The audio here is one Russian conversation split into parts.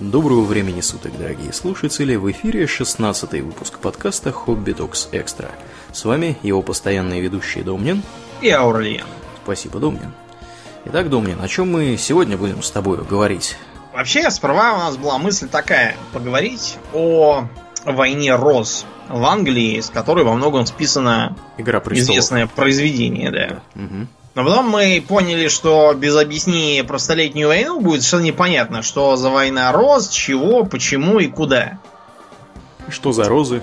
Доброго времени суток, дорогие слушатели! В эфире 16 выпуск подкаста «Хобби Токс Экстра». С вами его постоянные ведущие Домнин и Аурлиен. Спасибо, Домнин. Итак, Домнин, о чем мы сегодня будем с тобой говорить? Вообще, сперва у нас была мысль такая, поговорить о войне роз в Англии, с которой во многом списано Игра престолов. известное произведение, да. Мгм. Но потом мы поняли, что без объяснения про столетнюю войну будет совершенно непонятно, что за война роз, чего, почему и куда. Что за розы?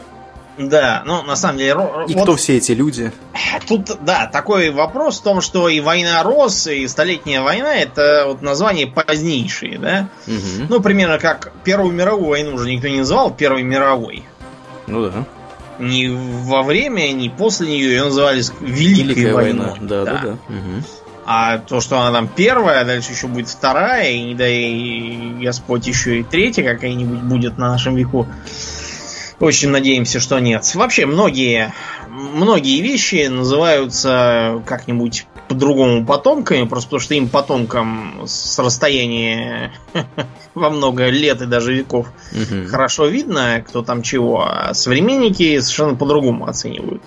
Да, ну на самом деле... И вот кто все эти люди? Тут, да, такой вопрос в том, что и война роз, и столетняя война это вот названия позднейшие, да? Мгм. Ну, примерно как Первую мировую войну уже никто не называл Первой мировой. Ну да. Ни во время, ни после нее ее называли Великой Великая войной. война. Да, да, да. Мгм. А то, что она там первая, а дальше еще будет вторая, и не дай Господь еще и третья какая-нибудь будет на нашем веку. Очень надеемся, что нет. Вообще, многие, многие вещи называются как-нибудь по-другому потомками, просто потому что им потомкам с расстояния во много лет и даже веков хорошо видно, кто там чего, а современники совершенно по-другому оценивают.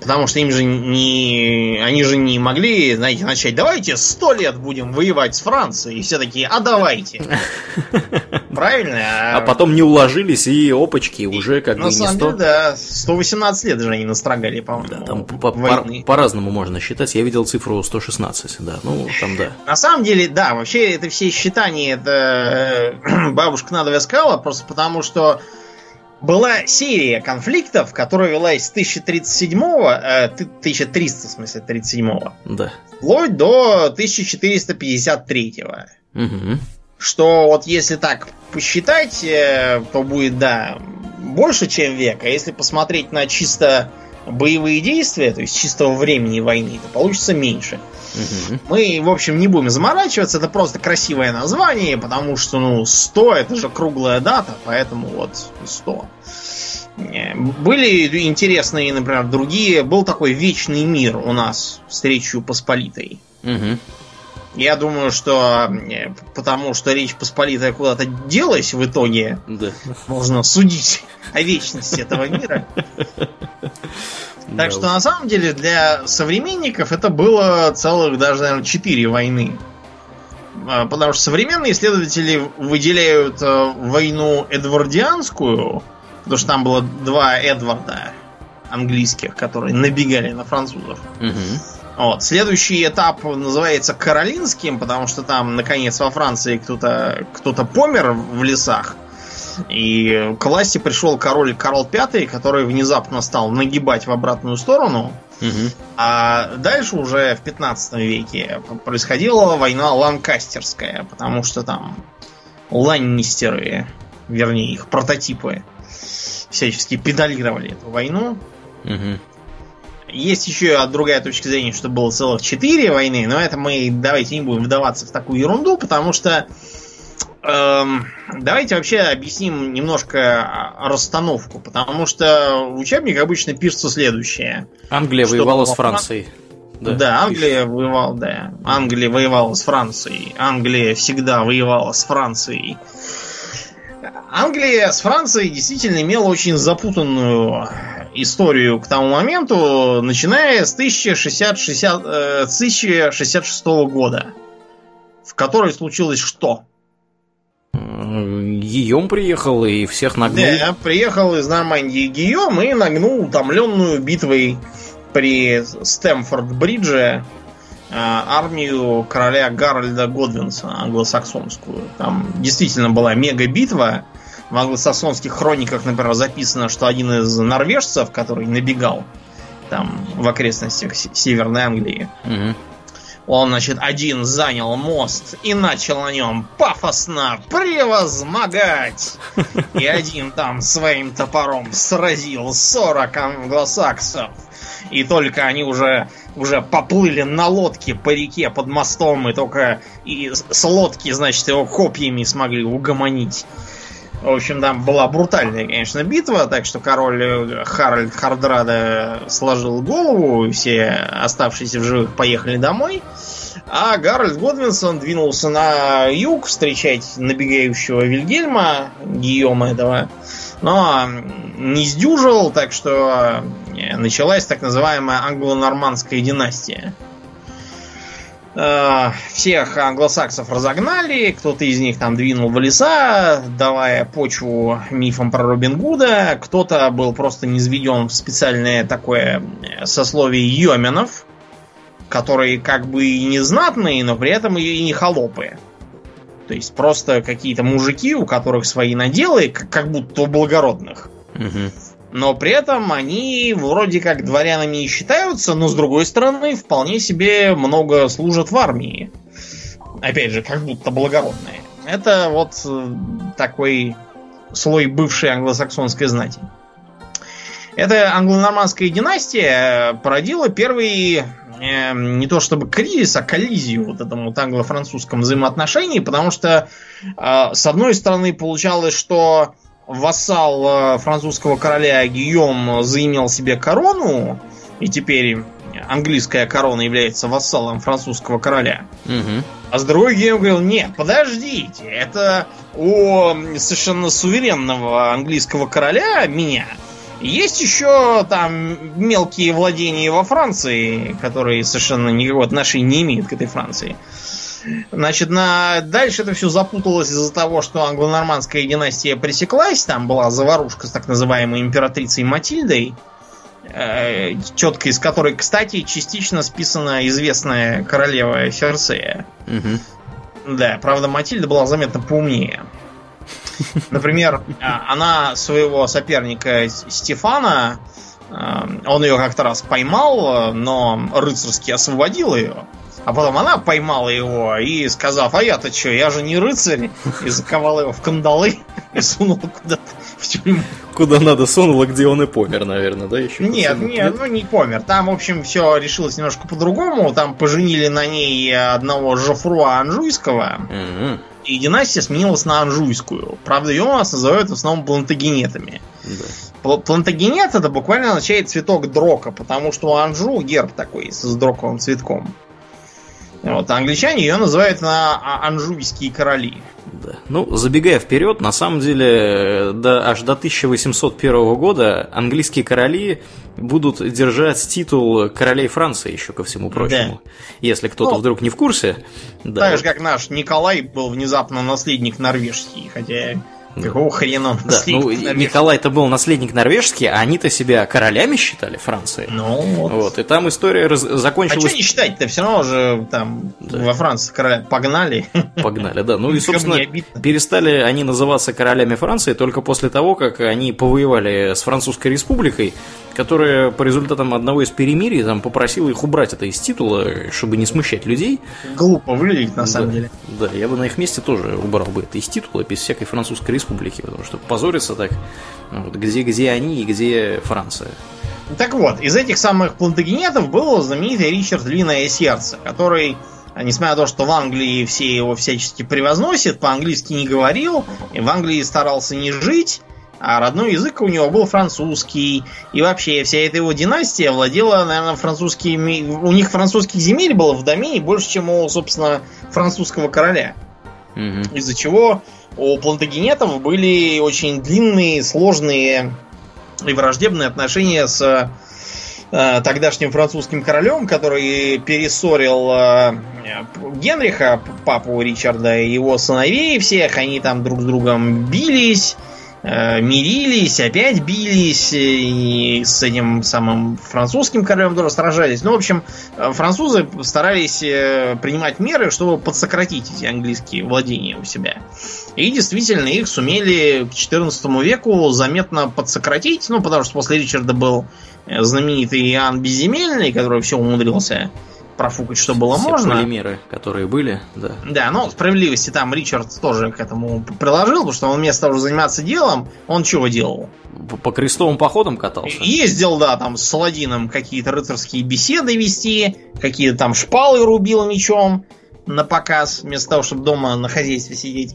Потому что им же не... Они же не могли, знаете, начать, давайте сто лет будем воевать с Францией. И все такие, а давайте. Правильно? А потом не уложились и опачки уже как бы На не самом 100. деле, да, 118 лет же они настрогали, по-моему, Да, там по-разному можно считать. Я видел цифру 116, да. Ну, там да. На самом деле, да, вообще это все считания, это бабушка надо сказала, просто потому что была серия конфликтов, которая велась с 1037 э, ты- 1300, в смысле, 37 Да. вплоть до 1453 Мгм. что вот если так посчитать, э, то будет, да, больше, чем век. А если посмотреть на чисто боевые действия, то есть чистого времени войны, то получится меньше. Мы, в общем, не будем заморачиваться, это просто красивое название, потому что, ну, 100 это же круглая дата, поэтому вот 100. Э, Были интересные, например, другие. Был такой вечный мир у нас с Речью Посполитой. Мгм. Я думаю, что э, потому что Речь Посполитая куда-то делась в итоге, Да. можно судить о вечности этого мира. Да Так что уж. на самом деле для современников это было целых даже, наверное, четыре войны. А, Потому что современные исследователи выделяют э, войну Эдвардианскую, потому что там было два Эдварда английских, которые набегали на французов. Мгм. Вот. Следующий этап называется Каролинским, потому что там, наконец, во Франции кто-то кто помер в лесах. И к власти пришел король Карл V, который внезапно стал нагибать в обратную сторону. Мгм. А дальше уже в 15 веке происходила война Ланкастерская, потому что там ланнистеры, вернее их прототипы, всячески педалировали эту войну. Мгм. Есть еще другая точка зрения, что было целых четыре войны, но это мы давайте не будем вдаваться в такую ерунду, потому что давайте вообще объясним немножко расстановку, потому что в учебник обычно пишется следующее. Англия воевала с Францией. Да, Англия воевала, да. Англия воевала с Францией. Англия всегда воевала с Францией. Англия с Францией действительно имела очень запутанную историю к тому моменту, начиная с 1060, э, с 1066 года, в которой случилось что? Гийом приехал и всех нагнул. Да, приехал из Нормандии Гийом и нагнул утомленную битвой при Стэмфорд-Бридже э, армию короля Гарольда Годвинса англосаксонскую. Там действительно была мега-битва. В англосаксонских хрониках, например, записано, что один из норвежцев, который набегал там в окрестностях Северной Англии, Мгм. Он, значит, один занял мост и начал на нем пафосно превозмогать. И один там своим топором сразил 40 англосаксов. И только они уже, уже поплыли на лодке по реке под мостом, и только и с лодки, значит, его копьями смогли угомонить. В общем, там была брутальная, конечно, битва, так что король э, Харальд Хардрада сложил голову, все оставшиеся в живых поехали домой. А Гарольд Годвинсон двинулся на юг встречать набегающего Вильгельма, Гийома этого, но не сдюжил, так что началась так называемая англо-нормандская династия. Э, всех англосаксов разогнали, кто-то из них там двинул в леса, давая почву мифам про Робин Гуда, кто-то был просто низведен в специальное такое сословие йоменов, которые как бы и не знатные, но при этом и не холопы. То есть просто какие-то мужики, у которых свои наделы, как будто у благородных. Угу но при этом они вроде как дворянами не считаются, но с другой стороны вполне себе много служат в армии. Опять же, как будто благородные. Это вот э, такой слой бывшей англосаксонской знати. Эта англо-нормандская династия породила первый э, не то чтобы кризис, а коллизию вот этому вот англо-французском взаимоотношении, потому что э, с одной стороны получалось, что вассал э, французского короля Гийом заимел себе корону, и теперь английская корона является вассалом французского короля. Угу. А с другой Гийом говорил, нет, подождите, это у совершенно суверенного английского короля, меня, есть еще там мелкие владения во Франции, которые совершенно никакого отношения не имеют к этой Франции. Значит, на... дальше это все запуталось из-за того, что англо-нормандская династия пресеклась. Там была заварушка с так называемой императрицей Матильдой, э, четко из которой, кстати, частично списана известная королева Ферсея. Угу. Да, правда, Матильда была заметно поумнее. Например, а, она своего соперника Стефана, э, он ее как-то раз поймал, но рыцарски освободил ее. А потом она поймала его и, сказав, а я-то что, я же не рыцарь, и заковала его в кандалы и сунула куда-то в тюрьму. Куда надо сунула, где он и помер, наверное, да? Еще нет, нет, ну не помер. Там, в общем, все решилось немножко по-другому. Там поженили на ней одного Жофруа Анжуйского. mm И династия сменилась на Анжуйскую. Правда, ее у нас называют в основном плантагенетами. Да. Плантагенет это буквально означает цветок дрока, потому что у Анжу герб такой с дроковым цветком. Вот, а англичане ее называют на а, анжуйские короли. Да. Ну, забегая вперед, на самом деле, до, аж до 1801 года английские короли будут держать титул королей Франции еще ко всему прочему. Да. Если кто-то ну, вдруг не в курсе. Да. Так же, как наш Николай был внезапно наследник норвежский, хотя Какого хрена он да, ну, Николай-то был наследник норвежский, а они-то себя королями считали Франции. Ну, вот. вот. И там история раз... закончилась... А что не считать-то? Все равно же там да. во Франции короля погнали. Погнали, да. Ну и, собственно, перестали они называться королями Франции только после того, как они повоевали с Французской республикой, которая по результатам одного из перемирий там попросила их убрать это из титула, чтобы не смущать людей. Глупо выглядит, на самом да, деле. Да, я бы на их месте тоже убрал бы это из титула без всякой французской республики, потому что позориться так, вот, где, где они и где Франция. Так вот, из этих самых плантагенетов был знаменитый Ричард Львиное Сердце, который несмотря на то, что в Англии все его всячески превозносят, по-английски не говорил, и в Англии старался не жить, а родной язык у него был французский. И вообще вся эта его династия владела, наверное, французскими... У них французских земель было в домене больше, чем у, собственно, французского короля. Угу. Из-за чего у плантагенетов были очень длинные, сложные и враждебные отношения с э, тогдашним французским королем, который перессорил э, Генриха, папу Ричарда, и его сыновей всех. Они там друг с другом бились. Э, мирились, опять бились, и с этим самым французским королем тоже сражались. Ну, в общем, э, французы старались э, принимать меры, чтобы подсократить эти английские владения у себя. И действительно, их сумели к XIV веку заметно подсократить, ну, потому что после Ричарда был знаменитый Иоанн Безземельный, который все умудрился профукать, что было Все можно. полимеры, которые были, да. Да, но справедливости там Ричард тоже к этому приложил, потому что он вместо того, чтобы заниматься делом, он чего делал? По, по крестовым походам катался? Ездил, да, там с Саладином какие-то рыцарские беседы вести, какие-то там шпалы рубил мечом на показ, вместо того, чтобы дома на хозяйстве сидеть.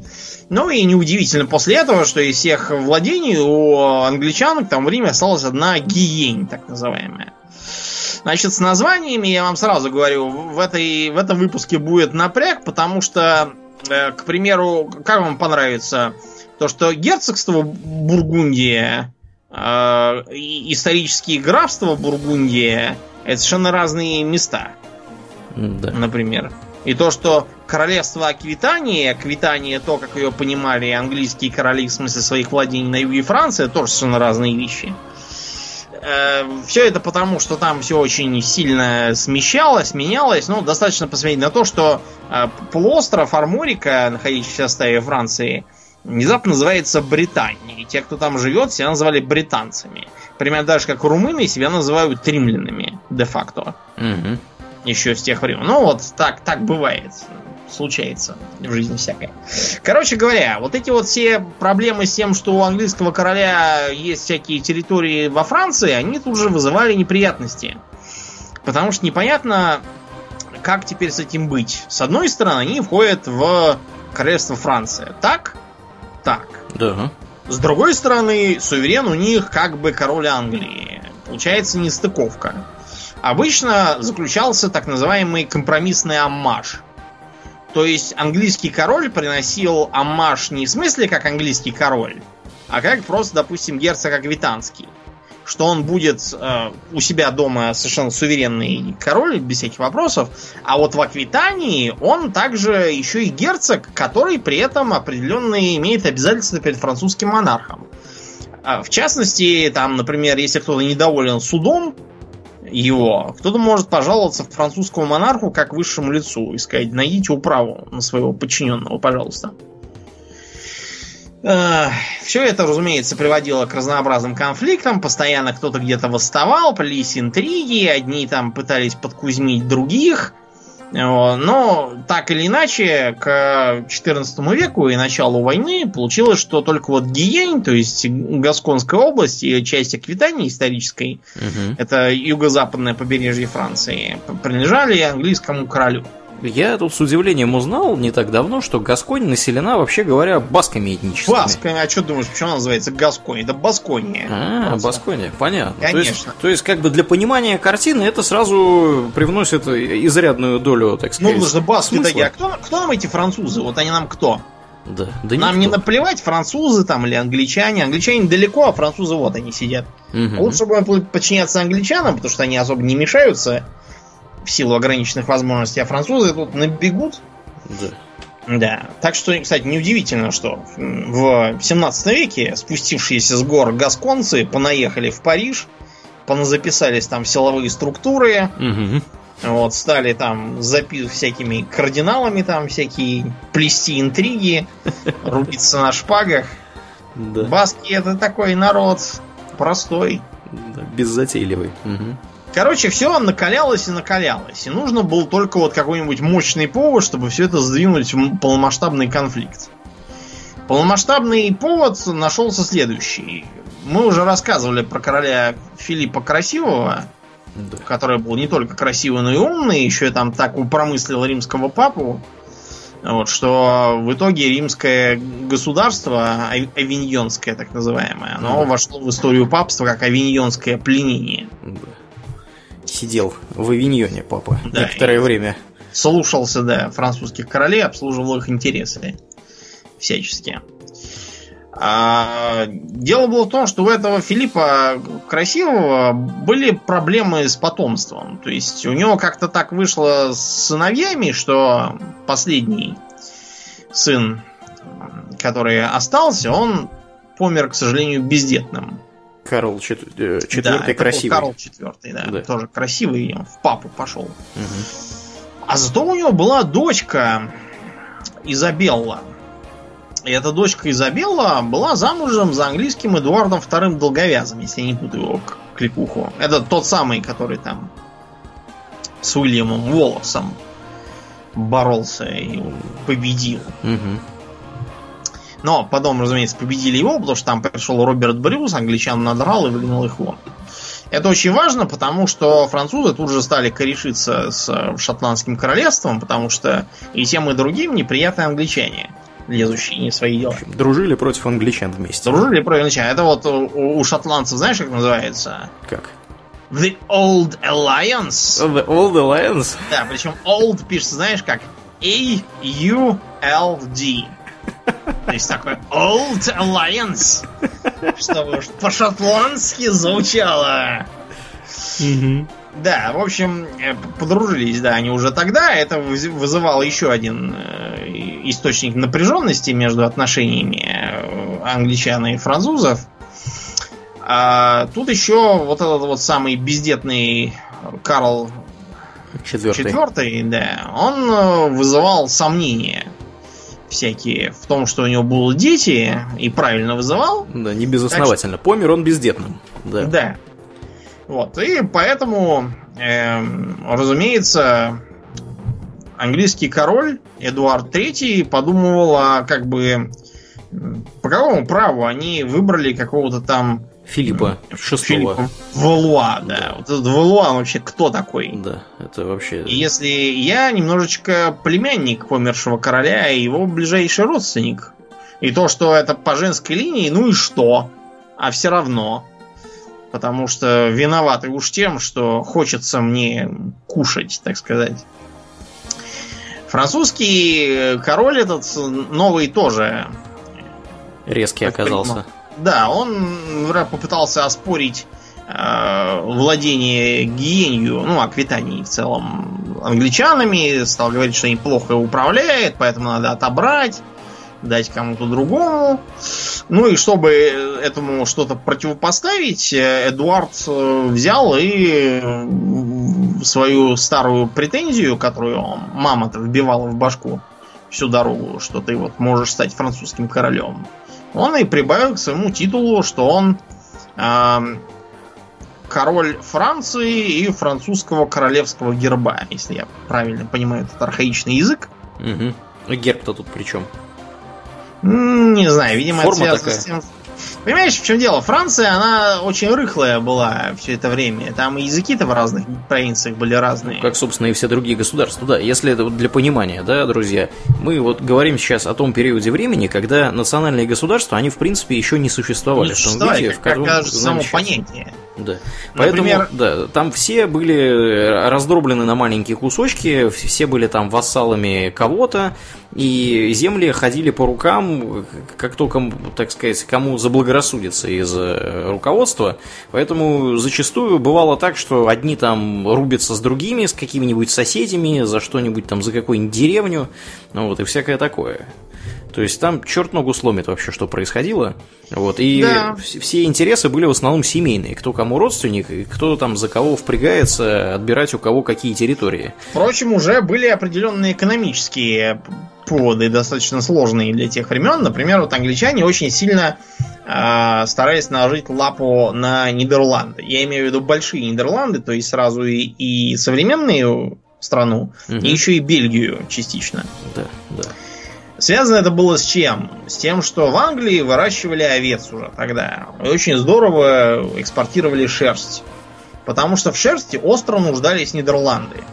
Ну и неудивительно после этого, что из всех владений у англичан к тому времени осталась одна гиень, так называемая. Значит, с названиями я вам сразу говорю, в, этой, в этом выпуске будет напряг, потому что, э, к примеру, как вам понравится то, что герцогство Бургундия, э, исторические графства Бургундия, это совершенно разные места. Да. Например. И то, что королевство Аквитания, Аквитания, то, как ее понимали английские короли в смысле своих владений на юге Франции, тоже совершенно разные вещи. Э, все это потому, что там все очень сильно смещалось, менялось. Ну, достаточно посмотреть на то, что э, полуостров Арморика, находящийся в составе Франции, внезапно называется Британией. Те, кто там живет, себя называли британцами. Примерно даже как румыны себя называют римлянами, де-факто. Угу еще с тех времен. Ну вот так, так бывает. Случается в жизни всякое. Короче говоря, вот эти вот все проблемы с тем, что у английского короля есть всякие территории во Франции, они тут же вызывали неприятности. Потому что непонятно, как теперь с этим быть. С одной стороны, они входят в королевство Франция. Так? Так. Да. С другой стороны, суверен у них как бы король Англии. Получается нестыковка обычно заключался так называемый компромиссный аммаж. То есть английский король приносил аммаж не в смысле как английский король, а как просто, допустим, герцог Аквитанский. Что он будет э, у себя дома совершенно суверенный король, без всяких вопросов. А вот в Аквитании он также еще и герцог, который при этом определенно имеет обязательства перед французским монархом. А, в частности, там, например, если кто-то недоволен судом, его, кто-то может пожаловаться к французскому монарху как высшему лицу и сказать, найдите управу на своего подчиненного, пожалуйста. Все это, разумеется, приводило к разнообразным конфликтам. Постоянно кто-то где-то восставал, полились интриги, одни там пытались подкузмить других – но так или иначе, к XIV веку и началу войны получилось, что только вот Гиень, то есть Гасконская область и часть Аквитании исторической, угу. это юго-западное побережье Франции, принадлежали английскому королю. Я тут с удивлением узнал не так давно, что Гасконь населена, вообще говоря, басками этническими. Басками? А что думаешь, почему она называется Гасконь? Это Баскония. А, просто. Баскония, понятно. Конечно. То есть, то есть, как бы для понимания картины это сразу привносит изрядную долю, так сказать, Ну, потому что баски такие, а кто, кто нам эти французы? Вот они нам кто? Да, да Нам никто. не наплевать, французы там или англичане. Англичане далеко, а французы вот они сидят. Угу. Лучше бы подчиняться англичанам, потому что они особо не мешаются в силу ограниченных возможностей, а французы тут набегут. Да. Да. Так что, кстати, неудивительно, что в 17 веке спустившиеся с гор гасконцы понаехали в Париж, поназаписались там в силовые структуры, угу. вот, стали там записывать всякими кардиналами, там всякие плести интриги, рубиться на шпагах. Да. Баски это такой народ простой. Да, беззатейливый. Угу. Короче, все накалялось и накалялось. И нужно был только вот какой-нибудь мощный повод, чтобы все это сдвинуть в полномасштабный конфликт. Полномасштабный повод нашелся следующий. Мы уже рассказывали про короля Филиппа Красивого, да. который был не только красивый, но и умный, еще и там так промыслил римского папу, вот, что в итоге римское государство, авиньонское так называемое, оно да. вошло в историю папства как авиньонское пленение. Да сидел в Авиньоне папа да, некоторое время. Слушался, да, французских королей, обслуживал их интересы всячески. А, дело было в том, что у этого Филиппа Красивого были проблемы с потомством. То есть у него как-то так вышло с сыновьями, что последний сын, который остался, он помер, к сожалению, бездетным. Карл IV э, да, красивый. Карл IV, да, да. Тоже красивый, в папу пошел. Угу. А зато у него была дочка Изабелла. И эта дочка Изабелла была замужем за английским Эдуардом II Долговязым, если я не путаю его кликуху. Это тот самый, который там с Уильямом Волосом боролся и победил. Угу. Но потом, разумеется, победили его, потому что там пришел Роберт Брюс, англичан надрал и выгнал их вон. Это очень важно, потому что французы тут же стали корешиться с шотландским королевством, потому что и тем, и другим неприятные англичане, лезущие не свои дела. Дружили против англичан вместе. Дружили против англичан. Это вот у, у шотландцев, знаешь, как называется? Как? The Old Alliance. The Old Alliance? Да, причем Old пишется, знаешь, как A-U-L-D. То есть такой Old Alliance. Чтобы уж по-шотландски звучало. Да, в общем, э, подружились, да, они уже тогда. Это вызывало еще один э, источник напряженности между отношениями э, англичан и французов. А тут еще вот этот вот самый бездетный Карл Четвертый. Четвертый, да, он вызывал сомнения всякие в том, что у него будут дети, и правильно вызывал. Да, не безосновательно. Что... Помер он бездетным. Да. Да. Вот, и поэтому, э, разумеется, английский король Эдуард III подумывал, а как бы по какому праву они выбрали какого-то там Филиппа шестого. Валуа, да. да. Вот этот Валуа вообще кто такой? Да, это вообще... Если я немножечко племянник помершего короля и его ближайший родственник. И то, что это по женской линии, ну и что? А все равно. Потому что виноваты уж тем, что хочется мне кушать, так сказать. Французский король этот новый тоже резкий оказался. Да, он попытался оспорить э, владение Гиенью, ну, Аквитанией в целом, англичанами, стал говорить, что они плохо управляет, поэтому надо отобрать, дать кому-то другому. Ну и чтобы этому что-то противопоставить, Эдуард э, взял и свою старую претензию, которую мама-то вбивала в башку всю дорогу, что ты вот можешь стать французским королем, он и прибавил к своему титулу, что он э, король Франции и французского королевского герба, если я правильно понимаю этот архаичный язык. Угу. Герб-то тут при чем? Не знаю, видимо, Форма это связано такая. с тем, Понимаешь, в чем дело? Франция, она очень рыхлая была все это время. Там языки-то в разных провинциях были разные. Как, собственно, и все другие государства. Да, если это для понимания, да, друзья, мы вот говорим сейчас о том периоде времени, когда национальные государства, они, в принципе, еще не существовали. Не существовали, в том виде, в котором, как само сейчас. понятие. Да. Поэтому, Например... да, там все были раздроблены на маленькие кусочки, все были там вассалами кого-то, и земли ходили по рукам, как только, так сказать, кому заблагорассудится из э, руководства. Поэтому зачастую бывало так, что одни там рубятся с другими, с какими-нибудь соседями, за что-нибудь там, за какую-нибудь деревню, ну вот, и всякое такое. То есть там черт ногу сломит вообще, что происходило. Вот, и да. все интересы были в основном семейные. Кто кому родственник, и кто там за кого впрягается отбирать у кого какие территории. Впрочем, уже были определенные экономические поводы, достаточно сложные для тех времен. Например, вот англичане очень сильно э, старались наложить лапу на Нидерланды. Я имею в виду большие Нидерланды, то есть сразу и, и современную страну, угу. и еще и Бельгию частично. Да, да. Связано это было с чем? С тем, что в Англии выращивали овец уже тогда. И очень здорово экспортировали шерсть. Потому что в шерсти остро нуждались Нидерланды.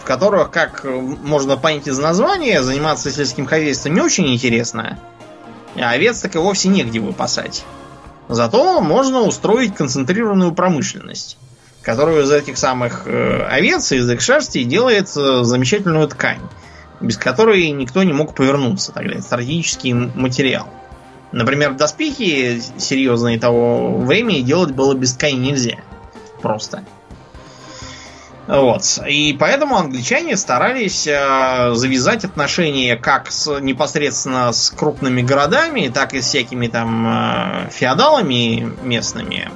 В которых, как можно понять из названия, заниматься сельским хозяйством не очень интересно. А овец так и вовсе негде выпасать. Зато можно устроить концентрированную промышленность, которую из этих самых э, овец, из их шерсти делает э, замечательную ткань без которой никто не мог повернуться тогда. стратегический материал. Например, доспехи серьезные того времени делать было без ткани нельзя. Просто. Вот. И поэтому англичане старались э, завязать отношения как с, непосредственно с крупными городами, так и с всякими там э, феодалами местными.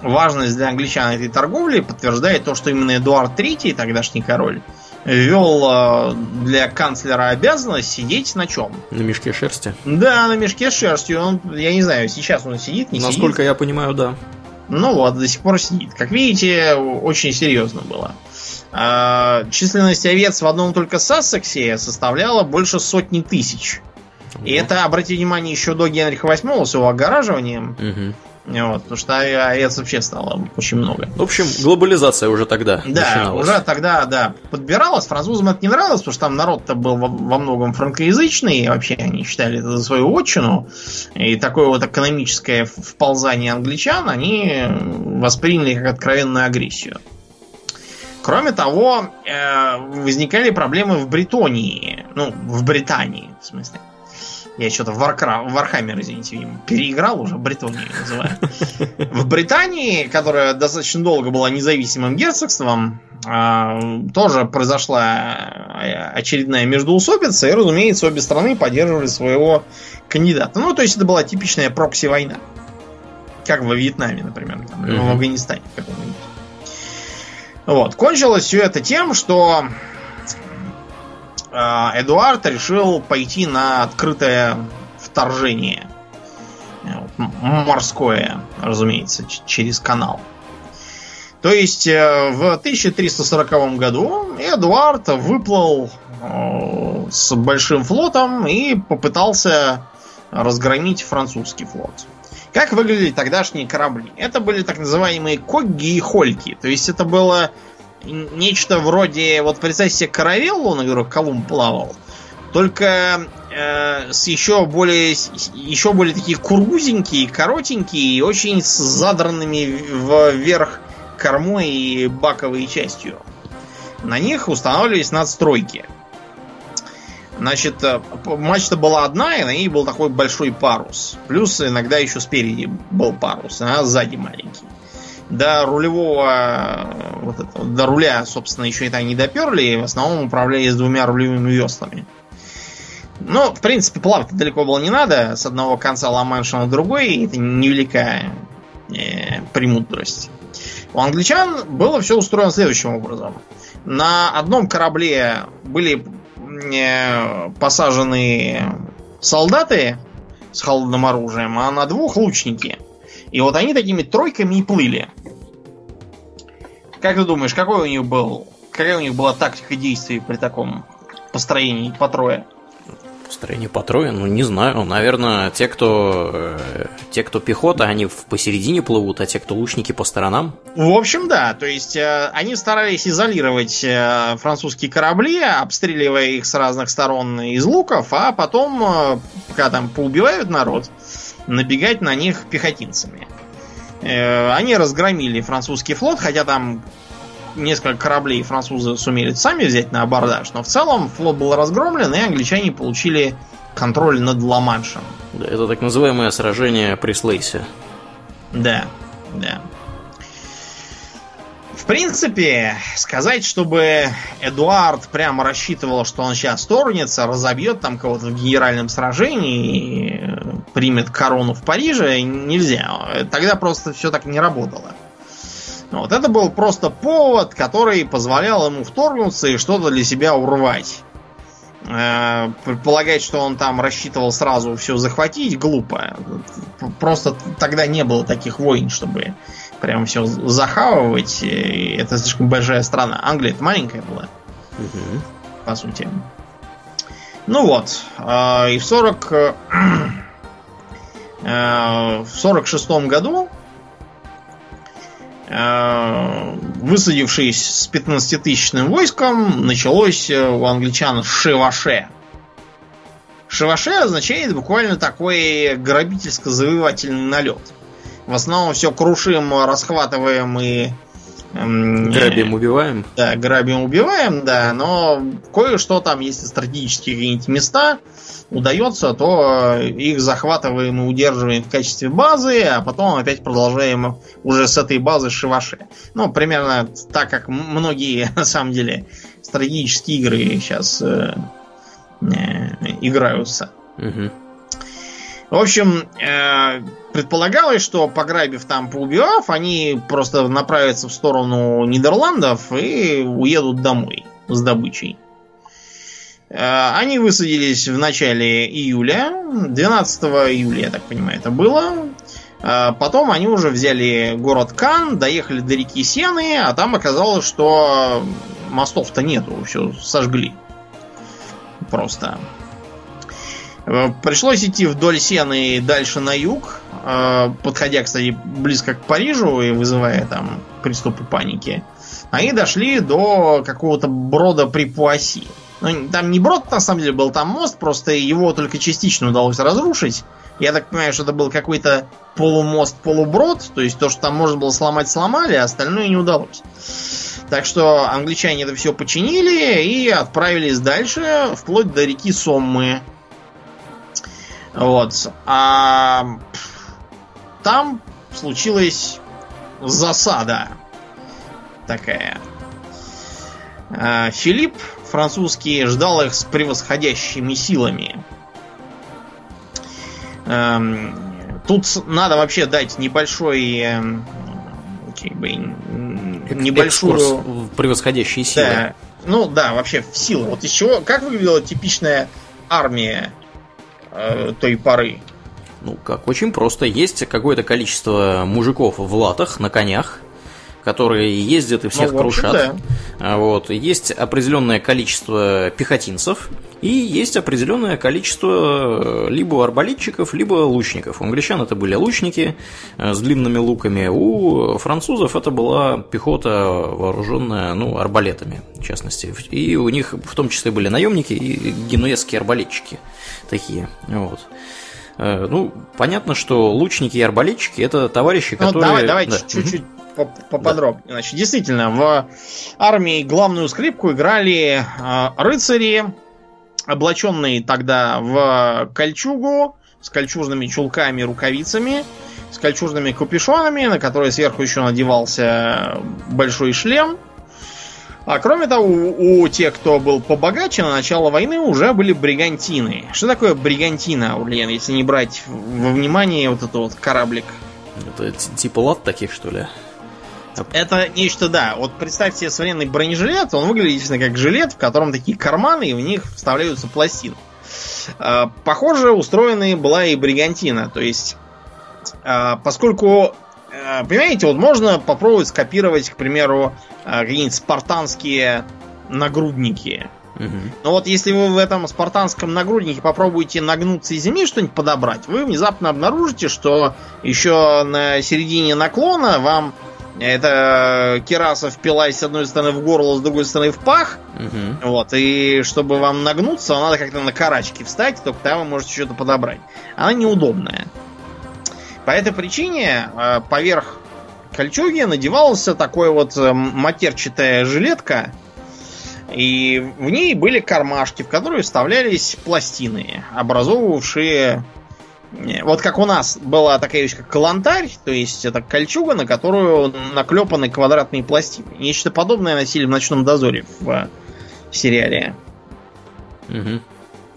Важность для англичан этой торговли подтверждает то, что именно Эдуард III, тогдашний король, э, для канцлера обязанность сидеть на чем? На мешке шерсти? Да, на мешке шерсти. Он, я не знаю, сейчас он сидит, не Насколько сидит. я понимаю, да. Ну вот, до сих пор сидит. Как видите, очень серьезно было. А, численность овец в одном только Сассексе составляла больше сотни тысяч. И это, обратите внимание, еще до Генриха VIII с его огораживанием. Угу. Вот, потому что овец вообще стало очень много. В общем, глобализация уже тогда Да, начиналась. уже тогда, да, подбиралась. Французам это не нравилось, потому что там народ-то был во, во многом франкоязычный, и вообще они считали это за свою отчину. И такое вот экономическое вползание англичан они восприняли как откровенную агрессию. Кроме того, э, возникали проблемы в Бритонии. Ну, в Британии, в смысле. Я что-то в Warcraft, Warhammer, извините, переиграл уже, Бритонию называю. В Британии, которая достаточно долго была независимым герцогством, а, тоже произошла а, очередная междоусобица, и, разумеется, обе страны поддерживали своего кандидата. Ну, то есть это была типичная прокси-война. Как во Вьетнаме, например, там, mm-hmm. в Афганистане каком-нибудь. Вот. Кончилось все это тем, что Эдуард решил пойти на открытое вторжение. Э, морское, разумеется, через канал. То есть э, в 1340 году Эдуард выплыл с большим флотом и попытался разгромить французский флот. Как выглядели тогдашние корабли? Это были так называемые когги и хольки. То есть это было нечто вроде, вот представьте себе каравеллу, на которой Колумб плавал, только э, с еще более, еще более такие кургузенькие, коротенькие и очень с задранными вверх кормой и баковой частью. На них устанавливались надстройки. Значит, э, мачта была одна, и на ней был такой большой парус. Плюс иногда еще спереди был парус, а сзади маленький до рулевого вот этого, до руля, собственно, еще и так не доперли, в основном управляли с двумя рулевыми веслами. Ну, в принципе, плавать далеко было не надо. С одного конца Ла-Манша на другой, это невеликая э, премудрость. У англичан было все устроено следующим образом. На одном корабле были э, посажены солдаты с холодным оружием, а на двух лучники. И вот они такими тройками и плыли. Как ты думаешь, какой у них был, какая у них была тактика действий при таком построении по трое? Построение по трое? Ну, не знаю. Наверное, те, кто, э, те, кто пехота, они посередине плывут, а те, кто лучники, по сторонам. В общем, да. То есть, э, они старались изолировать э, французские корабли, обстреливая их с разных сторон из луков, а потом, э, пока там поубивают народ, набегать на них пехотинцами. Э, они разгромили французский флот, хотя там несколько кораблей французы сумели сами взять на абордаж, но в целом флот был разгромлен, и англичане получили контроль над Ла-Маншем. Да, это так называемое сражение при Слейсе. Да, да. Принципе, сказать, чтобы Эдуард прямо рассчитывал, что он сейчас торгнется, разобьет там кого-то в генеральном сражении и примет корону в Париже, нельзя. Тогда просто все так не работало. Вот это был просто повод, который позволял ему вторгнуться и что-то для себя урвать. Э, предполагать, что он там рассчитывал сразу все захватить, глупо. Просто тогда не было таких войн, чтобы прям все захавывать. Это слишком большая страна. Англия это маленькая была. Угу. По сути. Ну вот. Э, и в 40... Э, в 46 году высадившись с 15-тысячным войском, началось у англичан шеваше. Шеваше означает буквально такой грабительско-завоевательный налет. В основном все крушим, расхватываем и... Эм, грабим, убиваем. Да, грабим, убиваем, да, но кое-что там, если стратегические какие-нибудь места удается, то их захватываем и удерживаем в качестве базы, а потом опять продолжаем уже с этой базы шиваши. Ну, примерно так, как многие, на самом деле, стратегические игры сейчас э, э, играются. Угу. В общем, э, предполагалось, что пограбив там, поубивав, они просто направятся в сторону Нидерландов и уедут домой с добычей. Э, они высадились в начале июля, 12 июля, я так понимаю, это было. Э, потом они уже взяли город Кан, доехали до реки Сены, а там оказалось, что мостов-то нету, все сожгли. Просто. Э, пришлось идти вдоль Сены и дальше на юг, э, подходя, кстати, близко к Парижу и вызывая там приступы паники. Они дошли до какого-то брода при Пуаси. Ну, там не брод, на самом деле, был там мост, просто его только частично удалось разрушить. Я так понимаю, что это был какой-то полумост-полуброд, то есть то, что там можно было сломать, сломали, а остальное не удалось. Так что англичане это все починили и отправились дальше, вплоть до реки Соммы. Вот. А там случилась засада такая. А, Филипп французский ждал их с превосходящими силами. Эм, тут надо вообще дать небольшой эм, как бы, небольшую в превосходящие силы. Да. Ну да, вообще в силу. Вот из чего, как выглядела типичная армия э, той поры? Ну, как очень просто. Есть какое-то количество мужиков в латах, на конях, которые ездят и всех ну, крушат. Да. А, вот. Есть определенное количество пехотинцев и есть определенное количество э, либо арбалетчиков, либо лучников. У англичан это были лучники э, с длинными луками, у французов это была пехота, вооруженная ну, арбалетами, в частности. И у них в том числе были наемники и генуэзские арбалетчики такие. Вот. Э, ну, понятно, что лучники и арбалетчики это товарищи, ну, которые. Давай, давай да. чуть-чуть поподробнее. Да. Значит, действительно, в армии главную скрипку играли э, рыцари, облаченные тогда в кольчугу, с кольчужными чулками и рукавицами, с кольчужными капюшонами, на которые сверху еще надевался большой шлем. А кроме того, у, у тех, кто был побогаче, на начало войны уже были бригантины. Что такое бригантина, Урлен, если не брать во внимание вот этот вот кораблик? Это типа лад таких, что ли? Это нечто, да. Вот представьте себе современный бронежилет, он выглядит действительно как жилет, в котором такие карманы, и в них вставляются пластины. А, похоже, устроенной была и бригантина. То есть, а, поскольку, а, понимаете, вот можно попробовать скопировать, к примеру, какие-нибудь спартанские нагрудники. Но вот если вы в этом спартанском нагруднике попробуете нагнуться из земли что-нибудь подобрать, вы внезапно обнаружите, что еще на середине наклона вам это кераса впилась с одной стороны в горло, с другой стороны в пах. Угу. Вот, и чтобы вам нагнуться, надо как-то на карачки встать, только там вы можете что-то подобрать. Она неудобная. По этой причине э, поверх кольчуги надевался такой вот э, матерчатая жилетка, и в ней были кармашки, в которые вставлялись пластины, образовывавшие вот как у нас была такая вещь, как калантарь, то есть это кольчуга, на которую наклепаны квадратные пластины. Нечто подобное носили в ночном дозоре в сериале. Угу.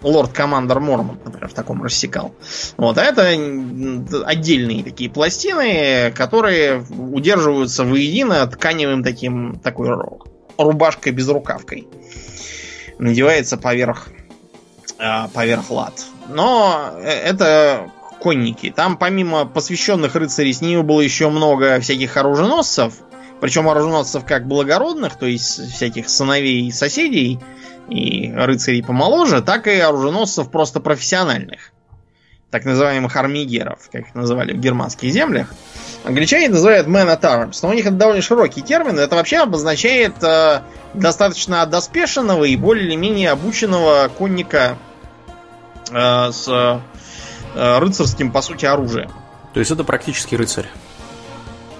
Лорд Командер Мормон, например, в таком рассекал. Вот, а это отдельные такие пластины, которые удерживаются воедино тканевым таким, такой рубашкой без рукавкой. Надевается поверх, а, поверх лад. Но э, это конники. Там помимо посвященных рыцарей с ними было еще много всяких оруженосцев. Причем оруженосцев как благородных, то есть всяких сыновей соседей и рыцарей помоложе, так и оруженосцев просто профессиональных. Так называемых армигеров, как их называли в германских землях. Англичане называют men at arms, но у них это довольно широкий термин. Это вообще обозначает э, достаточно доспешенного и более или менее обученного конника Э, с э, рыцарским, по сути, оружием. То есть это практически рыцарь.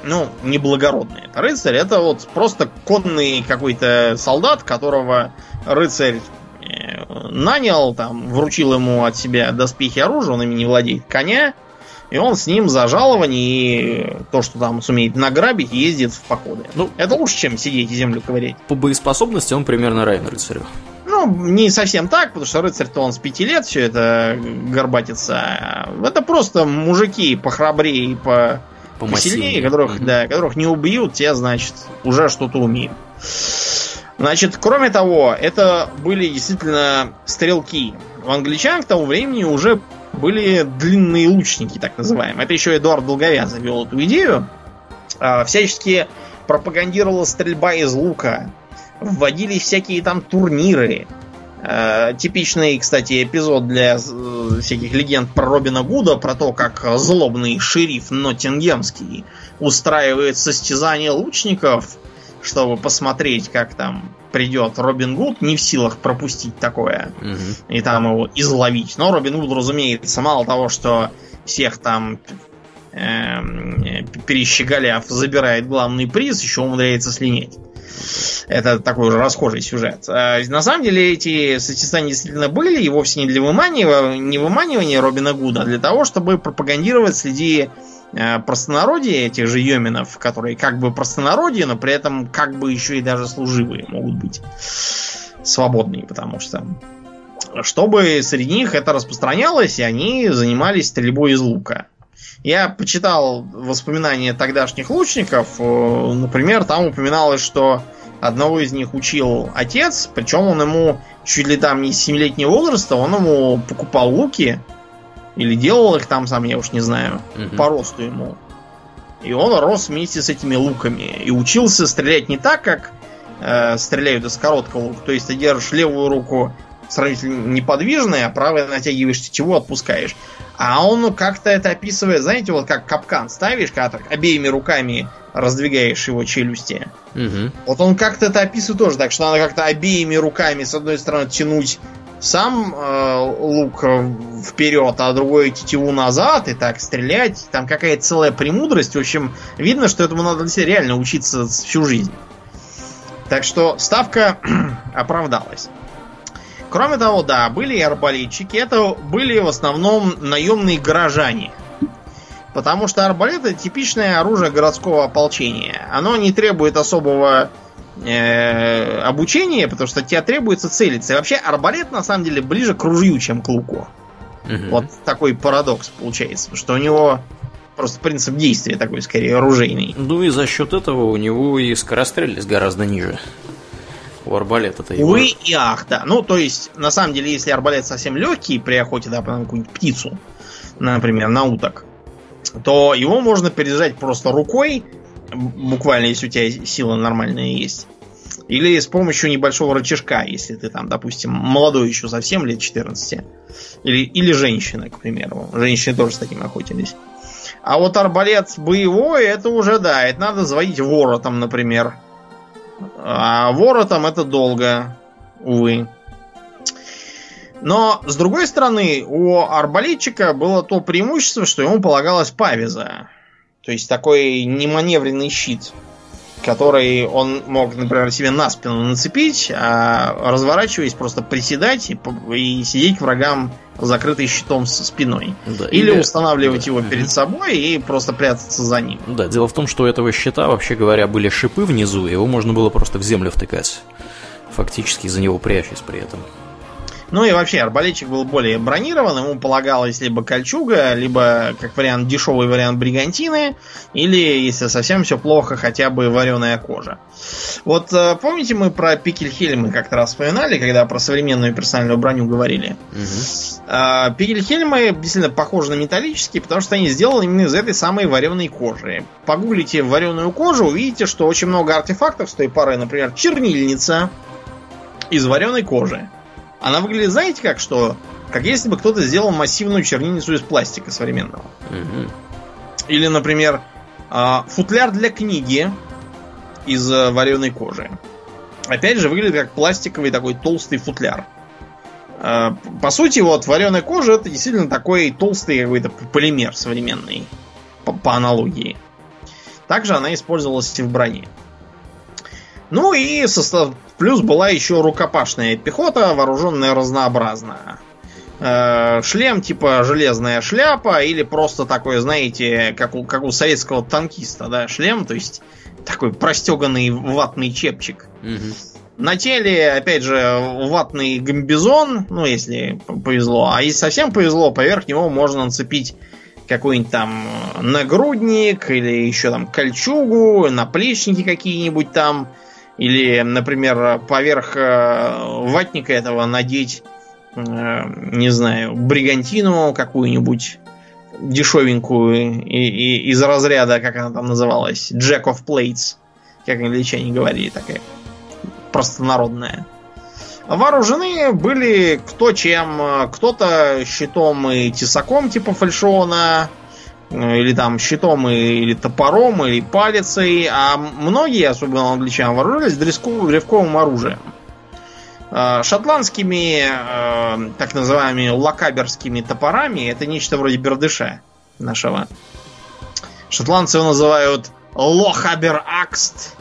Ну, не благородный. Это рыцарь, это вот просто конный какой-то солдат, которого рыцарь э, нанял, там, вручил ему от себя доспехи оружия, он ими не владеет коня, и он с ним за жалование и то, что там сумеет награбить, ездит в походы. Ну, это лучше, чем сидеть и землю ковырять. По боеспособности он примерно равен рыцарю. Ну, не совсем так, потому что рыцарь-то он с пяти лет все это горбатится. Это просто мужики похрабрее и по посильнее, которых, mm-hmm. да, которых не убьют, те, значит, уже что-то умеют. Значит, кроме того, это были действительно стрелки. У англичан к тому времени уже были длинные лучники, так называемые. Это еще Эдуард Долговязый вел эту идею. А, всячески пропагандировала стрельба из лука вводились всякие там турниры. Э, типичный, кстати, эпизод для э, всяких легенд про Робина Гуда, про то, как злобный шериф Ноттингемский устраивает состязание лучников, чтобы посмотреть, как там придет Робин Гуд, не в силах пропустить такое, угу. и там его изловить. Но Робин Гуд, разумеется, мало того, что всех там э, перещеголяв забирает главный приз, еще умудряется слинять. Это такой уже расхожий сюжет. А, на самом деле эти состязания действительно были, и вовсе не для выманивания, не выманивания Робина Гуда, а для того, чтобы пропагандировать среди э, простонародья этих же йоминов, которые как бы простонародье, но при этом как бы еще и даже служивые могут быть свободные, потому что чтобы среди них это распространялось, и они занимались стрельбой из лука. Я почитал воспоминания тогдашних лучников. Э, например, там упоминалось, что одного из них учил отец, причем он ему чуть ли там не с 7-летнего возраста, он ему покупал луки или делал их там сам, я уж не знаю, угу. по росту ему. И он рос вместе с этими луками. И учился стрелять не так, как э, стреляют из короткого лука. То есть ты держишь левую руку сравнительно неподвижной, а правой натягиваешь тетиву, отпускаешь. А он как-то это описывает, знаете, вот как капкан ставишь, когда так обеими руками раздвигаешь его челюсти. Угу. Вот он как-то это описывает тоже так, что надо как-то обеими руками с одной стороны тянуть сам э, лук вперед, а другой тетиву назад и так стрелять. Там какая-то целая премудрость. В общем, видно, что этому надо реально учиться всю жизнь. Так что ставка оправдалась. Кроме того, да, были и арбалетчики. Это были в основном наемные горожане. Потому что арбалет это типичное оружие городского ополчения. Оно не требует особого э, обучения, потому что тебе требуется целиться. И вообще арбалет на самом деле ближе к ружью, чем к луку. Угу. Вот такой парадокс получается, что у него просто принцип действия такой скорее оружейный. Ну и за счет этого у него и скорострельность гораздо ниже у арбалета-то его. И ах, да. Ну, то есть, на самом деле, если арбалет совсем легкий при охоте, да, на какую-нибудь птицу, например, на уток, то его можно перезать просто рукой, буквально, если у тебя сила нормальная есть. Или с помощью небольшого рычажка, если ты там, допустим, молодой еще совсем, лет 14. Или, или женщина, к примеру. Женщины тоже с таким охотились. А вот арбалет боевой, это уже, да, это надо заводить воротом, например. А воротом это долго, увы. Но, с другой стороны, у арбалетчика было то преимущество, что ему полагалась павиза. То есть такой неманевренный щит, который он мог, например, себе на спину нацепить, а разворачиваясь, просто приседать и, и сидеть врагам закрытый щитом с спиной. Да, или, или устанавливать да, его перед собой и просто прятаться за ним. Да, дело в том, что у этого щита, вообще говоря, были шипы внизу, его можно было просто в землю втыкать. Фактически за него прячась при этом. Ну и вообще, арбалетчик был более бронирован, ему полагалась либо кольчуга, либо, как вариант, дешевый вариант бригантины, или, если совсем все плохо, хотя бы вареная кожа. Вот э, помните, мы про Пикельхельмы как-то раз вспоминали, когда про современную персональную броню говорили? Угу. Пикельхельмы действительно похожи на металлические, потому что они сделаны именно из этой самой вареной кожи. Погуглите вареную кожу, увидите, что очень много артефактов с той пары, например, чернильница из вареной кожи. Она выглядит, знаете как, что как если бы кто-то сделал массивную чернильницу из пластика современного. Угу. Или, например, а, футляр для книги из э, вареной кожи. Опять же, выглядит как пластиковый такой толстый футляр. А, по сути, вот вареная кожа это действительно такой толстый какой-то полимер современный. По, по аналогии. Также она использовалась и в броне. Ну и состав... плюс была еще рукопашная пехота, вооруженная разнообразно. Э, шлем типа железная шляпа или просто такой, знаете, как у, как у советского танкиста, да, шлем, то есть такой простеганный ватный чепчик. Угу. На теле, опять же, ватный гамбизон, ну, если повезло. А если совсем повезло, поверх него можно нацепить какой-нибудь там нагрудник или еще там кольчугу, наплечники какие-нибудь там. Или, например, поверх э, ватника этого надеть, э, не знаю, бригантину какую-нибудь дешевенькую и, и, из разряда, как она там называлась, Jack of Plates, как англичане говорили, такая простонародная. Вооружены были кто чем. Кто-то щитом и тесаком типа фальшона, или там щитом, или топором, или палицей, а многие, особенно англичане, вооружались древковым оружием. Э, шотландскими, э, так называемыми лакаберскими топорами, это нечто вроде бердыша нашего. Шотландцы его называют лохабер акст.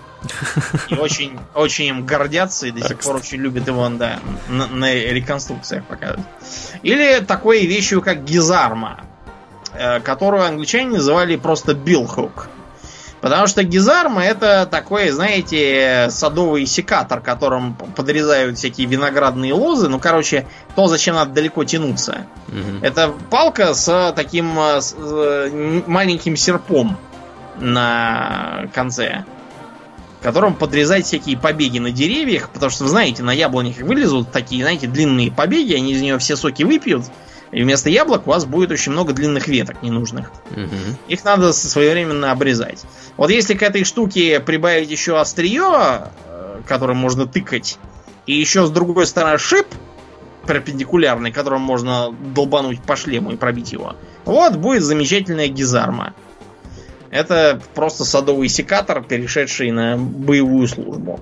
И очень, очень им гордятся и до сих пор очень любят его да, на, на реконструкциях показывать. Или такой вещью, как гизарма, э, которую англичане называли просто билхук. Потому что гизарма это такой, знаете, садовый секатор, которым подрезают всякие виноградные лозы. Ну, короче, то, зачем надо далеко тянуться. Угу. Это палка с таким э, с, э, маленьким серпом на конце, которым подрезать всякие побеги на деревьях, потому что, вы знаете, на яблонях вылезут такие, знаете, длинные побеги, они из нее все соки выпьют, и вместо яблок у вас будет очень много длинных веток ненужных. Угу. Их надо своевременно обрезать. Вот если к этой штуке прибавить еще острие, э, которым можно тыкать, и еще с другой стороны шип перпендикулярный, которым можно долбануть по шлему и пробить его, вот будет замечательная гизарма. Это просто садовый секатор, перешедший на боевую службу.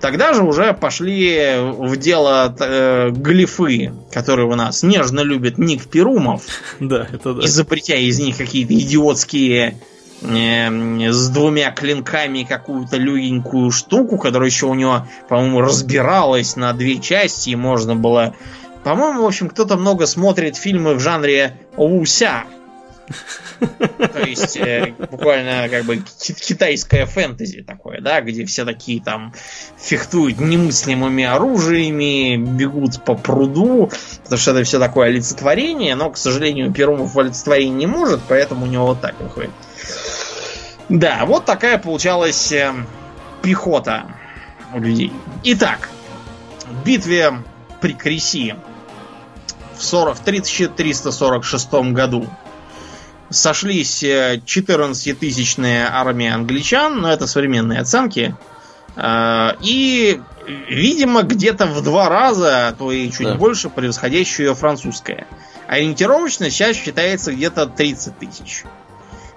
Тогда же уже пошли в дело э, глифы, которые у нас нежно любит Ник Перумов. Да, это да. Изобретя из них какие-то идиотские э, с двумя клинками какую-то легенькую штуку, которая еще у него, по-моему, разбиралась на две части, и можно было... По-моему, в общем, кто-то много смотрит фильмы в жанре Луся. То есть э, буквально как бы китайское фэнтези такое, да, где все такие там фехтуют немыслимыми оружиями, бегут по пруду, потому что это все такое олицетворение, но, к сожалению, Перумов олицетворение не может, поэтому у него вот так выходит. Да, вот такая получалась э, пехота у людей. Итак, в битве при Креси в, 40, в 1346 году сошлись 14-тысячная э, армия англичан, но это современные оценки, э, и, видимо, где-то в два раза, а то и чуть да. больше, превосходящую французская. Ориентировочно сейчас считается где-то 30 тысяч.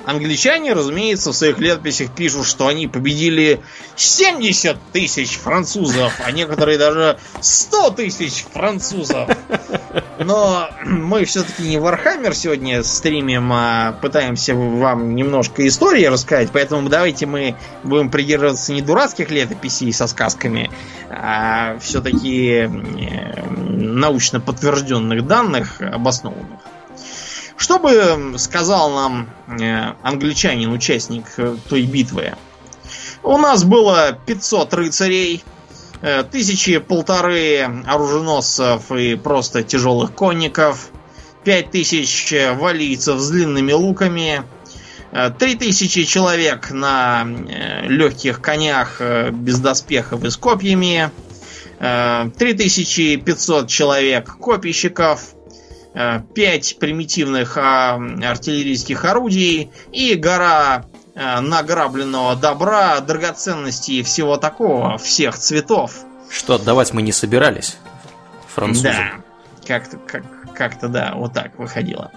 Англичане, разумеется, в своих летописях пишут, что они победили 70 тысяч французов, а некоторые даже 100 тысяч французов. Но мы все-таки не Вархаммер сегодня стримим, а пытаемся вам немножко истории рассказать, поэтому давайте мы будем придерживаться не дурацких летописей со сказками, а все-таки э, научно подтвержденных данных, обоснованных. Что бы сказал нам э, англичанин, участник э, той битвы? У нас было 500 рыцарей, э, тысячи полторы оруженосцев и просто тяжелых конников, пять тысяч валийцев с длинными луками, три тысячи человек на легких конях без доспехов и с копьями, 3500 человек копийщиков, 5 примитивных а, артиллерийских орудий и гора а, награбленного добра, драгоценностей и всего такого, всех цветов. Что отдавать мы не собирались, французы. Да, как-то, как, как-то да, вот так выходило.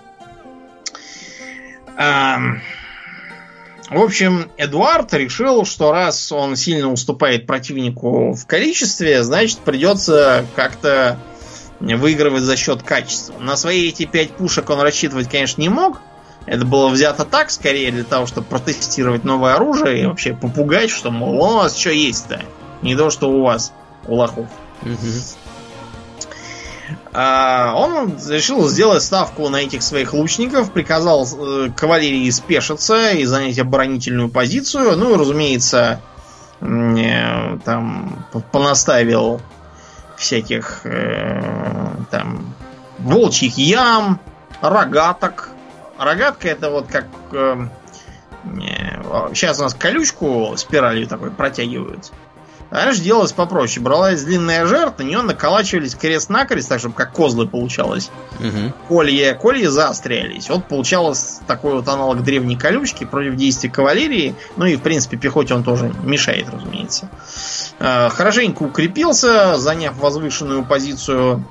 В общем, Эдуард решил, что раз он сильно уступает противнику в количестве, значит придется как-то выигрывать за счет качества. На свои эти пять пушек он рассчитывать, конечно, не мог. Это было взято так, скорее для того, чтобы протестировать новое оружие и вообще попугать, что, мол, у вас что есть-то. Не то, что у вас, у лохов. А, он решил сделать ставку на этих своих лучников, приказал э, кавалерии спешиться и занять оборонительную позицию. Ну и, разумеется, э, там понаставил всяких э, там волчьих ям, рогаток. Рогатка это вот как э, сейчас у нас колючку спиралью такой протягивают. Раньше делалось попроще. Бралась длинная жертва, на нее наколачивались крест-накрест, так чтобы как козлы получалось. Угу. Колья, колья заострялись. Вот получалось такой вот аналог древней колючки против действий кавалерии. Ну и, в принципе, пехоте он тоже мешает, разумеется. э, хорошенько укрепился, заняв возвышенную позицию.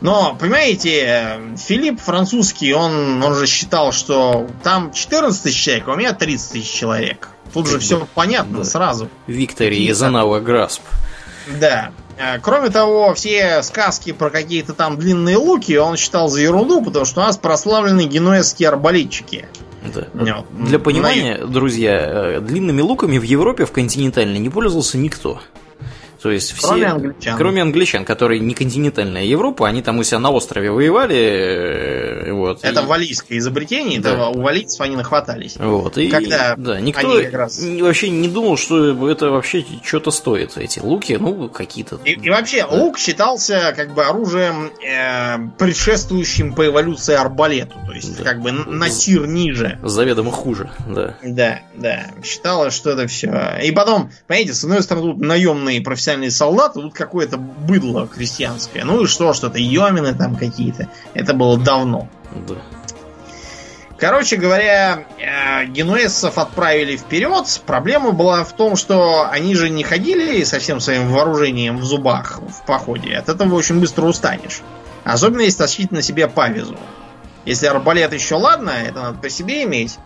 Но, понимаете, Филипп французский, он, он же считал, что там 14 тысяч человек, а у меня 30 тысяч человек. Тут же все понятно да. сразу. Виктория из Анала Грасп. Да. А, кроме того, все сказки про какие-то там длинные луки он считал за ерунду, потому что у нас прославлены генуэзские арбалетчики. Да. Для понимания, На... друзья, э, длинными луками в Европе в континентальной не пользовался никто. То есть все, кроме англичан. Кроме англичан, которые не континентальная Европа, они там у себя на острове воевали. Э, вот, это и... валийское изобретение, да. это у валийцев они нахватались. Вот, и, Когда да, никто раз... вообще не думал, что это вообще что-то стоит, эти луки, ну, какие-то. И, и вообще, да. лук считался как бы оружием, э, предшествующим по эволюции арбалету, то есть да. как бы на тир ниже. Заведомо хуже, да. Да, да. Считалось, что это все. И потом, понимаете, с одной стороны, тут наемные профессионалы профессиональные солдаты, тут какое-то быдло крестьянское. Ну и что, что-то йомины там какие-то. Это было давно. Да. Короче говоря, э, генуэзцев отправили вперед. Проблема была в том, что они же не ходили со всем своим вооружением в зубах в походе. От этого очень быстро устанешь. Особенно если тащить на себе павизу. Если арбалет еще ладно, это надо по себе иметь,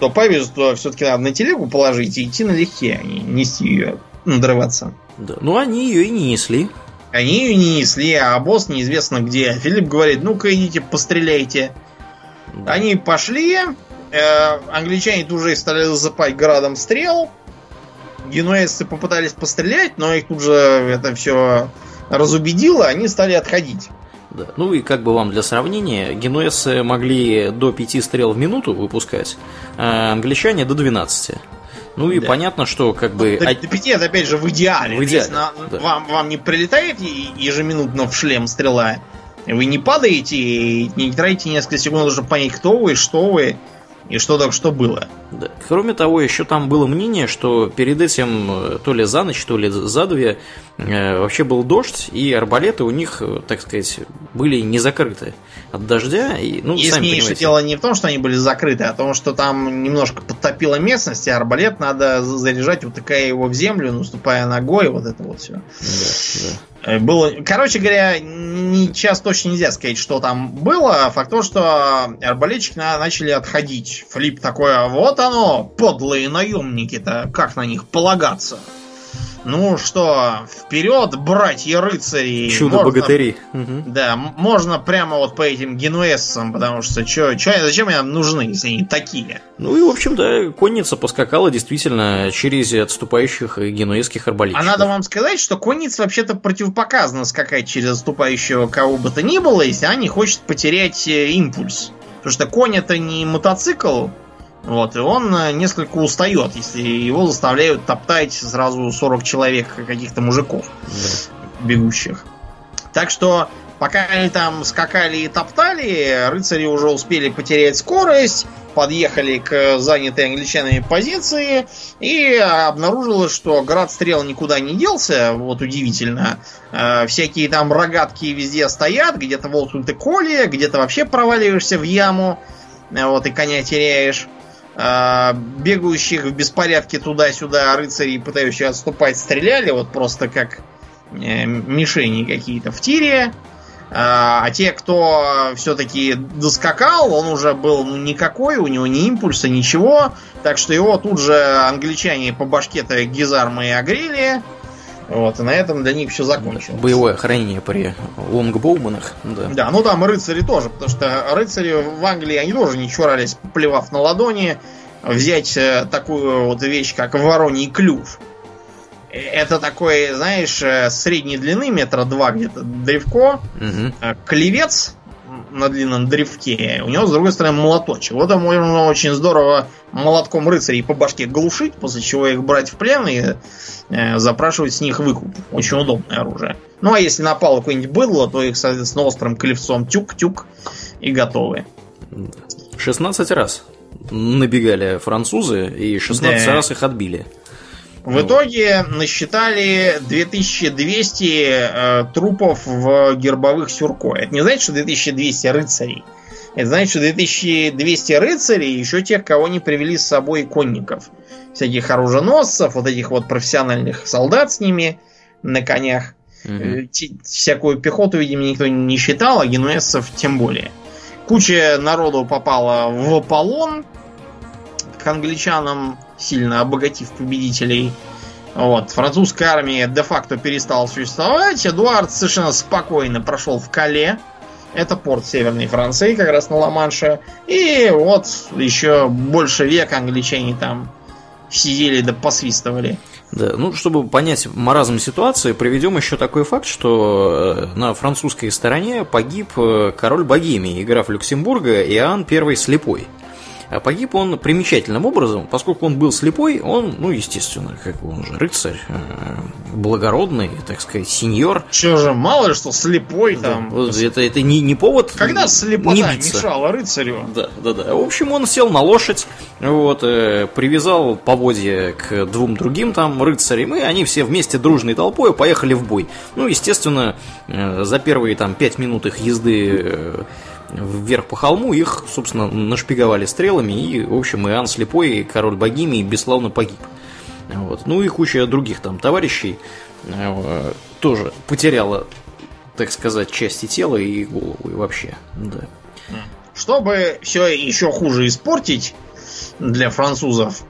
то павизу то все-таки надо на телегу положить и идти налегке, а не нести ее, надрываться. Да. Ну, они ее и не несли. Они ее не несли, а босс неизвестно где. Филипп говорит, ну-ка идите, постреляйте. Да. Они пошли, э, англичане тут же стали засыпать градом стрел. Генуэзцы попытались пострелять, но их тут же это все разубедило, они стали отходить. Да. Ну и как бы вам для сравнения, генуэзцы могли до 5 стрел в минуту выпускать, а англичане до 12. Ну и да. понятно, что как бы... До, до 5 это опять же в идеале. В идеале на, да. вам, вам не прилетает ежеминутно в шлем стрела, вы не падаете и не тратите несколько секунд, чтобы понять, кто вы, что вы и что так что было. Да. Кроме того, еще там было мнение, что перед этим э, то ли за ночь, то ли за две вообще был дождь, и арбалеты у них, э, так сказать, были не закрыты от дождя. И, ну, Яснейшее дело не в том, что они были закрыты, а в том, что там немножко подтопило местность, и арбалет надо заряжать, утыкая его в землю, наступая ногой, вот это вот все. Да, да. Э, было, короче говоря, не, сейчас точно нельзя сказать, что там было. Факт то, что арбалетчики на, начали отходить. Флип такой, «А вот оно, подлые наемники-то, как на них полагаться? Ну что, вперед, братья-рыцари! Чудо-богатыри. Да, можно прямо вот по этим генуэзцам, потому что чё, чё, зачем они нужны, если они такие? Ну и, в общем, да, конница поскакала действительно через отступающих генуэзских арбалетчиков. А надо вам сказать, что конница вообще-то противопоказано скакать через отступающего кого бы то ни было, если она не хочет потерять э, импульс. Потому что конь это не мотоцикл, вот, и он э, несколько устает, если его заставляют топтать сразу 40 человек каких-то мужиков да. бегущих. Так что, пока они там скакали и топтали, рыцари уже успели потерять скорость, подъехали к занятой англичанами позиции и обнаружилось, что град стрел никуда не делся, вот удивительно. Э, всякие там рогатки везде стоят, где-то волкнуты коли, где-то вообще проваливаешься в яму, э, вот и коня теряешь. А, бегающих в беспорядке туда-сюда рыцарей, пытающих отступать, стреляли, вот просто как э, мишени какие-то в тире. А, а те, кто все-таки доскакал, он уже был ну, никакой, у него ни импульса, ничего. Так что его тут же англичане по башке-то гизармы огрели. Вот, и на этом для них все закончилось. Боевое хранение при лонгбоуманах. Да. да, ну там рыцари тоже, потому что рыцари в Англии, они тоже не чурались, плевав на ладони, взять э, такую вот вещь, как вороний клюв. Это такой, знаешь, э, средней длины, метра два где-то, древко, угу. клевец, на длинном древке. У него, с другой стороны, молоточек. Вот там можно очень здорово молотком рыцарей по башке глушить, после чего их брать в плен и э, запрашивать с них выкуп. Очень удобное оружие. Ну, а если напало какое-нибудь быдло, то их, соответственно, острым клевцом тюк-тюк и готовы. 16 раз набегали французы, и 16 да. раз их отбили. В итоге насчитали 2200 э, трупов в гербовых сюрко. Это не значит, что 2200 рыцарей. Это значит, что 2200 рыцарей, еще тех, кого не привели с собой конников. Всяких оруженосцев, вот этих вот профессиональных солдат с ними на конях. Угу. Всякую пехоту, видимо, никто не считал, а генуэзцев тем более. Куча народу попала в полон к англичанам, сильно обогатив победителей. Вот. Французская армия де-факто перестала существовать. Эдуард совершенно спокойно прошел в Кале. Это порт Северной Франции, как раз на Ла-Манше. И вот еще больше века англичане там сидели да посвистывали. Да, ну, чтобы понять маразм ситуации, приведем еще такой факт, что э, на французской стороне погиб э, король Богемии, граф Люксембурга Иоанн I Слепой. А погиб он примечательным образом, поскольку он был слепой, он, ну, естественно, как он же рыцарь, э, благородный, так сказать, сеньор. Че же, мало ли что, слепой да, там. Это, это не, не повод Когда слепота не биться. мешала рыцарю. Да, да, да. В общем, он сел на лошадь, вот, э, привязал поводья к двум другим там рыцарям, и они все вместе дружной толпой поехали в бой. Ну, естественно, э, за первые там пять минут их езды вверх по холму, их, собственно, нашпиговали стрелами, и, в общем, Иоанн Слепой, и король Богемии, бесславно погиб. Вот. Ну и куча других там товарищей э, тоже потеряла, так сказать, части тела и голову, и вообще, да. Чтобы все еще хуже испортить для французов,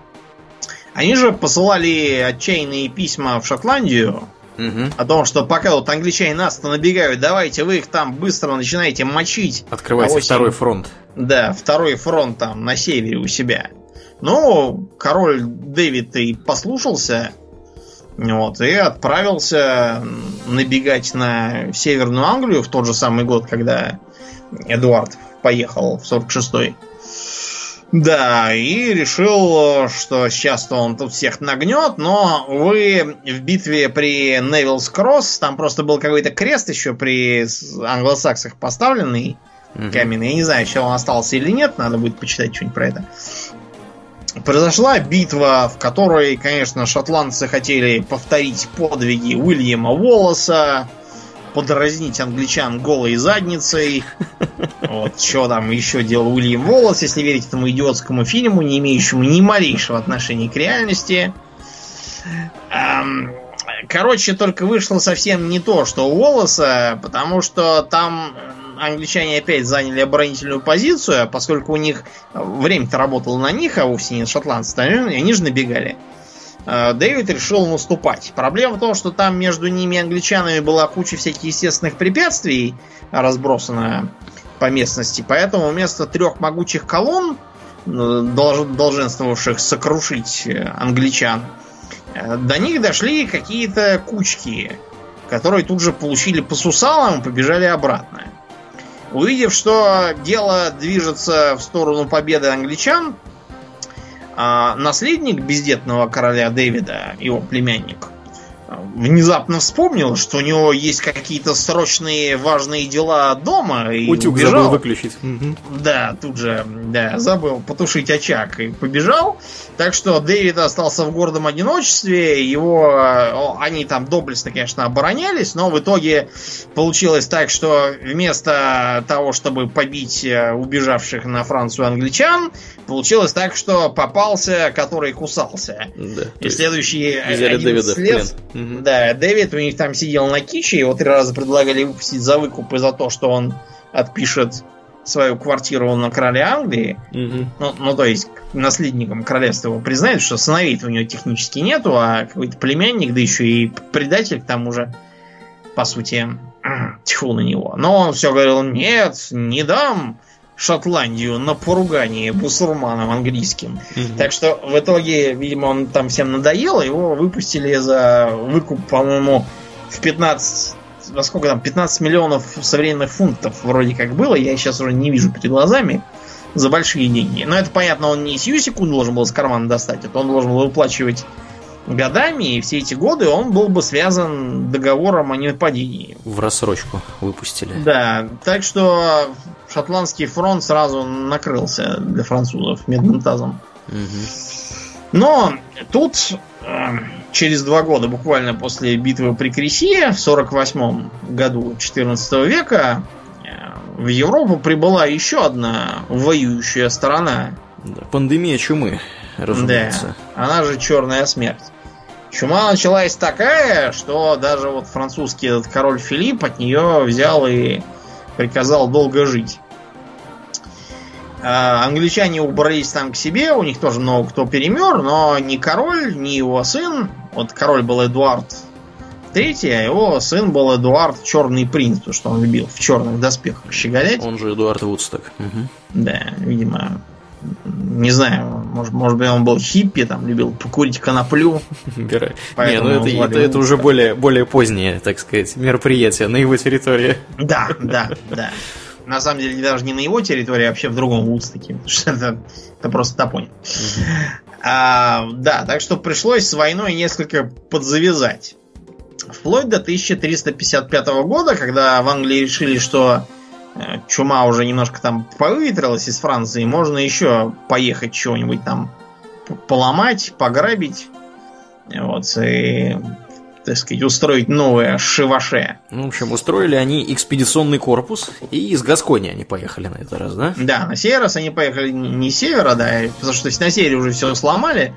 они же посылали отчаянные письма в Шотландию, Угу. О том, что пока вот англичане нас-то набегают, давайте вы их там быстро начинаете мочить. Открывайте а второй фронт. Да, второй фронт там на севере у себя. Ну, король Дэвид и послушался, вот, и отправился набегать на Северную Англию в тот же самый год, когда Эдуард поехал в 46-й. Да, и решил, что сейчас-то он тут всех нагнет, но, вы в битве при Невилс Кросс, там просто был какой-то крест еще при англосаксах поставленный, угу. каменный. Я не знаю, еще он остался или нет, надо будет почитать что-нибудь про это. Произошла битва, в которой, конечно, шотландцы хотели повторить подвиги Уильяма Уоллеса, подразнить англичан голой задницей. Вот, что там еще делал Уильям Волос, если верить этому идиотскому фильму, не имеющему ни малейшего отношения к реальности. Короче, только вышло совсем не то, что у Волоса, потому что там англичане опять заняли оборонительную позицию, поскольку у них время-то работало на них, а вовсе не на шотландцев, они же набегали. Э, Дэвид решил наступать. Проблема в том, что там между ними и англичанами была куча всяких естественных препятствий, разбросанная по местности. Поэтому вместо трех могучих колонн, э, долженствовавших сокрушить э, англичан, до них дошли какие-то кучки, которые тут же получили по сусалам и побежали обратно. Увидев, что дело движется в сторону победы англичан, а наследник бездетного короля Дэвида, его племянник, внезапно вспомнил, что у него есть какие-то срочные важные дела дома. И Утюг убежал. забыл выключить. Да, тут же, да, забыл потушить очаг и побежал. Так что Дэвид остался в гордом одиночестве. Его, они там доблестно, конечно, оборонялись, но в итоге получилось так, что вместо того, чтобы побить э, убежавших на Францию англичан, получилось так, что попался, который кусался. Да, и следующий Дэвида след, Угу. Да, Дэвид у них там сидел на киче, его три раза предлагали выпустить за выкуп и за то, что он отпишет свою квартиру на короле Англии. Угу. Ну, ну, то есть, наследником королевства его признают, что сыновей у него технически нету, а какой-то племянник, да еще и предатель к тому же, по сути, тьфу на него. Но он все говорил, нет, не дам Шотландию на поругание бусурманам английским. Угу. Так что в итоге, видимо, он там всем надоел, его выпустили за выкуп, по-моему, в 15 во сколько там, 15 миллионов современных фунтов вроде как было, я сейчас уже не вижу перед глазами, за большие деньги. Но это понятно, он не сию секунду должен был с кармана достать, это он должен был выплачивать годами, и все эти годы он был бы связан договором о ненападении. В рассрочку выпустили. Да, так что шотландский фронт сразу накрылся для французов медным тазом. Угу. Но тут э, через два года, буквально после битвы при Креси, в 48 году 14 века, э, в Европу прибыла еще одна воюющая сторона. Да, пандемия чумы, разумеется. Да, она же черная смерть. Чума началась такая, что даже вот французский этот король Филипп от нее взял и приказал долго жить. А, англичане убрались там к себе, у них тоже много кто перемер, но ни король, ни его сын, вот король был Эдуард III, а его сын был Эдуард Черный принц, потому что он любил в черных доспехах щеголять. Он же Эдуард Вудсток. Угу. Да, видимо, не знаю, может, может быть, он был хиппи, там, любил покурить коноплю. Не, ну это, это, это уже более, более позднее, так сказать, мероприятие на его территории. Да, да, да на самом деле даже не на его территории, а вообще в другом Вудстоке. Это, это просто топоним. А, да, так что пришлось с войной несколько подзавязать. Вплоть до 1355 года, когда в Англии решили, что чума уже немножко там повыветрилась из Франции, можно еще поехать чего-нибудь там поломать, пограбить. Вот, и так сказать, устроить новое шиваше. Ну, в общем, устроили они экспедиционный корпус, и из Гаскони они поехали на этот раз, да? Да, на сей раз они поехали не с севера, да, потому что на севере уже все сломали.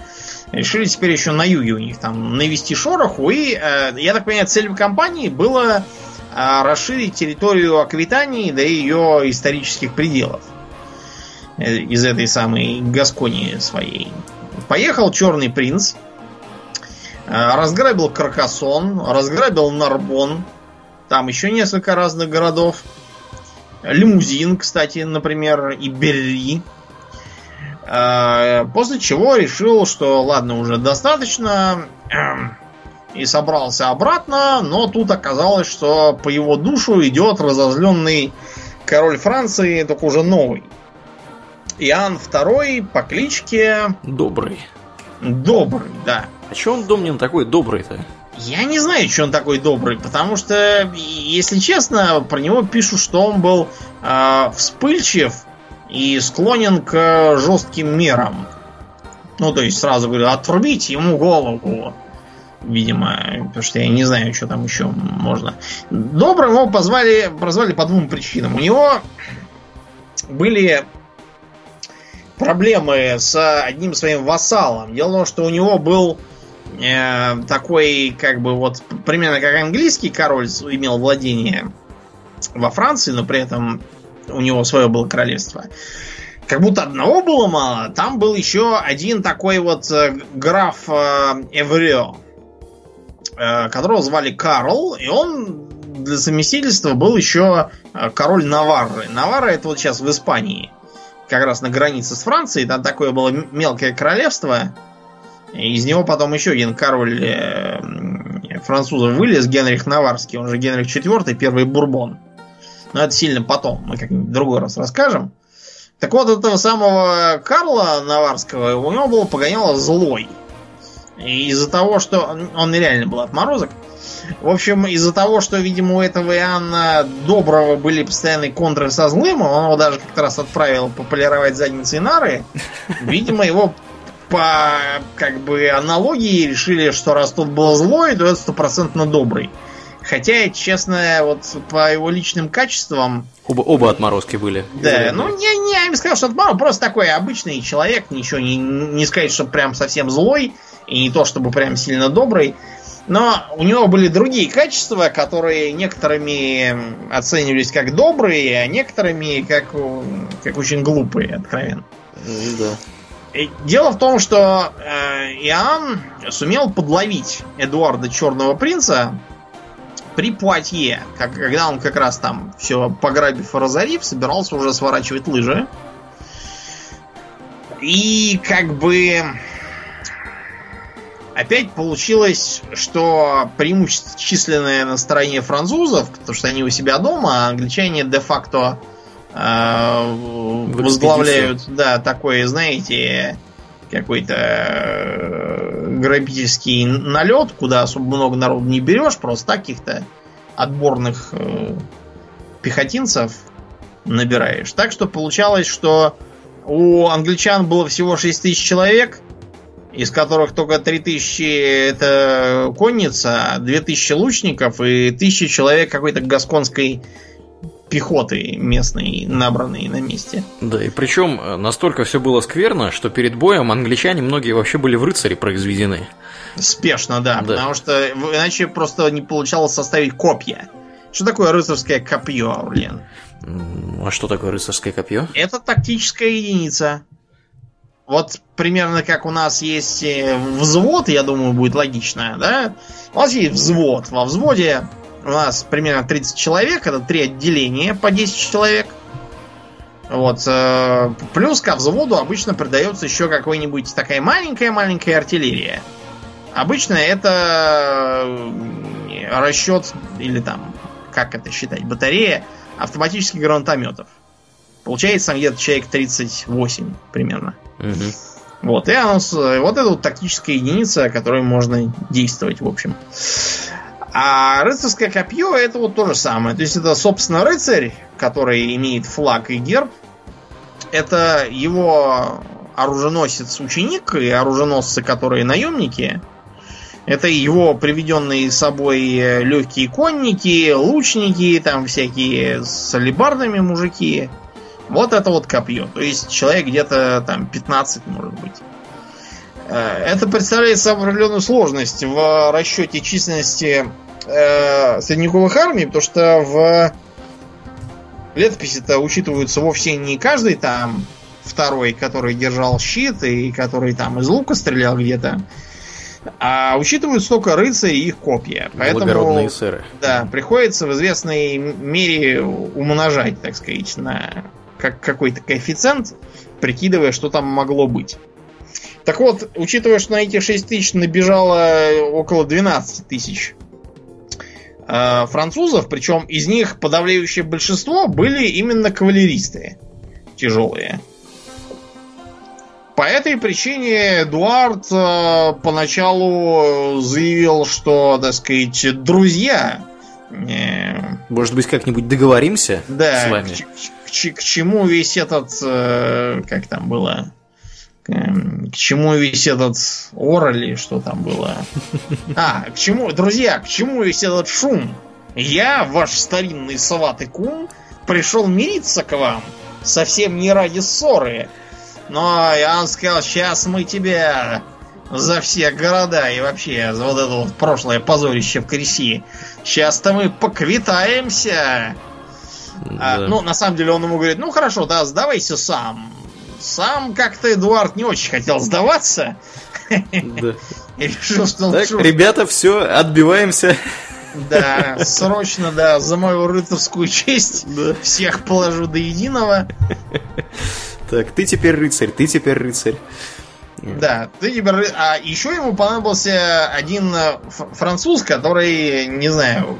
Решили теперь еще на юге у них там навести шороху. И, э, я так понимаю, целью компании было э, расширить территорию Аквитании до ее исторических пределов. Э, из этой самой Гасконии своей. Поехал Черный принц, Э, разграбил Каркасон, разграбил Нарбон, там еще несколько разных городов. Лимузин, кстати, например, и Берри. Э, после чего решил, что ладно, уже достаточно, эм, и собрался обратно, но тут оказалось, что по его душу идет разозленный король Франции, только уже новый. Иоанн II по кличке... Добрый. Добрый, да. А че он, Домнин, такой добрый-то? Я не знаю, что он такой добрый, потому что, если честно, про него пишут, что он был э, вспыльчив и склонен к жестким мерам. Ну, то есть сразу говорю, отрубить ему голову. Видимо, потому что я не знаю, что там еще можно. Добрым его позвали, прозвали по двум причинам. У него были проблемы с одним своим вассалом. Дело в том, что у него был э, такой, как бы вот, примерно как английский король имел владение во Франции, но при этом у него свое было королевство. Как будто одного было мало, там был еще один такой вот э, граф э, Эврио, которого звали Карл, и он для совместительства был еще э, король Наварры. Наварра это вот сейчас в Испании, как раз на границе с Францией, там такое было мелкое королевство, из него потом еще один король э, французов вылез, Генрих Наварский, он же Генрих IV, первый Бурбон. Но это сильно потом, мы как-нибудь в другой раз расскажем. Так вот, этого самого Карла Наварского, у него было погоняло злой. Из-за того, что... Он нереально был отморозок. В общем, из-за того, что, видимо, у этого Иоанна Доброго были постоянные контры со злым, он его даже как-то раз отправил пополировать задницы Нары, видимо, его по как бы аналогии решили, что раз тут был злой, то это стопроцентно добрый. Хотя, честно, вот по его личным качествам... Оба, оба отморозки были. Да, ну не, не, я не сказал, что отморозок, просто такой обычный человек, ничего не, не сказать, что прям совсем злой, и не то, чтобы прям сильно добрый. Но у него были другие качества, которые некоторыми оценивались как добрые, а некоторыми как, как очень глупые, откровенно. Да. Дело в том, что э, Иоанн сумел подловить Эдуарда Черного Принца при Пуатье, как, когда он как раз там все пограбив и разорив, собирался уже сворачивать лыжи. И как бы опять получилось, что преимущество численное на стороне французов, потому что они у себя дома, а англичане де-факто э, возглавляют, да, такое, знаете, какой-то э, грабительский налет, куда особо много народу не берешь, просто каких-то отборных э, пехотинцев набираешь. Так что получалось, что у англичан было всего 6 тысяч человек, из которых только 3000 это конница, 2000 лучников и 1000 человек какой-то гасконской пехоты местной, набранной на месте. Да, и причем э, настолько все было скверно, что перед боем англичане многие вообще были в рыцари произведены. Спешно, да, да. потому что иначе просто не получалось составить копья. Что такое рыцарское копье, Аурлен? А что такое рыцарское копье? Это тактическая единица. Вот примерно как у нас есть э, взвод, я думаю, будет логично, да? У нас есть взвод. Во взводе у нас примерно 30 человек, это три отделения по 10 человек. Вот. Э, плюс ко взводу обычно придается еще какой-нибудь такая маленькая-маленькая артиллерия. Обычно это э, расчет или там, как это считать, батарея автоматических гранатометов. Получается где-то человек 38 примерно. Угу. Вот, и оно, вот это вот тактическая единица, которой можно действовать, в общем. А рыцарское копье это вот то же самое. То есть это, собственно, рыцарь, который имеет флаг и герб. Это его оруженосец-ученик и оруженосцы, которые наемники. Это его приведенные с собой легкие конники, лучники, там всякие с алебардами мужики. Вот это вот копье. То есть человек где-то там 15 может быть. Э, это представляет собой определенную сложность в расчете численности э, средневековых армий, потому что в летописи-то учитываются вовсе не каждый там второй, который держал щит и который там из лука стрелял где-то, а учитывают только рыцари и их копья. Поэтому, сыры. Да, приходится в известной мере умножать, так сказать, на как какой-то коэффициент, прикидывая, что там могло быть. Так вот, учитывая, что на эти 6 тысяч набежало около 12 тысяч э, французов, причем из них подавляющее большинство были именно кавалеристы тяжелые. По этой причине Эдуард э, поначалу заявил, что, так сказать, друзья... Э, Может быть, как-нибудь договоримся да, с вами? К, чему весь этот, э, как там было, к, эм, к чему весь этот ор или что там было? А, к чему, друзья, к чему весь этот шум? Я, ваш старинный соватый кум, пришел мириться к вам, совсем не ради ссоры. Но я вам сказал, сейчас мы тебя за все города и вообще за вот это вот прошлое позорище в Креси. Сейчас-то мы поквитаемся. А, да. А, ну, на самом деле он ему говорит, ну хорошо, да, сдавайся сам. Сам как-то Эдуард не очень хотел сдаваться. Да. И решил, что так, ребята, все, отбиваемся. Да, срочно, да, за мою рыцарскую честь да. всех положу до единого. Так, ты теперь рыцарь, ты теперь рыцарь. Да, ты теперь... А еще ему понадобился один э, француз, который, не знаю,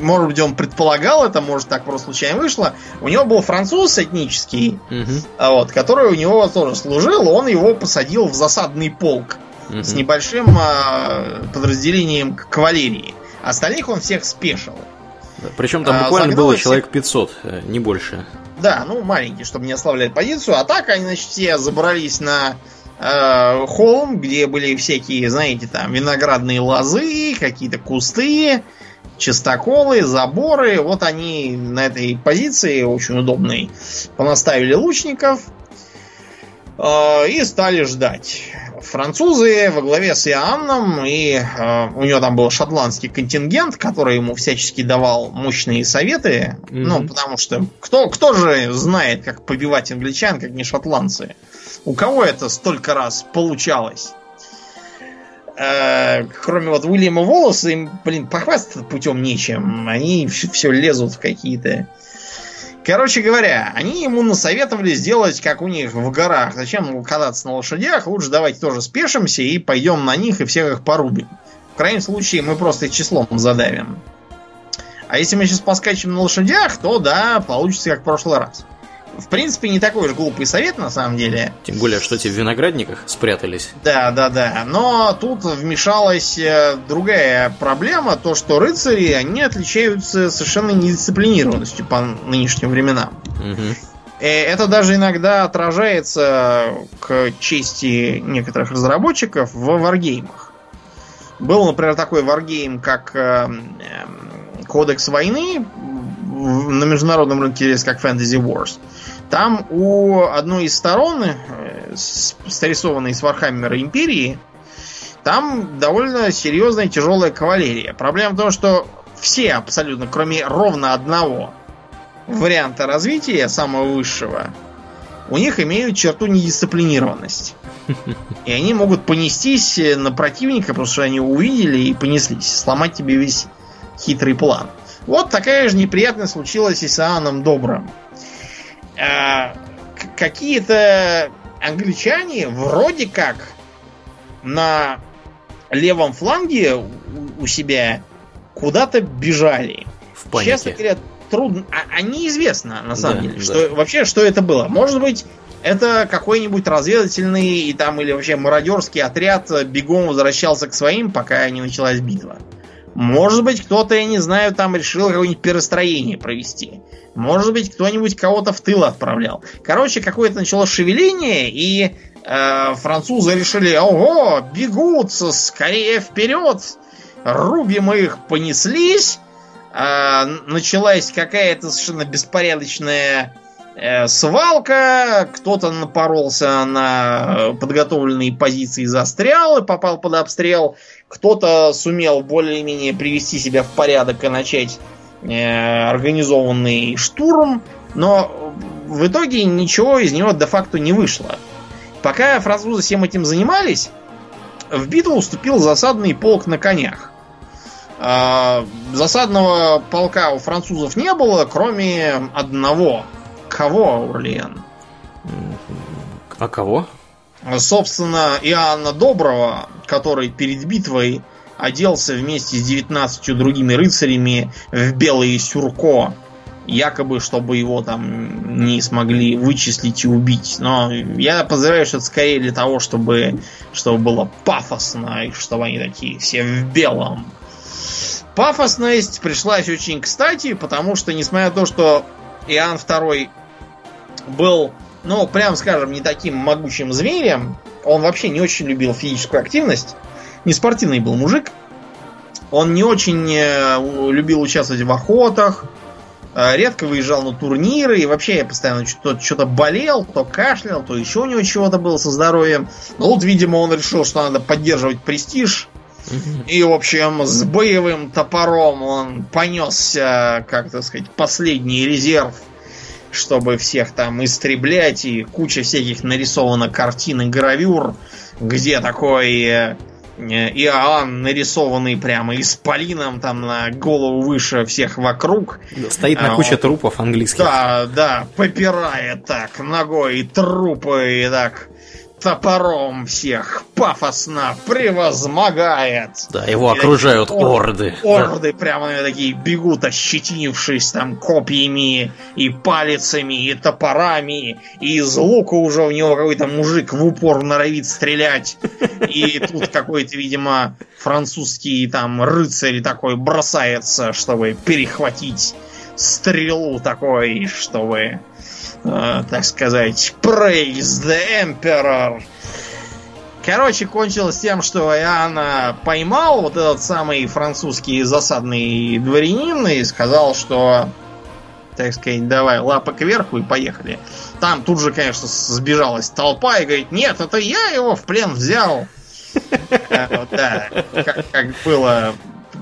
может быть, он предполагал это, может, так просто случайно вышло. У него был француз этнический, угу. вот, который у него тоже служил, он его посадил в засадный полк угу. с небольшим а, подразделением кавалерии. Остальных он всех спешил. Причем там а, буквально а, было всех... человек 500, э, не больше. Да, ну маленький, чтобы не ослаблять позицию. А так они, значит, все забрались на э, холм, где были всякие, знаете, там виноградные лозы, какие-то кусты, чистоколы, заборы. Вот они на этой позиции очень удобной понаставили лучников э, и стали ждать. Французы во главе с Иоанном, и э, у него там был шотландский контингент, который ему всячески давал мощные советы. Mm-hmm. Ну, потому что кто, кто же знает, как побивать англичан, как не шотландцы? У кого это столько раз получалось? Э, кроме вот Уильяма Волоса, им, блин, похвастаться путем нечем. Они все лезут в какие-то... Короче говоря, они ему насоветовали сделать, как у них в горах. Зачем кататься на лошадях? Лучше давайте тоже спешимся и пойдем на них и всех их порубим. В крайнем случае мы просто их числом задавим. А если мы сейчас поскачем на лошадях, то да, получится как в прошлый раз в принципе, не такой уж глупый совет, на самом деле. Тем более, что эти в виноградниках спрятались. Да, да, да. Но тут вмешалась э, другая проблема, то, что рыцари, они отличаются совершенно недисциплинированностью по нынешним временам. Угу. Это даже иногда отражается к чести некоторых разработчиков в варгеймах. Был, например, такой варгейм, как э, Кодекс войны, на международном рынке как Fantasy Wars. Там у одной из сторон, э, срисованной с Вархаммера Империи, там довольно серьезная тяжелая кавалерия. Проблема в том, что все абсолютно, кроме ровно одного варианта развития, самого высшего, у них имеют черту недисциплинированность. И они могут понестись на противника, потому что они увидели и понеслись. Сломать тебе весь хитрый план. Вот такая же неприятность случилась и с Иоанном Добрым. А, какие-то англичане вроде как на левом фланге у, себя куда-то бежали. В панике. Честно говоря, трудно. А, а неизвестно, на самом Да, деле, да. что вообще что это было. Может быть, это какой-нибудь разведывательный и там или вообще мародерский отряд э, бегом возвращался к своим, пока не началась битва. Может быть, кто-то, я не знаю, там решил какое-нибудь перестроение провести. Может быть, кто-нибудь кого-то в тыл отправлял. Короче, какое-то началось шевеление, и э, французы решили, ого, бегут, скорее вперед, рубим их, понеслись. А, началась какая-то совершенно беспорядочная э, свалка, кто-то напоролся на э, подготовленные позиции, застрял и попал под обстрел, кто-то сумел более-менее привести себя в порядок и начать э, организованный штурм, но в итоге ничего из него де-факто не вышло. Пока французы всем этим занимались, в битву уступил засадный полк на конях. А, Засадного полка у французов не было, кроме одного. Кого, Урлиен? А кого? Собственно, Иоанна Доброго, который перед битвой оделся вместе с 19 другими рыцарями в белые сюрко, якобы, чтобы его там не смогли вычислить и убить. Но я подозреваю, что это скорее для того, чтобы, чтобы было пафосно, и чтобы они такие все в белом. Пафосность пришлась очень кстати, потому что, несмотря на то, что Иоанн II был, ну, прям скажем, не таким могучим зверем, он вообще не очень любил физическую активность, не спортивный был мужик, он не очень э, любил участвовать в охотах, э, редко выезжал на турниры, и вообще я постоянно что-то, болел, то кашлял, то еще у него чего-то было со здоровьем. Но вот, видимо, он решил, что надо поддерживать престиж, и, в общем, с боевым топором он понесся, как так сказать, последний резерв, чтобы всех там истреблять, и куча всяких нарисовано картин и гравюр, где такой э, э, Иоанн, нарисованный прямо исполином, там на голову выше всех вокруг, Стоит на А, куче трупов английских. да, да, попирает так ногой трупы и так топором всех пафосно превозмогает. Да, его И окружают ор- орды. Орды прямо наверное, такие бегут, ощетинившись там копьями и палицами, и топорами, и из лука уже у него какой-то мужик в упор норовит стрелять. И тут какой-то, видимо, французский там рыцарь такой бросается, чтобы перехватить стрелу такой, чтобы, э, так сказать, praise the emperor. Короче, кончилось тем, что Иоанна поймал вот этот самый французский засадный дворянин и сказал, что, так сказать, давай лапы кверху и поехали. Там тут же, конечно, сбежалась толпа и говорит, нет, это я его в плен взял. Э, Да, как было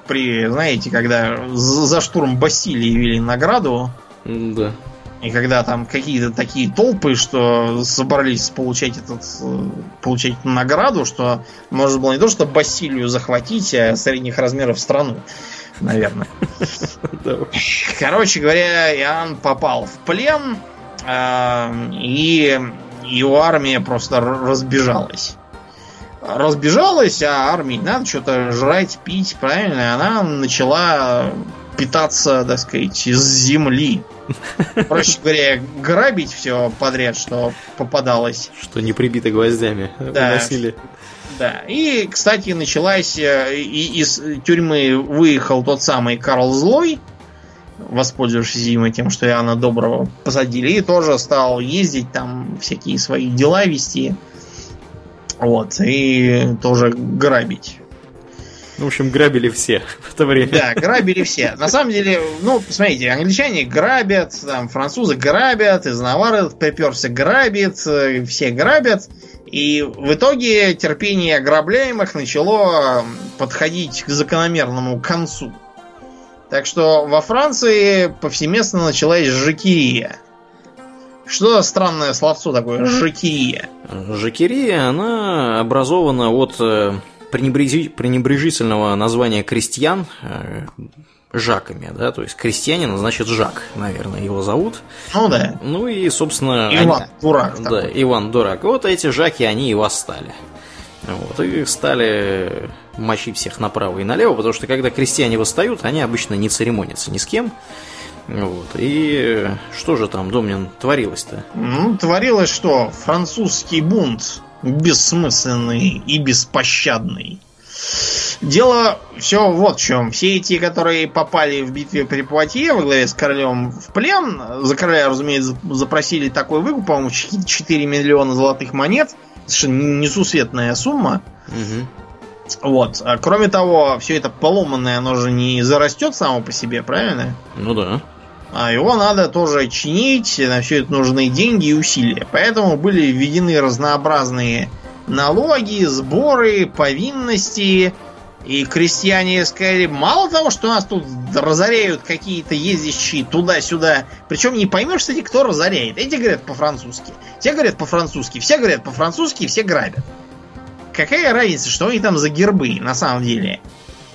при, знаете, когда за штурм Басилии вели награду, Да. И когда там какие-то такие толпы, что собрались получать этот э, получать эту награду, что можно было не то, что Басилию захватить, а средних размеров страну, наверное. Короче говоря, Иоанн попал в плен, э, и его армия просто разбежалась. Разбежалась, а армии надо что-то жрать, пить, правильно? Она начала питаться, так сказать, из земли. Проще говоря, грабить все подряд, что попадалось. Что не прибито гвоздями. Да. Выносили. Да. И, кстати, началась э, и из тюрьмы выехал тот самый Карл Злой, воспользовавшись, видимо, тем, что Иоанна Доброго посадили, и тоже стал ездить там, всякие свои дела вести. Вот, и тоже грабить. В общем, грабили все в это время. Да, грабили все. На самом деле, ну, посмотрите, англичане грабят, там, французы грабят, из Навары приперся грабит, э, все грабят. И в итоге терпение ограбляемых начало подходить к закономерному концу. Так что во Франции повсеместно началась жакирия. Что за странное словцо такое? Жакирия. Жакирия, она образована от э, пренебрежительного названия крестьян э, Жаками, да, то есть крестьянин, значит Жак, наверное, его зовут. Ну да. Ну и, собственно... Иван они... Дурак. Да, такой. Иван Дурак. Вот эти Жаки, они и восстали. Вот, и стали мочить всех направо и налево, потому что когда крестьяне восстают, они обычно не церемонятся ни с кем. Вот. И что же там, Домнин, творилось-то? Ну, творилось что? Французский бунт бессмысленный и беспощадный. Дело все вот в чем. Все эти, которые попали в битве при Пуатье во главе с королем в плен, за короля, разумеется, запросили такой выкуп, по-моему, 4 миллиона золотых монет. Совершенно несусветная сумма. Угу. Вот. А кроме того, все это поломанное, оно же не зарастет само по себе, правильно? Ну да. А его надо тоже чинить, на все это нужны деньги и усилия. Поэтому были введены разнообразные налоги, сборы, повинности. И крестьяне сказали, мало того, что нас тут разоряют какие-то ездящие туда-сюда. Причем не поймешь, кстати, кто разоряет. Эти говорят по-французски. Те говорят по-французски. Все говорят по-французски, все грабят. Какая разница, что они там за гербы на самом деле?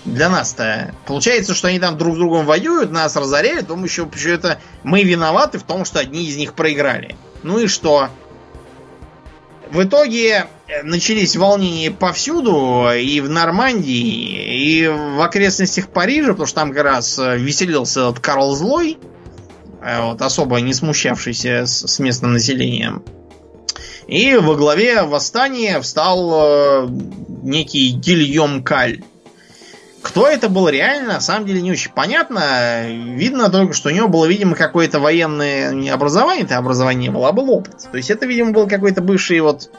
Для нас-то. Получается, что они там друг с другом воюют, нас разоряют, потом еще это мы виноваты в том, что одни из них проиграли. Ну и что? В итоге э, начались волнения повсюду, и в Нормандии, и в окрестностях Парижа, потому что там как раз э, веселился этот Карл Злой, э, вот, особо не смущавшийся с, с местным населением. И во главе восстания встал некий Гильем Каль кто это был реально, на самом деле не очень понятно. Видно только, что у него было, видимо, какое-то военное не образование, это образование не было, а был опыт. То есть это, видимо, был какой-то бывший вот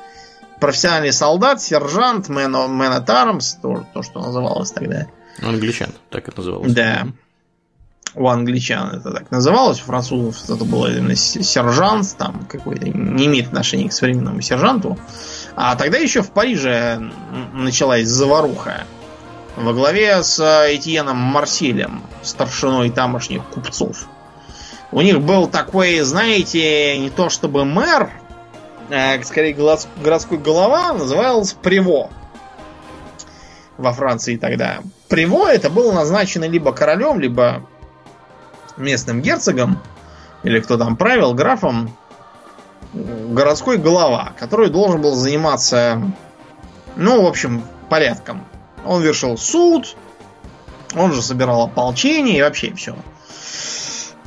профессиональный солдат, сержант, man at arms, то, то, что называлось тогда. Англичан, так это называлось. Да. У англичан это так называлось, у французов это было именно сержант, там какой-то, не имеет отношения к современному сержанту. А тогда еще в Париже началась заваруха во главе с Этьеном Марселем, старшиной тамошних купцов. У них был такой, знаете, не то чтобы мэр, а скорее городской голова, назывался Приво. Во Франции тогда. Приво это было назначено либо королем, либо местным герцогом, или кто там правил, графом, городской голова, который должен был заниматься, ну, в общем, порядком он вершил суд, он же собирал ополчение и вообще все.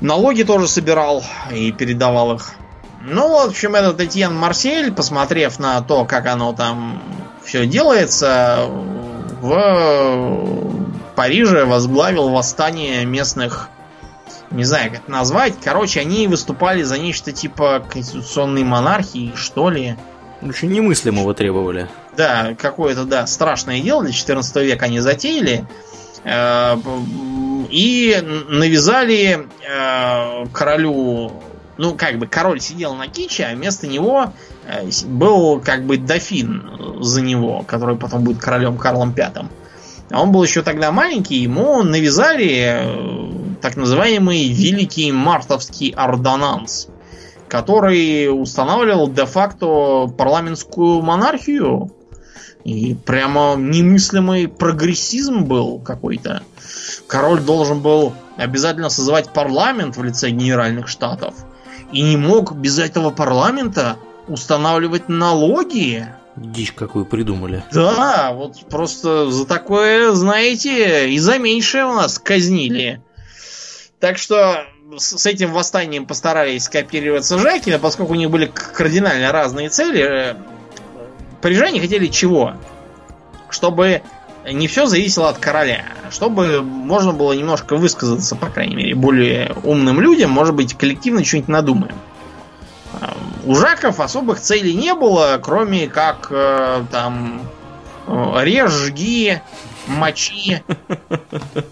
Налоги тоже собирал и передавал их. Ну, в общем, этот Этьен Марсель, посмотрев на то, как оно там все делается, в Париже возглавил восстание местных, не знаю, как это назвать. Короче, они выступали за нечто типа конституционной монархии, что ли. Очень немыслимого требовали. Да, какое-то, да, страшное дело для 14 века они затеяли. Э, и навязали э, королю ну, как бы король сидел на киче, а вместо него э, был как бы дофин за него, который потом будет королем Карлом Пятым. А он был еще тогда маленький, ему навязали так называемый Великий Мартовский ордонанс который устанавливал де-факто парламентскую монархию. И прямо немыслимый прогрессизм был какой-то. Король должен был обязательно созывать парламент в лице генеральных штатов. И не мог без этого парламента устанавливать налоги. Дичь какую придумали. Да, вот просто за такое, знаете, и за меньшее у нас казнили. Так что с этим восстанием постарались скопироваться Жакина, поскольку у них были кардинально разные цели. Э, парижане хотели чего? Чтобы не все зависело от короля. Чтобы можно было немножко высказаться, по крайней мере, более умным людям, может быть, коллективно что-нибудь надумаем. Э, у Жаков особых целей не было, кроме как э, там режь, жги, мочи.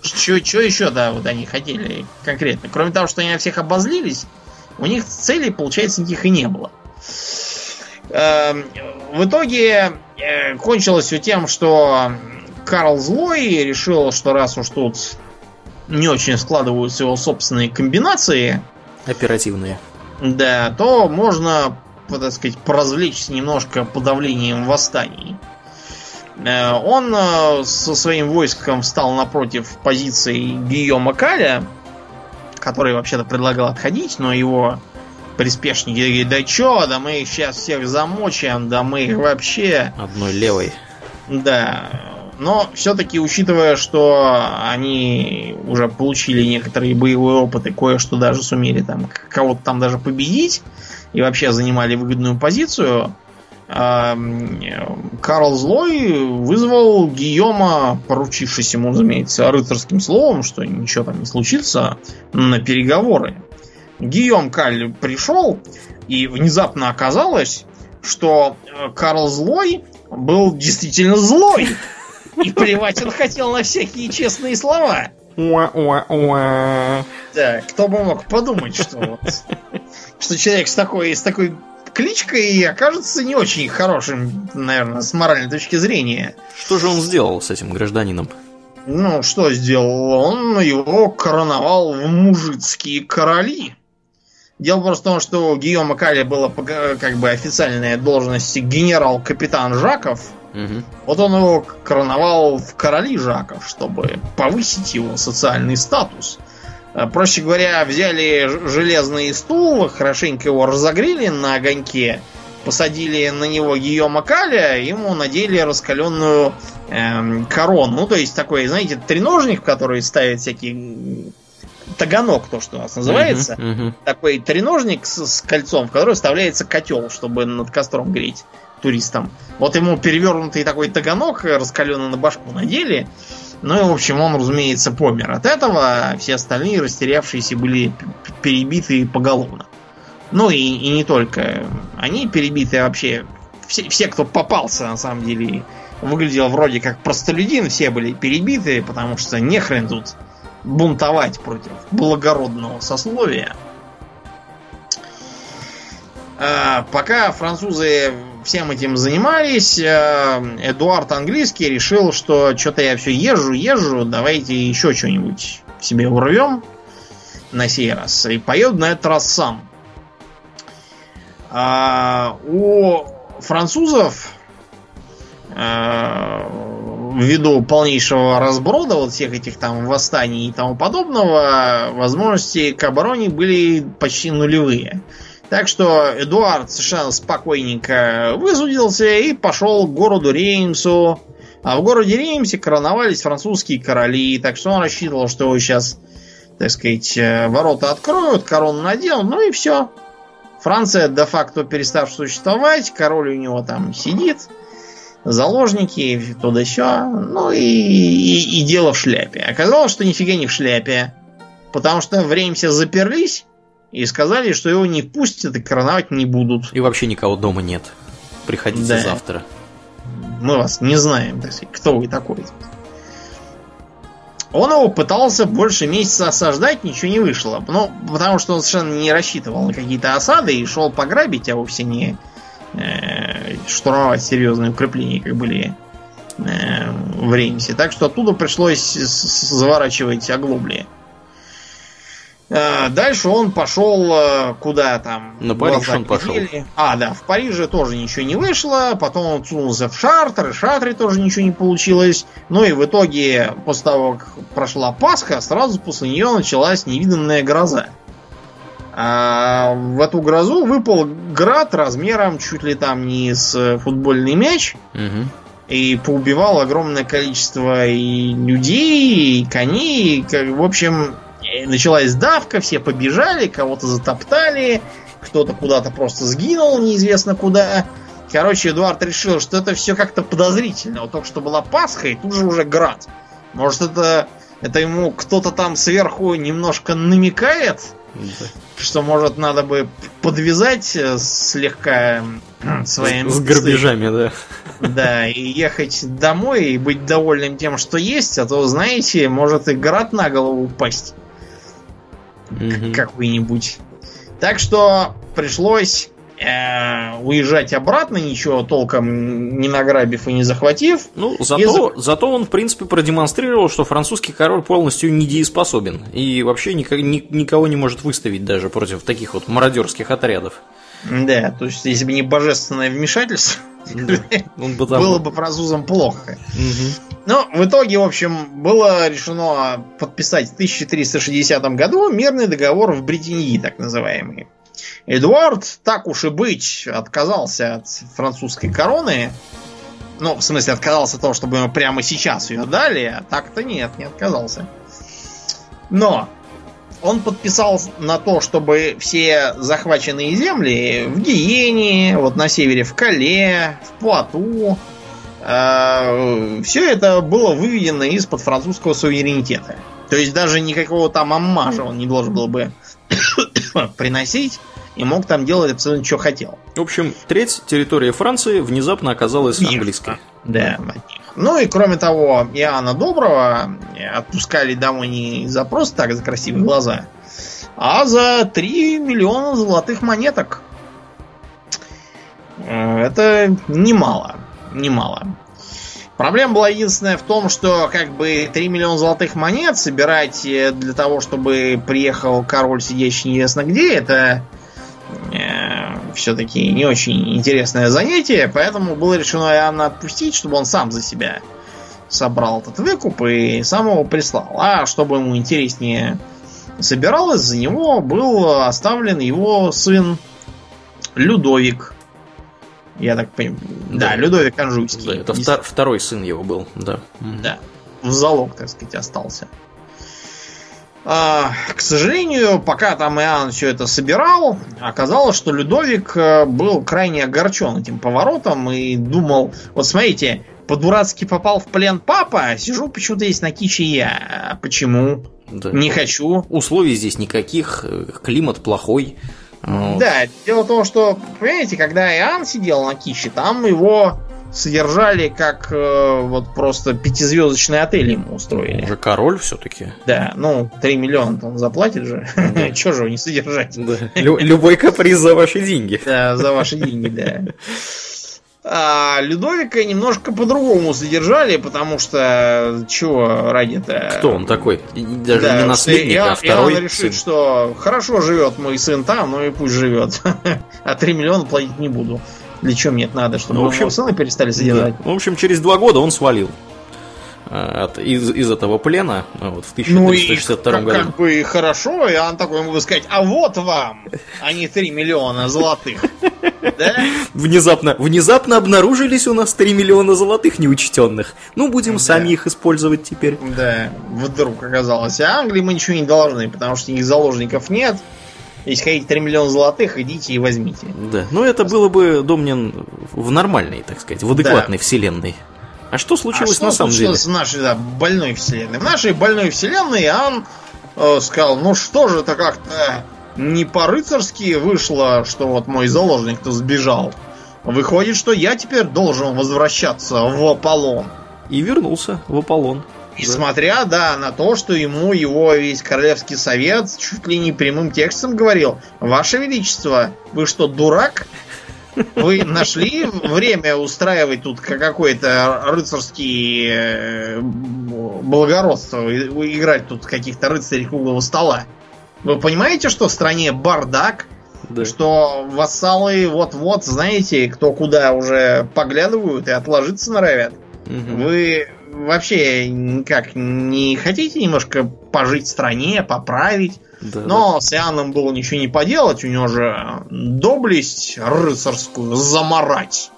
Что еще, да, вот они хотели конкретно? Кроме того, что они на всех обозлились, у них целей, получается, никаких и не было. Эм, в итоге э, кончилось все тем, что Карл Злой решил, что раз уж тут не очень складываются его собственные комбинации. Оперативные. Да, то можно, так сказать, поразвлечься немножко подавлением восстаний. Э, он э, со своим войском встал напротив позиции Гийома Каля, который вообще-то предлагал отходить, но его приспешники говорят, да чё, да мы их сейчас всех замочим, да мы их вообще... Одной левой. Да, но все-таки, учитывая, что они уже получили некоторые боевые опыты, кое-что даже сумели там кого-то там даже победить и вообще занимали выгодную позицию, Карл Злой вызвал Гийома, поручившись ему, разумеется, рыцарским словом, что ничего там не случится, на переговоры. Гийом Каль пришел, и внезапно оказалось, что э, Карл Злой был действительно злой. И плевать он хотел на всякие честные слова. Да, кто бы мог подумать, что вот, что человек с такой, с такой кличкой окажется не очень хорошим, наверное, с моральной точки зрения. Что же он сделал с этим гражданином? Ну, что сделал? Он его короновал в мужицкие короли. Дело просто в том, что у Гийома Кали была как бы официальная должность генерал-капитан Жаков. Угу. Вот он его короновал в короли Жаков, чтобы повысить его социальный статус. Проще говоря, взяли железный стул, хорошенько его разогрели на огоньке, посадили на него Гийома Каля, ему надели раскаленную эм, корону. Ну, то есть такой, знаете, треножник, который ставит всякие таганок, то, что у нас называется. Uh-huh, uh-huh. Такой треножник с, с кольцом, в который вставляется котел, чтобы над костром греть туристам. Вот ему перевернутый такой таганок, раскаленный на башку надели. Ну и, в общем, он, разумеется, помер от этого. А все остальные растерявшиеся были перебиты поголовно. Ну и, и не только. Они перебиты вообще. Все, все, кто попался, на самом деле, выглядел вроде как простолюдин, все были перебиты, потому что не хрен тут бунтовать против благородного сословия. А, пока французы всем этим занимались, а, Эдуард Английский решил, что что-то я все езжу, езжу, давайте еще что-нибудь себе урвем на сей раз. И поеду на этот раз сам. А, у французов ввиду полнейшего разброда вот всех этих там восстаний и тому подобного, возможности к обороне были почти нулевые. Так что Эдуард совершенно спокойненько вызудился и пошел к городу Реймсу. А в городе Реймсе короновались французские короли, так что он рассчитывал, что его сейчас, так сказать, э, ворота откроют, корону наденут, ну и все. Франция де-факто перестав существовать, король у него там сидит, заложники, туда все, ну и, и, и дело в шляпе. Оказалось, что нифига не в шляпе, потому что в Реймсе заперлись и сказали, что его не пустят и короновать не будут. И вообще никого дома нет. Приходите да. завтра. Мы вас не знаем, так сказать, кто вы такой. Он его пытался больше месяца осаждать, ничего не вышло. Ну, потому что он совершенно не рассчитывал на какие-то осады и шел пограбить, а вовсе не э, штурмовать серьезные укрепления, как были э, в Реймсе. Так что оттуда пришлось заворачивать оглобли. Э, дальше он пошел э, куда там? На Париж он пошел. А, да, в Париже тоже ничего не вышло. Потом он сунулся в Шартер, и Шартре тоже ничего не получилось. Ну и в итоге, после того, как прошла Пасха, сразу после нее началась невиданная гроза. А в эту грозу выпал град размером чуть ли там не с футбольный мяч. Угу. И поубивал огромное количество и людей, и коней. И, как, в общем, началась давка, все побежали, кого-то затоптали, кто-то куда-то просто сгинул, неизвестно куда. Короче, Эдуард решил, что это все как-то подозрительно. Вот только что была Пасха, и тут же уже град. Может, это, это ему кто-то там сверху немножко намекает? Что, может, надо бы подвязать э, слегка своим... С, с грабежами, да. Да, и ехать домой и быть довольным тем, что есть, а то, знаете, может и град на голову упасть. Мгм. Какой-нибудь. Так что пришлось э, уезжать обратно, ничего толком не награбив и не захватив. Ну, зато, зато он, в принципе, продемонстрировал, что французский король полностью недееспособен. И вообще никак- ни- никого не может выставить даже против таких вот мародерских отрядов. Да, то есть, если бы не божественное вмешательство, Он бы там... было бы французам плохо. Мгм. Но в итоге, в общем, было решено подписать в 1360 году мирный договор в Бретеньи, так называемый. Эдуард, так уж и быть, отказался от французской короны. Ну, в смысле, отказался от того, чтобы ему прямо сейчас ее дали, а так-то нет, не отказался. Но он подписал на то, чтобы все захваченные земли в Гиене, вот на севере в Кале, в Пуату, все это было выведено из-под французского суверенитета. То есть даже никакого там аммажа он не должен был бы приносить и мог там делать абсолютно что хотел. В общем, треть территории Франции внезапно оказалась Их, английской. Да, них. Ну и кроме того, Иоанна Доброго отпускали домой не за просто так, за красивые глаза, а за 3 миллиона золотых монеток. Э, Это немало. Немало. Проблема была единственная в том, что как бы 3 миллиона золотых монет собирать э, для того, чтобы приехал король, сидящий неизвестно где, это все-таки не очень интересное занятие, поэтому было решено Иоанна отпустить, чтобы он сам за себя собрал этот выкуп и сам его прислал. А чтобы ему интереснее собиралось, за него был оставлен его сын Людовик. Я так понимаю. Да, Да. Людовик Анжуйский. Да, это втор- второй сын его был, да. Да, в залог, так сказать, остался. А, к сожалению, пока там Иоанн все это собирал, оказалось, что Людовик э, был крайне огорчен этим поворотом и думал, вот смотрите, по-дурацки попал в плен папа, а сижу почему-то здесь на киче я. А Почему? Да. Не хочу. Условий здесь никаких, э, климат плохой. Вот. Да, дело в том, что, понимаете, когда Иоанн сидел на киче, там его содержали как э, вот просто пятизвездочный отель ему устроили. Уже король все-таки. Да, ну, 3 миллиона он заплатит же. Да. Чего же его не содержать? Любой каприз за ваши деньги. Да, за ваши деньги, да. А Людовика немножко по-другому содержали, потому что чего ради-то? Кто он такой? Даже Да, не наследник, Иоанн- а второй Иоанн решит, сын. что хорошо живет мой сын там, ну и пусть живет. А 3 миллиона платить не буду. Для чего мне это надо, чтобы Ну, в общем, сына перестали содержать? Да. В общем, через два года он свалил от- из, из этого плена а, вот, в Ну и 1362 году. как бы хорошо, и он такой будет сказать, а вот вам, а не 3 миллиона золотых. Да? Внезапно, внезапно обнаружились у нас 3 миллиона золотых неучтенных. Ну, будем Да. сами их использовать теперь. Да, вдруг оказалось. А Англии мы ничего не должны, потому что их заложников нет. Если хотите 3 миллиона золотых, идите и возьмите. Да. Но это было бы, Домнин, в нормальной, так сказать, в адекватной вселенной. А что случилось а что на самом деле? в нашей да, больной вселенной? В нашей больной вселенной Иоанн э, сказал, ну что же это как-то не по-рыцарски вышло, что вот мой заложник-то сбежал. Выходит, что я теперь должен возвращаться в Аполлон. И вернулся в Аполлон. Несмотря, да, на то, что ему его весь королевский совет чуть ли не прямым текстом говорил, Ваше Величество, вы что, дурак? Вы нашли время устраивать тут ка- какой-то рыцарский э, благородство, играть тут каких-то рыцарей круглого стола? Вы понимаете, что в стране бардак, Да. что вассалы вот-вот, знаете, кто куда уже поглядывают и отложиться норовят? Мгм. Вы вообще никак не хотите немножко пожить в стране, поправить? Да, Но с Иоанном было ничего не поделать, у него же доблесть рыцарскую заморать.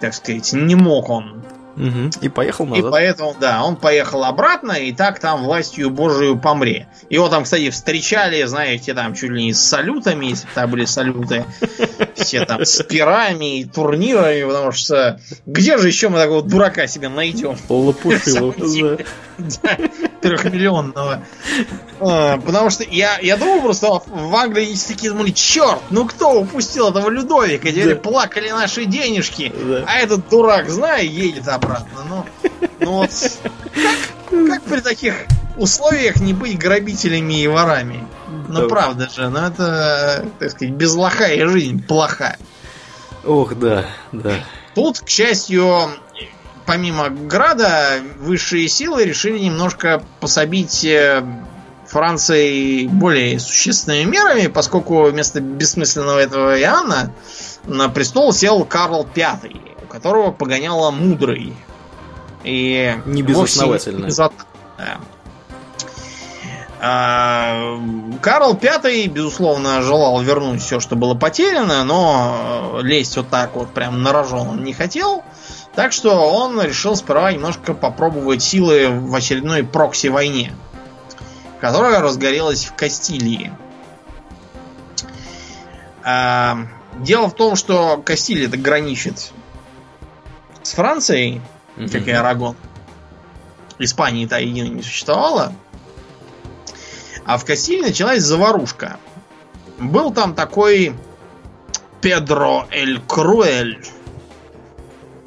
Так сказать, не мог он. да. Мгм. И поехал И назад. поэтому, да, он поехал обратно, и так там властью Божию помре. Его там, кстати, встречали, знаете, там чуть ли не с салютами, если бы там были салюты. Все там с пирами и турнирами, потому что где же еще мы такого дурака себе найдем? Лопушило. На самом деле. да. Трехмиллионного. А, потому что я, я думал просто в Англии такие думали, черт, ну кто упустил этого Людовика? Теперь да. плакали наши денежки, да. а этот дурак, знаю, едет обратно. Ну, ну вот как, как при таких условиях не быть грабителями и ворами? Ну да. правда же, ну это, так сказать, без лоха и жизнь плоха. Ох, да, да. Тут, к счастью, помимо Града, высшие силы решили немножко пособить э, Франции более существенными мерами, поскольку вместо бессмысленного этого Иоанна на престол сел Карл V, у которого погоняло мудрый. И не безосновательно. Не да. А, Карл V, безусловно, желал вернуть все, что было потеряно, но лезть вот так вот прям на рожон он не хотел. Так что он решил сперва немножко попробовать силы в очередной прокси-войне, которая разгорелась в Кастилии. А, дело в том, что Кастилия это граничит с Францией, mm-hmm. как и Арагон. Испании-то единой не существовало. А в Кастилии началась заварушка. Был там такой Педро Эль Круэль,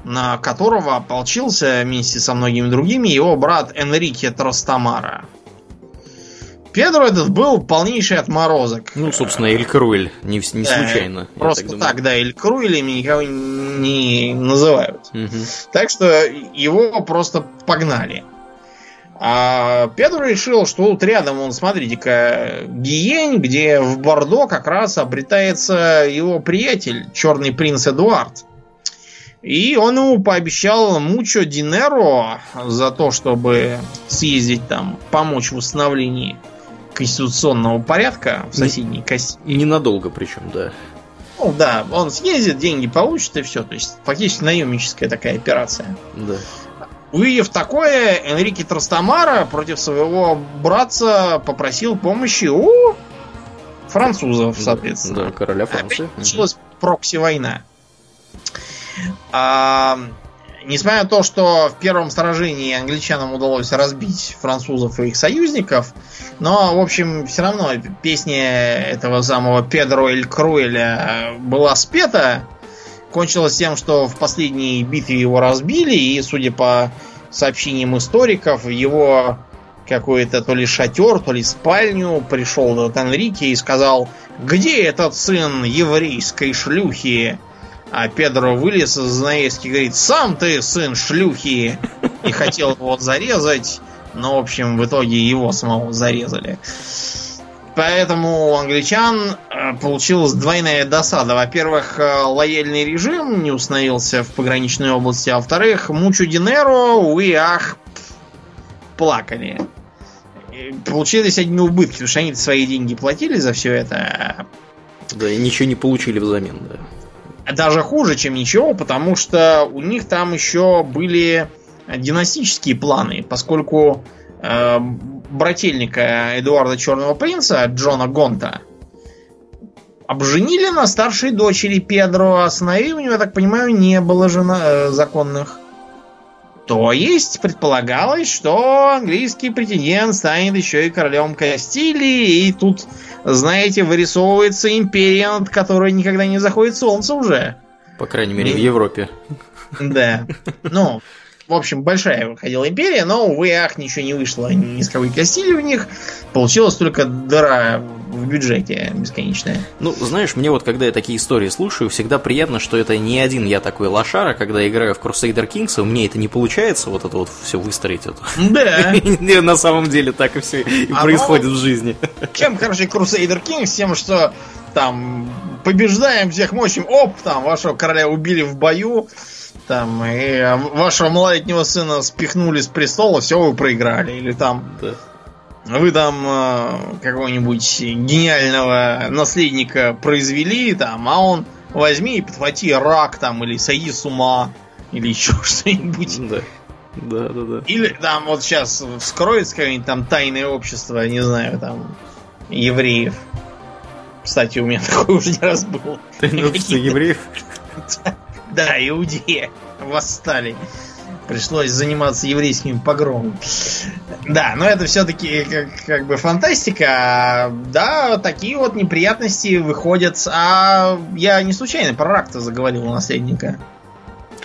на которого ополчился вместе со многими другими его брат Энрике Тростамара. Педро этот был полнейший отморозок. Ну, собственно, Эль Круэль, не, не случайно. Э, просто так, так, да, Эль Круэлями никого не называют. Угу. Так что его просто погнали. А Педро решил, что тут рядом, он, смотрите-ка, Гиень, где в Бордо как раз обретается его приятель, черный принц Эдуард. И он ему пообещал мучо динеро за то, чтобы съездить там, помочь в установлении конституционного порядка в соседней Касси. Ненадолго причем, да. Ну да, он съездит, деньги получит и все. То есть фактически наемническая такая операция. Да. Увидев такое, Энрике Трастамара против своего братца попросил помощи у французов, соответственно. Да, короля Франции. Опять началась прокси-война. А, несмотря на то, что в первом сражении англичанам удалось разбить французов и их союзников, но, в общем, все равно песня этого самого Педро Эль Круэля была спета, Кончилось тем, что в последней битве его разбили, и, судя по сообщениям историков, его какой-то то ли шатер, то ли спальню пришел этот Энрике и сказал, где этот сын еврейской шлюхи? А Педро вылез из занавески и говорит, сам ты сын шлюхи! И хотел его зарезать, но, в общем, в итоге его самого зарезали. Поэтому у англичан э, получилась двойная досада. Во-первых, э, лояльный режим не установился в пограничной области, а во-вторых, Мучу Динеро, увы, ах, плакали. Получились одни убытки, потому что они свои деньги платили за все это. Да, и ничего не получили взамен, да. Даже хуже, чем ничего, потому что у них там еще были династические планы, поскольку э, брательника Эдуарда Черного Принца, Джона Гонта, обженили на старшей дочери Педро, а сыновей у него, я так понимаю, не было жена, э, законных. То есть предполагалось, что английский претендент станет еще и королем Кастилии, и тут, знаете, вырисовывается империя, над которой никогда не заходит солнце уже. По крайней мере, и... в Европе. Да. Ну, в общем, большая выходила империя, но, увы, ах, ничего не вышло ни с какой Кастилии у них. Получилась только дыра в бюджете бесконечная. Ну, знаешь, мне вот, когда я такие истории слушаю, всегда приятно, что это не один я такой лошара, когда играю в Crusader Kings, у меня это не получается, вот это вот все выстроить. Это. Да. На самом деле так и все а происходит в жизни. Чем, короче, Crusader Kings? Тем, что там побеждаем, всех мочим, оп, там вашего короля убили в бою, там, и вашего малолетнего сына спихнули с престола, все, вы проиграли. Или там вы там э, какого-нибудь гениального наследника произвели, там, а он возьми и подхвати рак там, или сойди с ума, или еще что-нибудь. Да. Да, да, да. Или там вот сейчас вскроется какое-нибудь там тайное общество, не знаю, там, евреев. Кстати, у меня такое уже не раз было. Тайное общество евреев? Да, иудеи восстали. Пришлось заниматься еврейскими погромами. Да, но это все-таки как, как бы фантастика. Да, такие вот неприятности выходят. А я не случайно про рак-то заговорил у наследника.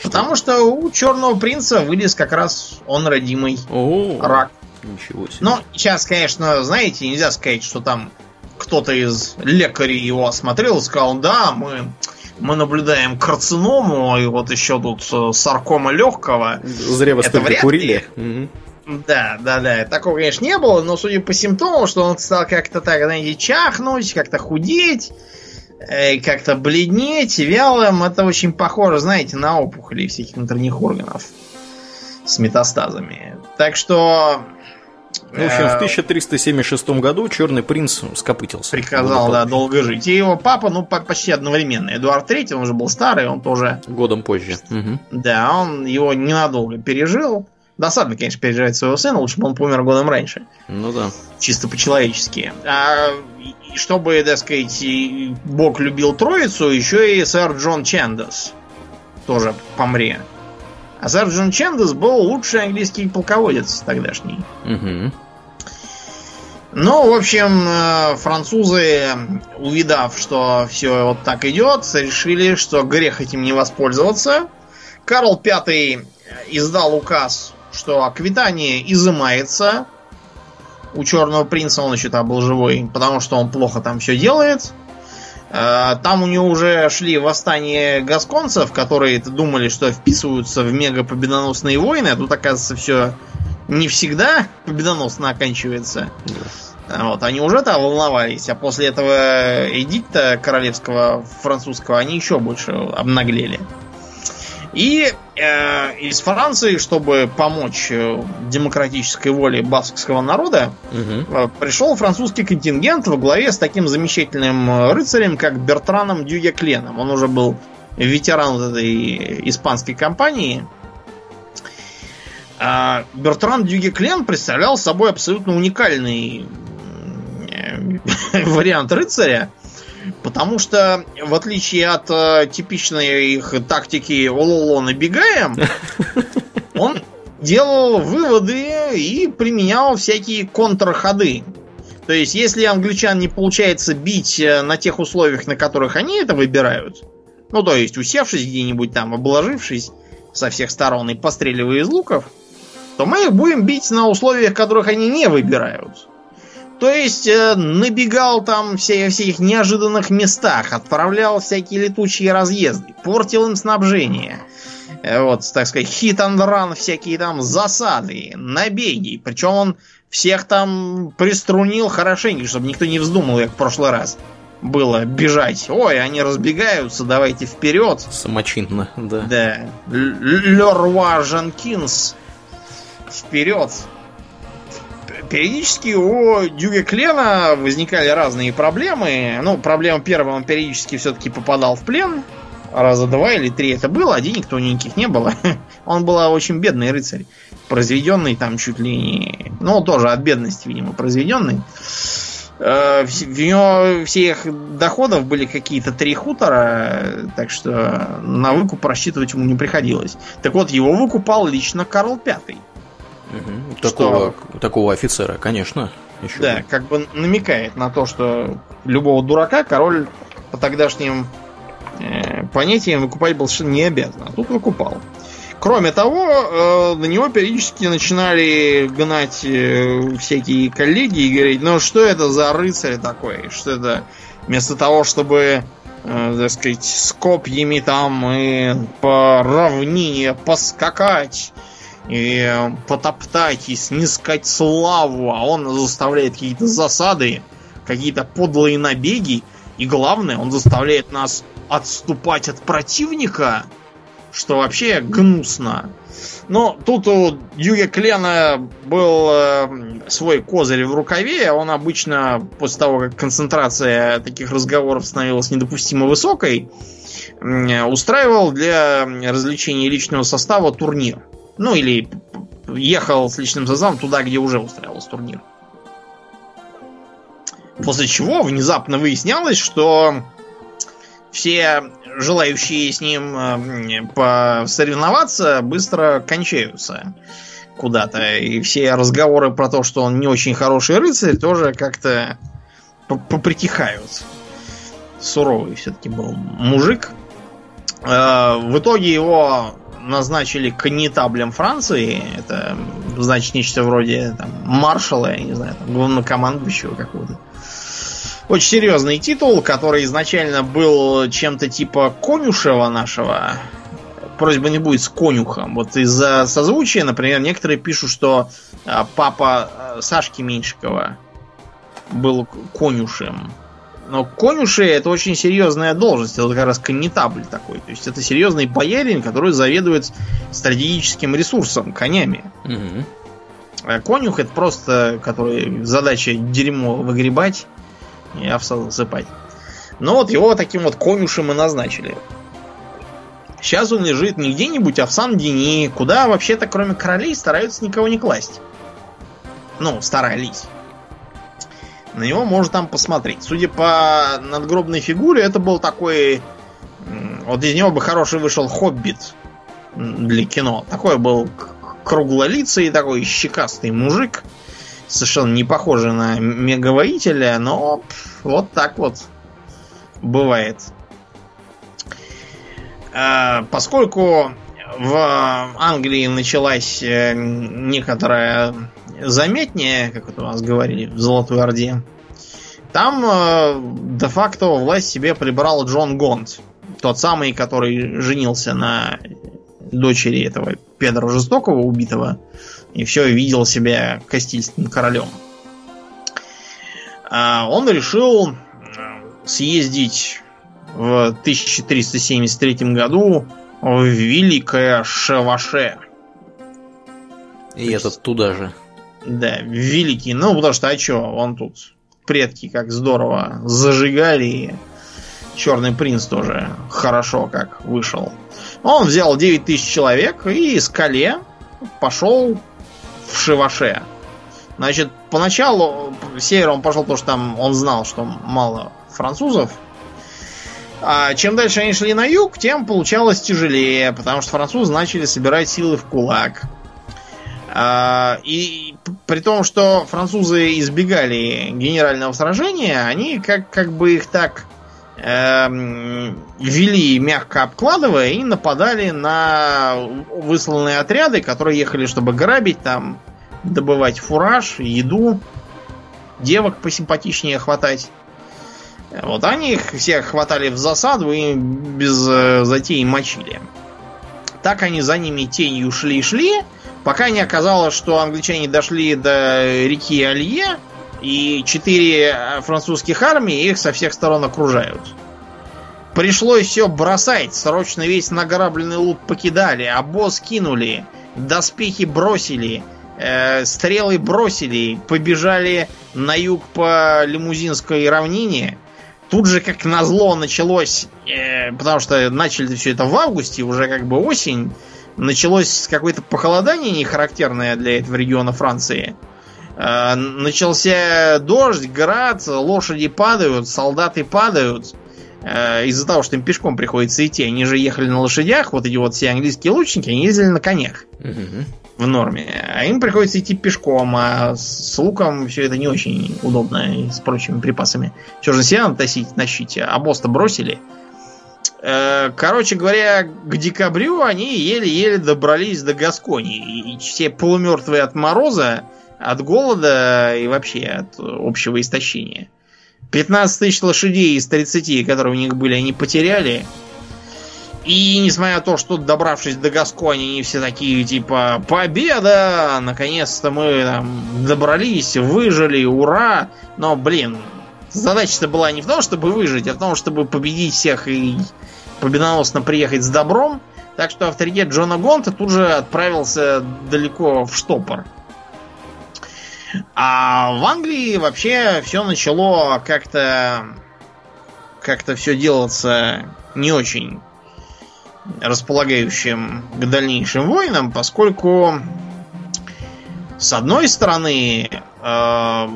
Потому что у черного принца вылез как раз он родимый О, рак. Ничего себе. Но сейчас, конечно, знаете, нельзя сказать, что там кто-то из лекарей его осмотрел и сказал, да, мы, мы наблюдаем карциному, и вот еще тут э, саркома легкого. Зря вы столько курили. Да, да, да. Такого, конечно, не было, но судя по симптомам, что он стал как-то так, знаете, чахнуть, как-то худеть, э, как-то бледнеть, вялым. Это очень похоже, знаете, на опухоли всяких внутренних органов с метастазами. Так что... Ну, в общем, в э, 1376 году Черный принц скопытился. приказал, да, долго жить. И его папа, ну, по- почти одновременно. Эдуард III, он уже был старый, он тоже, Годом позже. Да, он его ненадолго пережил. Досадно, конечно, переживать своего сына, лучше бы он помер годом раньше. Ну да. чисто по-человечески. А чтобы, так сказать, Бог любил троицу, еще и сэр Джон Чендес тоже помре. А сэр Джон Чендес был лучший английский полководец тогдашний. Мгм. Ну, в общем, э, французы, увидав, что все вот так идет, решили, что грех этим не воспользоваться. Карл V издал указ, что аквитания изымается. У Черного принца он еще там был живой, потому что он плохо там все делает. Э, Там у него уже шли восстания гасконцев, которые думали, что вписываются в мега победоносные войны, а тут, оказывается, все не всегда победоносно оканчивается. Вот, они уже там волновались, а после этого эдикта королевского французского они еще больше обнаглели. И э, из Франции, чтобы помочь э, демократической воле баскского народа, Мгм. э, пришел французский контингент во главе с таким замечательным рыцарем, как Бертраном Дюгекленом. Он уже был ветеран этой испанской кампании. А Бертран Дюгеклен представлял собой абсолютно уникальный вариант рыцаря, потому что, в отличие от э, типичной их тактики «Ололо, набегаем», он делал выводы и применял всякие контрходы. То есть, если англичан не получается бить э, на тех условиях, на которых они это выбирают, ну, то есть, усевшись где-нибудь там, обложившись со всех сторон и постреливая из луков, то мы их будем бить на условиях, которых они не выбирают. То есть э, набегал там все, в всяких неожиданных местах, отправлял всякие летучие разъезды, портил им снабжение. Э, Вот, так сказать, and run, всякие там засады, набеги. Причем он всех там приструнил хорошенько, чтобы никто не вздумал, как в прошлый раз было бежать. Ой, они разбегаются, давайте вперед. Самочинно, да. Да. Леруа Жанкинс. Вперед. Периодически у Дюга Клена возникали разные проблемы. Ну, проблема первая, он периодически все-таки попадал в плен. Раза два или три это было, а денег то никаких не было. Он был очень бедный рыцарь. Произведенный там чуть ли не... Ну, тоже от бедности, видимо, произведенный. Э, В него всех доходов были какие-то три хутора, так что на выкуп рассчитывать ему не приходилось. Так вот, его выкупал лично Карл Пятый. Мгм. Такого, такого офицера, конечно. Еще Да, бы. как бы намекает на то, что любого дурака король по тогдашним э, понятиям выкупать был совершенно не обязан. А тут выкупал. Кроме того, э, на него периодически начинали гнать э, всякие коллеги и говорить, ну что это за рыцарь такой? Что это вместо того, чтобы, э, так сказать, с копьями там и по равнине поскакать и э, потоптать и снискать славу, а он заставляет какие-то засады, какие-то подлые набеги, и главное, он заставляет нас отступать от противника, что вообще гнусно. Но тут у Дьюга Клена был э, свой козырь в рукаве. Он обычно, после того, как концентрация таких разговоров становилась недопустимо высокой, м, устраивал для развлечения личного состава турнир. Ну или ехал с личным составом туда, где уже устраивался турнир. После чего внезапно выяснялось, что все желающие с ним посоревноваться быстро кончаются куда-то. И все разговоры про то, что он не очень хороший рыцарь, тоже как-то попритихают. Суровый все-таки был мужик. В итоге его назначили коннетаблем Франции. Это значит нечто вроде там, маршала, я не знаю, там, главнокомандующего какого-то. Очень серьезный титул, который изначально был чем-то типа конюшева нашего. Просьба не будет с конюхом. Вот из-за созвучия, например, некоторые пишут, что а, папа а, Сашки Меньшикова был конюшем. Но конюши это очень серьезная должность. Это как раз коннетабль такой. То есть это серьезный боярин, который заведует стратегическим ресурсом, конями. Угу. А конюх это просто, который задача дерьмо выгребать и овса засыпать. Но вот его таким вот конюшем и назначили. Сейчас он лежит не где-нибудь, а в Сан-Дени, куда вообще-то кроме королей стараются никого не класть. Ну, старались на него можно там посмотреть. Судя по надгробной фигуре, это был такой... Вот из него бы хороший вышел хоббит для кино. Такой был круглолицый, такой щекастый мужик. Совершенно не похожий на мегавоителя, но вот так вот бывает. А, поскольку в Англии началась э, некоторая заметнее, как это у нас говорили в Золотой Орде. Там э, де-факто власть себе прибрал Джон Гонт. Тот самый, который женился на дочери этого Педро Жестокого убитого. И все, видел себя Кастильским королем. А он решил э, съездить в 1373 году в Великое Шеваше. И этот туда же. Да, великий. Ну, потому что, а что, он тут предки как здорово зажигали. Черный принц тоже хорошо как вышел. Он взял 9 тысяч человек и с Кале пошел в Шиваше. Значит, поначалу север он пошел, потому что там он знал, что мало французов. А чем дальше они шли на юг, тем получалось тяжелее, потому что французы начали собирать силы в кулак. А, и при том, что французы избегали генерального сражения, они как, как бы их так э, вели, мягко обкладывая, и нападали на высланные отряды, которые ехали, чтобы грабить там, добывать фураж, еду, девок посимпатичнее хватать. Вот они их всех хватали в засаду и без э, затей мочили. Так они за ними тенью шли-шли, Пока не оказалось, что англичане дошли до реки Алье, и четыре э, французских армии их со всех сторон окружают. Пришлось все бросать, срочно весь награбленный лут покидали, обоз кинули, доспехи бросили, э, стрелы бросили, побежали на юг по Лимузинской равнине. Тут же, как назло, началось, э, потому что начали все это в августе, уже как бы осень, началось какое-то похолодание не характерное для этого региона Франции. Э, начался дождь, град, лошади падают, солдаты падают. Э, из-за того, что им пешком приходится идти. Они же ехали на лошадях, вот эти вот все английские лучники, они ездили на конях. В норме. А им приходится идти пешком, а с луком все это не очень удобно и с прочими припасами. Что же себя надо тащить на щите? А босс-то бросили. Короче говоря, к декабрю они еле-еле добрались до Гаскони. И все полумертвые от мороза, от голода и вообще от общего истощения. 15 тысяч лошадей из 30, которые у них были, они потеряли. И несмотря на то, что добравшись до Гаскони, они все такие, типа, победа! Наконец-то мы там добрались, выжили, ура! Но, блин, задача-то была не в том, чтобы выжить, а в том, чтобы победить всех и победоносно приехать с добром. Так что авторитет Джона Гонта тут же отправился далеко в штопор. А в Англии вообще все начало как-то как-то все делаться не очень располагающим к дальнейшим войнам, поскольку с одной стороны э,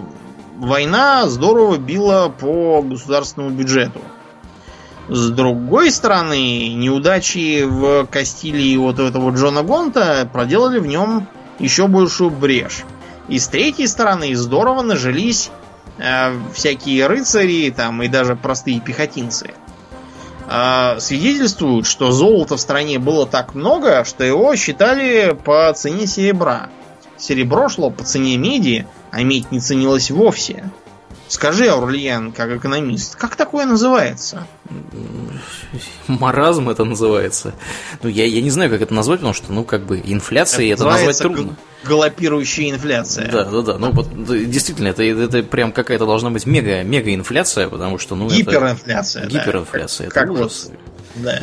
война здорово била по государственному бюджету. С другой стороны, неудачи в Кастилии вот этого Джона Гонта проделали в нем еще большую брешь. И с третьей стороны здорово нажились э, всякие рыцари там и даже простые пехотинцы. Э, свидетельствуют, что золота в стране было так много, что его считали по цене серебра. Серебро шло по цене меди, а медь не ценилась вовсе. Скажи, Аурлиен, как экономист, как такое называется? Маразм это называется. Ну, я, я не знаю, как это назвать, потому что, ну, как бы, инфляция это, это назвать трудно. Галопирующая инфляция. Да, да, да. Ну, вот, действительно, это, это прям какая-то должна быть мега, мега инфляция, потому что, ну, Гиперинфляция. Это... Гиперинфляция. Да. Как, это как ужас. Вот, да.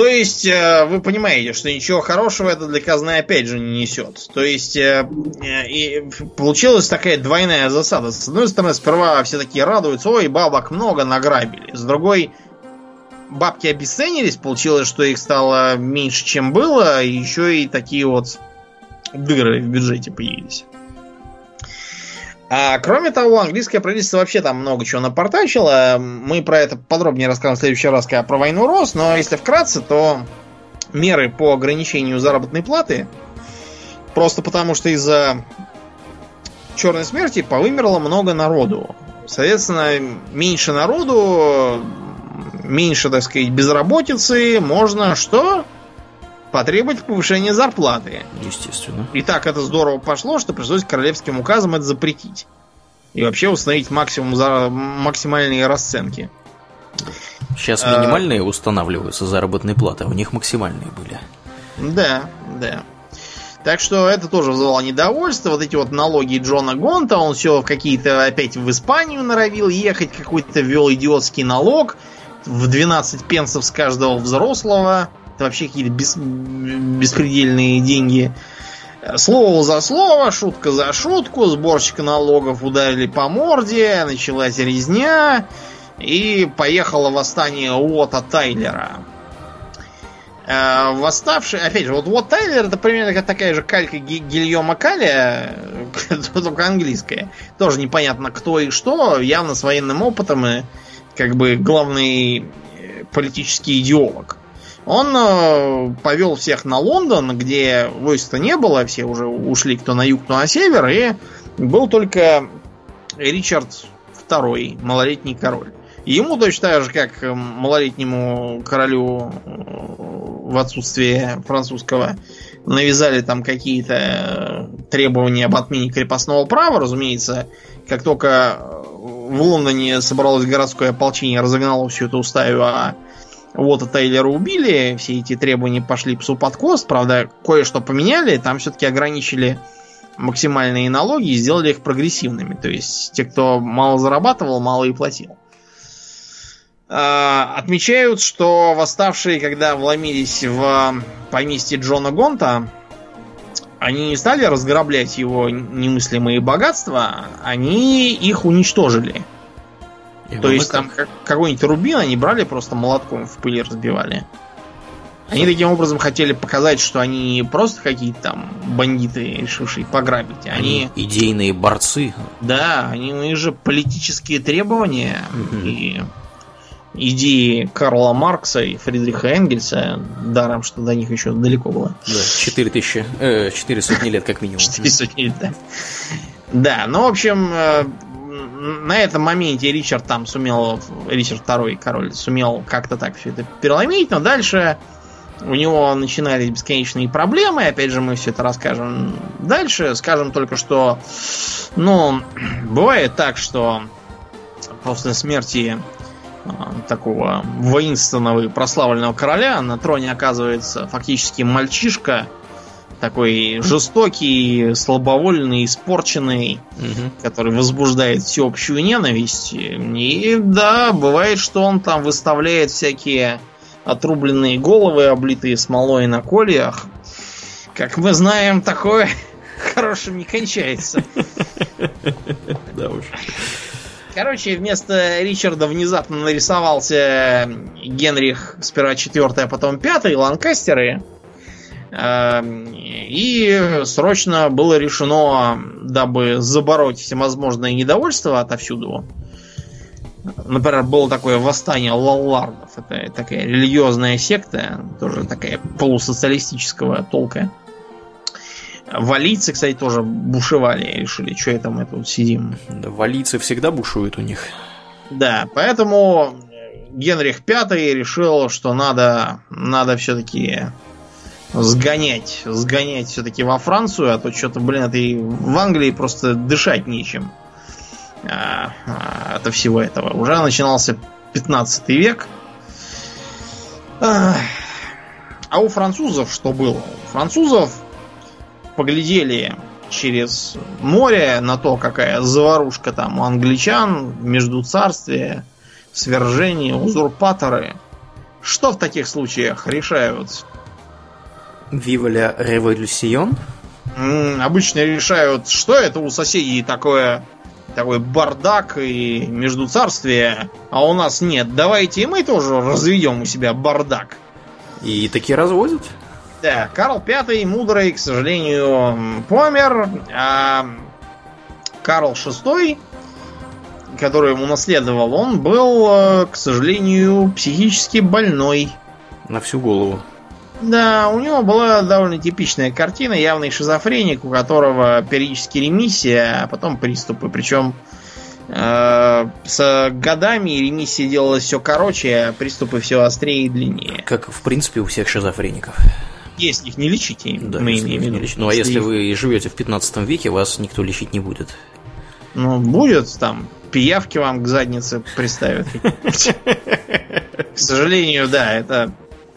То есть, э, вы понимаете, что ничего хорошего это для казны опять же не несет. То есть, э, э, и получилась такая двойная засада. С одной стороны, сперва все такие радуются, ой, бабок много награбили. С другой, бабки обесценились, получилось, что их стало меньше, чем было, и еще и такие вот дыры в бюджете появились. А кроме того, английское правительство вообще там много чего напортачило. Мы про это подробнее расскажем в следующий раз, когда про войну рос. Но если вкратце, то меры по ограничению заработной платы просто потому, что из-за черной смерти повымерло много народу. Соответственно, меньше народу, меньше, так сказать, безработицы, можно что? Потребовать повышения зарплаты. Естественно. И так это здорово пошло, что пришлось королевским указом это запретить. И вообще установить максимум за максимальные расценки. Сейчас а, минимальные а... устанавливаются заработные платы, а у них максимальные были. Да, да. Так что это тоже вызывало недовольство. Вот эти вот налоги Джона Гонта, он все в какие-то опять в Испанию норовил ехать, какой-то ввел идиотский налог в 12 пенсов с каждого взрослого. Вообще какие-то бес, беспредельные деньги. Слово за слово, шутка за шутку, сборщика налогов ударили по морде, началась резня, и поехало восстание Уота Тайлера. Э, восставший, опять же, вот Уот Тайлер это примерно такая же калька Гильома Каля, только английская. Тоже непонятно кто и что, явно с военным опытом и как бы главный политический идеолог. Он э, повел всех на Лондон, где войска не было, все уже ушли кто на юг, кто на север, и был только Ричард II, малолетний король. Ему точно так же, как малолетнему королю э, в отсутствие французского, навязали там какие-то э, требования об отмене крепостного права, разумеется, как только в Лондоне собралось городское ополчение, разогнало всю эту стаю, а вот Тейлера убили, все эти требования пошли псу под кост, правда, кое-что поменяли, там все-таки ограничили максимальные налоги и сделали их прогрессивными. То есть те, кто мало зарабатывал, мало и платил. А, отмечают, что восставшие, когда вломились в поместье Джона Гонта, они не стали разграблять его немыслимые богатства, они их уничтожили. То есть там как, какой-нибудь рубин они брали, просто молотком в пыли разбивали. Они таким образом хотели показать, что они не просто какие-то там бандиты, решившие пограбить. Они, они идейные борцы. Да, они, у них же политические требования угу. и идеи Карла Маркса и Фридриха Энгельса, даром, что до них еще далеко было. Да, 4 тысячи, э, 4 сотни лет как минимум. 4 сотни лет, да. Да, ну, в общем, э, на этом моменте Ричард там сумел, Ричард второй король, сумел как-то так все это переломить, но дальше у него начинались бесконечные проблемы. Опять же, мы все это расскажем дальше. Скажем только, что, ну, бывает так, что после смерти а, такого воинственного и прославленного короля на троне оказывается фактически мальчишка, такой жестокий, слабовольный, испорченный, угу. который возбуждает всеобщую ненависть. И да, бывает, что он там выставляет всякие отрубленные головы, облитые смолой на кольях. Как мы знаем, такое хорошим не кончается. Да уж. Короче, вместо Ричарда внезапно нарисовался Генрих сперва четвертый, а потом пятый, Ланкастеры. Эм, и срочно было решено, дабы забороть всевозможное недовольство отовсюду, Например, было такое восстание лаллардов. Это такая религиозная секта, тоже такая полусоциалистического толка. Валийцы, кстати, тоже бушевали. Решили, что это мы тут сидим. Да, валийцы всегда бушуют у них. Да, поэтому Генрих V решил, что надо, надо все-таки сгонять, сгонять все-таки во Францию, а то что-то, блин, это и в Англии просто дышать нечем а, а, от всего этого. Уже начинался 15 век. А, а у французов что было? У французов поглядели через море на то, какая заварушка там у англичан, между царствия, свержение, узурпаторы. Что в таких случаях решают? Виваля революцион? Обычно решают, что это у соседей такое такой бардак и между царствия, а у нас нет. Давайте и мы тоже разведем у себя бардак. И такие разводят? Да, Карл V мудрый, к сожалению, помер, а Карл VI, который ему наследовал, он был, э, к сожалению, психически больной. На всю голову. Да, у него была довольно типичная картина, явный шизофреник, у которого периодически ремиссия, а потом приступы. Причем э, с годами ремиссия делалась все короче, а приступы все острее и длиннее. Как, в принципе, у всех шизофреников. Если их не лечите, да, мы имеем в виду. Ну, а если вы живете в 15 веке, вас никто лечить не будет. Ну, будет там, пиявки вам к заднице приставят. К сожалению, да, это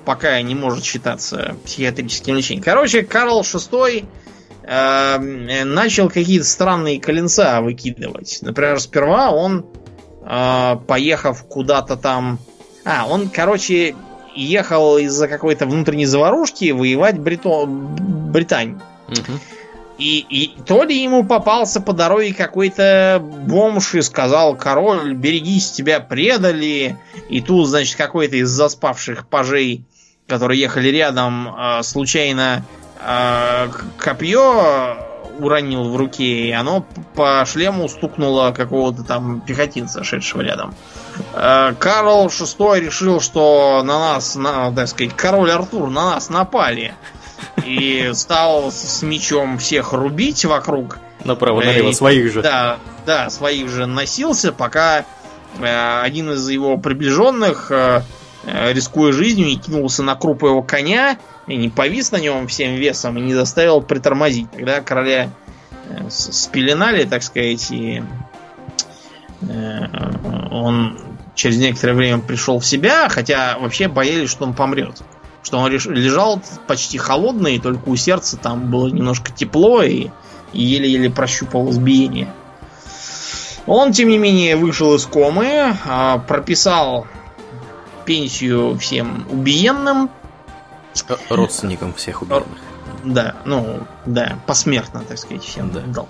пока не может считаться психиатрическим лечением. Короче, Карл VI э, начал какие-то странные коленца выкидывать. Например, сперва он, э, поехав куда-то там... А, он, короче, ехал из-за какой-то внутренней заварушки воевать Брито... Британь. Угу. И, и то ли ему попался по дороге какой-то бомж и сказал, король, берегись, тебя предали. И тут, значит, какой-то из заспавших пажей которые ехали рядом, а, случайно а, копье уронил в руке, и оно по шлему стукнуло какого-то там пехотинца, шедшего рядом. А, Карл VI решил, что на нас, на, так сказать, король Артур на нас напали. И стал с мечом всех рубить вокруг. Направо-налево, своих же. Да, да, своих же носился, пока один из его приближенных Э, рискуя жизнью, и кинулся на крупу его коня, и не повис на нем всем весом, и не заставил притормозить. Тогда короля э, спеленали, так сказать, и э, он через некоторое время пришел в себя, хотя вообще боялись, что он помрет. Что он лежал почти холодный, только у сердца там было немножко тепло, и еле-еле прощупал избиение. Он, тем не менее, вышел из комы, а, прописал пенсию всем убиенным. Родственникам всех убиенных. Да, ну, да, посмертно, так сказать, всем да. дал.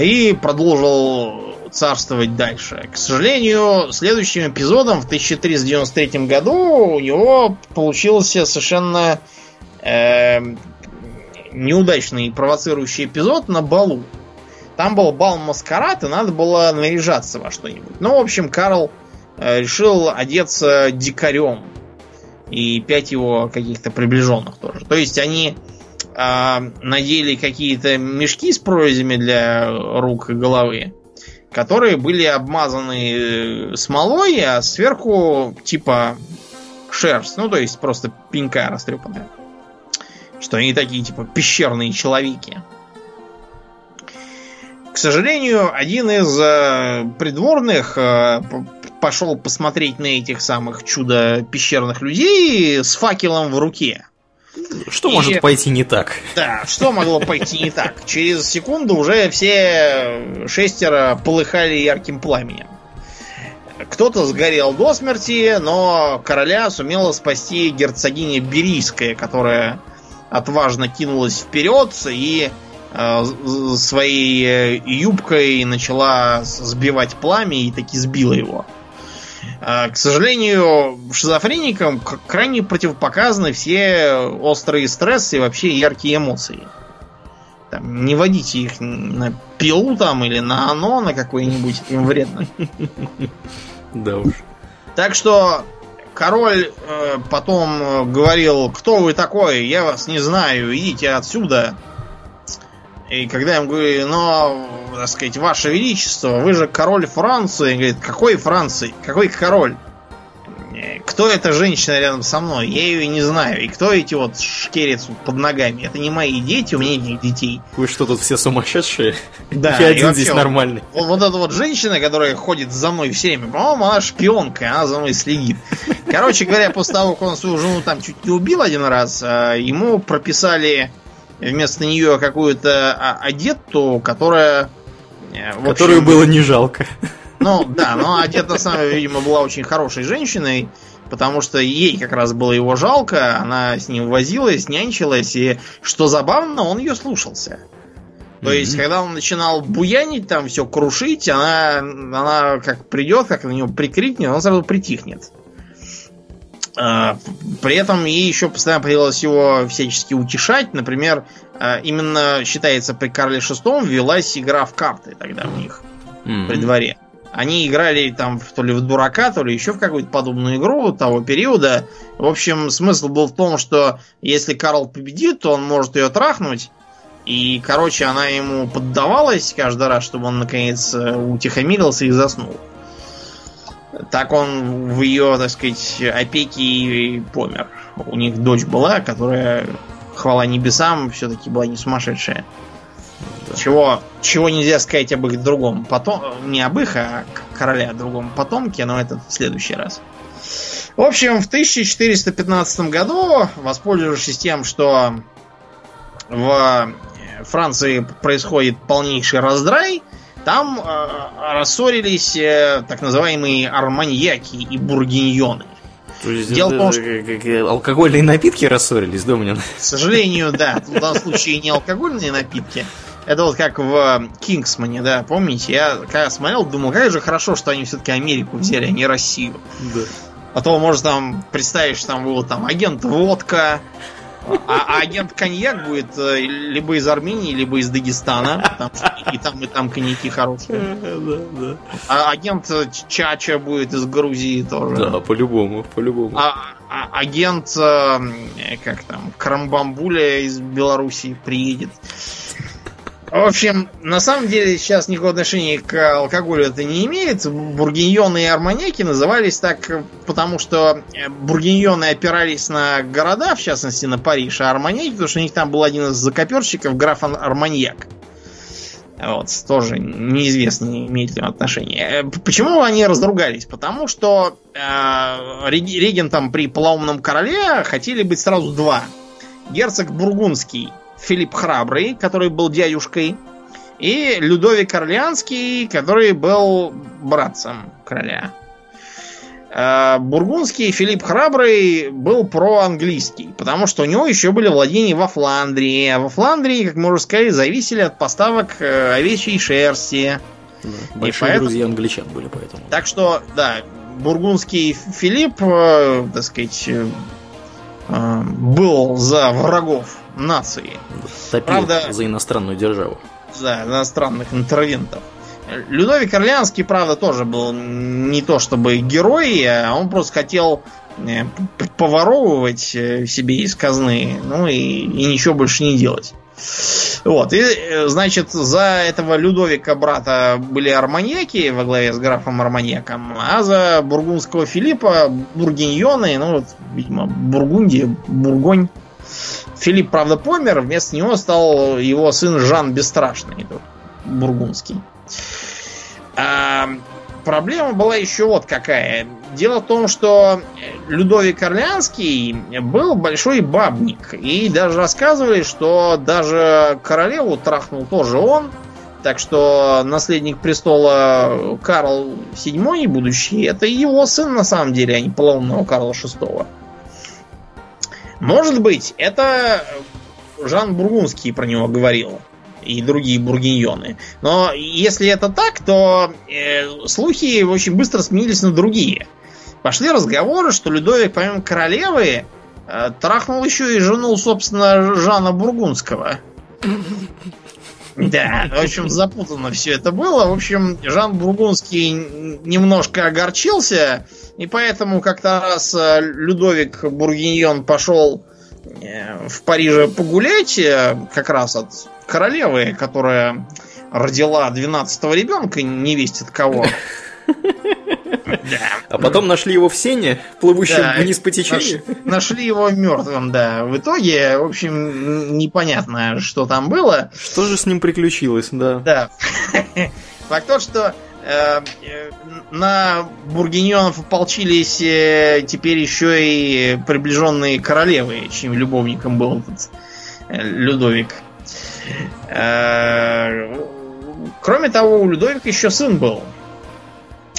И продолжил царствовать дальше. К сожалению, следующим эпизодом в 1393 году у него получился совершенно э, неудачный провоцирующий эпизод на балу. Там был бал маскарад, и надо было наряжаться во что-нибудь. Ну, в общем, Карл Э, решил одеться дикарем. И пять его каких-то приближенных тоже. То есть они э, надели какие-то мешки с прорезями для рук и головы, которые были обмазаны э, смолой, а сверху типа шерсть. Ну, то есть просто пенька растрепанная. Что они такие, типа, пещерные человеки. К сожалению, один из э, придворных э, пошел посмотреть на этих самых чудо-пещерных людей с факелом в руке. Что и, может пойти не так? Да, что могло пойти не так? Через секунду уже все шестеро полыхали ярким пламенем. Кто-то сгорел до смерти, но короля сумела спасти герцогиня Берийская, которая отважно кинулась вперед и э, своей юбкой начала сбивать пламя и таки сбила его. А, к сожалению, шизофреникам крайне противопоказаны все острые стрессы и вообще яркие эмоции. там, не водите их на пилу там или на оно на какой-нибудь, им вредно. Да уж. Так что король э, потом э, говорил, кто вы такой, я вас не знаю, идите отсюда. И когда я ему говорю, но, так сказать, ваше величество, вы же король Франции. Он говорит, какой Франции? Какой король? Кто эта женщина рядом со мной? Я ее не знаю. И кто эти вот шкерец под ногами? Это не мои дети, у меня нет детей. Вы что, тут все сумасшедшие? Да. Я один здесь нормальный. Вот, вот эта вот женщина, которая ходит за мной все время, по-моему, она шпионка, она за мной следит. Короче говоря, после того, как он свою жену там чуть не убил один раз, а, ему прописали вместо нее какую-то а, одетту, которая... Э, общем, Которую было не жалко. Ну, да, но одета на самом деле, видимо, была очень хорошей женщиной, потому что ей как раз было его жалко, она с ним возилась, нянчилась, и, что забавно, он ее слушался. То mm-hmm. есть, когда он начинал буянить, там все крушить, она, она как придет, как на него прикрикнет, он сразу притихнет. А, при этом ей еще постоянно приходилось его всячески утешать. Например, а, именно считается при Карле VI велась игра в карты тогда у них mm-hmm. при дворе. Они играли там то ли в дурака, то ли еще в какую-то подобную игру того периода. В общем, смысл был в том, что если Карл победит, то он может ее трахнуть. И, короче, она ему поддавалась каждый раз, чтобы он наконец э, утихомирился и заснул. Так он в ее, так сказать, опеке и помер. У них дочь была, которая, хвала небесам, все-таки была не сумасшедшая. Чего, чего нельзя сказать об их другом потом, не об их, а короля, другом потомке, но это в следующий раз. В общем, в 1415 году, воспользовавшись тем, что в Франции происходит полнейший раздрай, там э, рассорились э, так называемые арманьяки и бургиньоны. То есть Дело в том, что... Алкогольные напитки рассорились, Домнин? К сожалению, да. В данном случае не алкогольные напитки, это вот как в Кингсмане, да, помните? Я когда смотрел, думал, как же хорошо, что они все-таки Америку взяли, а не Россию. Да. А то, может, там представишь, там был там агент водка, а, а агент коньяк будет э, либо из Армении, либо из Дагестана. Что и там, и там коньяки хорошие. Да, да. А агент Чача будет из Грузии тоже. Да, по-любому, по-любому. А, а агент, э, как там, Крамбамбуля из Белоруссии приедет. В общем, на самом деле сейчас никакого отношения к алкоголю это не имеет. Бургиньоны и арманьяки назывались так, потому что э, бургиньоны опирались на города, в частности на Париж, а арманьяки, потому что у них там был один из закоперщиков, граф Арманьяк. Вот, тоже неизвестно, имеет ли отношение. Э, почему они разругались? Потому что э, регентом при полоумном короле хотели быть сразу два. Герцог Бургундский Филипп Храбрый, который был дядюшкой, и Людовик Орлеанский, который был братцем короля. Э, бургундский Филипп Храбрый был проанглийский, потому что у него еще были владения во Фландрии. А во Фландрии, как мы уже сказали, зависели от поставок э, овечьей шерсти. Да, большие поэтому... друзья англичан были поэтому. Так что, да, бургундский Филипп, э, так сказать, был за врагов нации. Топил правда, за иностранную державу. Да, иностранных интервентов. Людовик Орлеанский, правда, тоже был не то чтобы герой, а он просто хотел э, поворовывать э, себе из казны, ну и, и ничего больше не делать. Вот, и, э, значит, за этого Людовика брата были арманьяки во главе с графом Арманьяком, а за бургундского Филиппа бургиньоны, ну вот, видимо, Бургундия, Бургонь. Филипп, правда, помер, вместо него стал его сын Жан Бесстрашный, бургундский. А, проблема была еще вот какая. Дело в том, что Людовик Орлеанский был большой бабник. И даже рассказывали, что даже королеву трахнул тоже он. Так что наследник престола Карл VII будущий, это его сын на самом деле, а не полоумного Карла VI. Может быть, это Жан Бургундский про него говорил. И другие бургиньоны. Но если это так, то э, слухи очень быстро сменились на другие. Пошли разговоры, что Людовик, помимо королевы, э, трахнул еще и жену, собственно, Жана Бургундского. Да, в общем, запутанно все это было. В общем, Жан Бургундский немножко огорчился, и поэтому как-то раз э, Людовик Бургиньон пошел э, в Париже погулять, э, как раз от королевы, которая родила 12-го ребенка, не весть от кого. А потом нашли его в сене, плывущем да, вниз по течению. нашли его мертвым, да. В итоге, в общем, непонятно, что там было. Что же с ним приключилось, да. Да. Факт тот, что э, на бургиньонов ополчились э, теперь еще и приближенные королевы, чем любовником был этот э, Людовик. Кроме того, у Людовика еще сын был.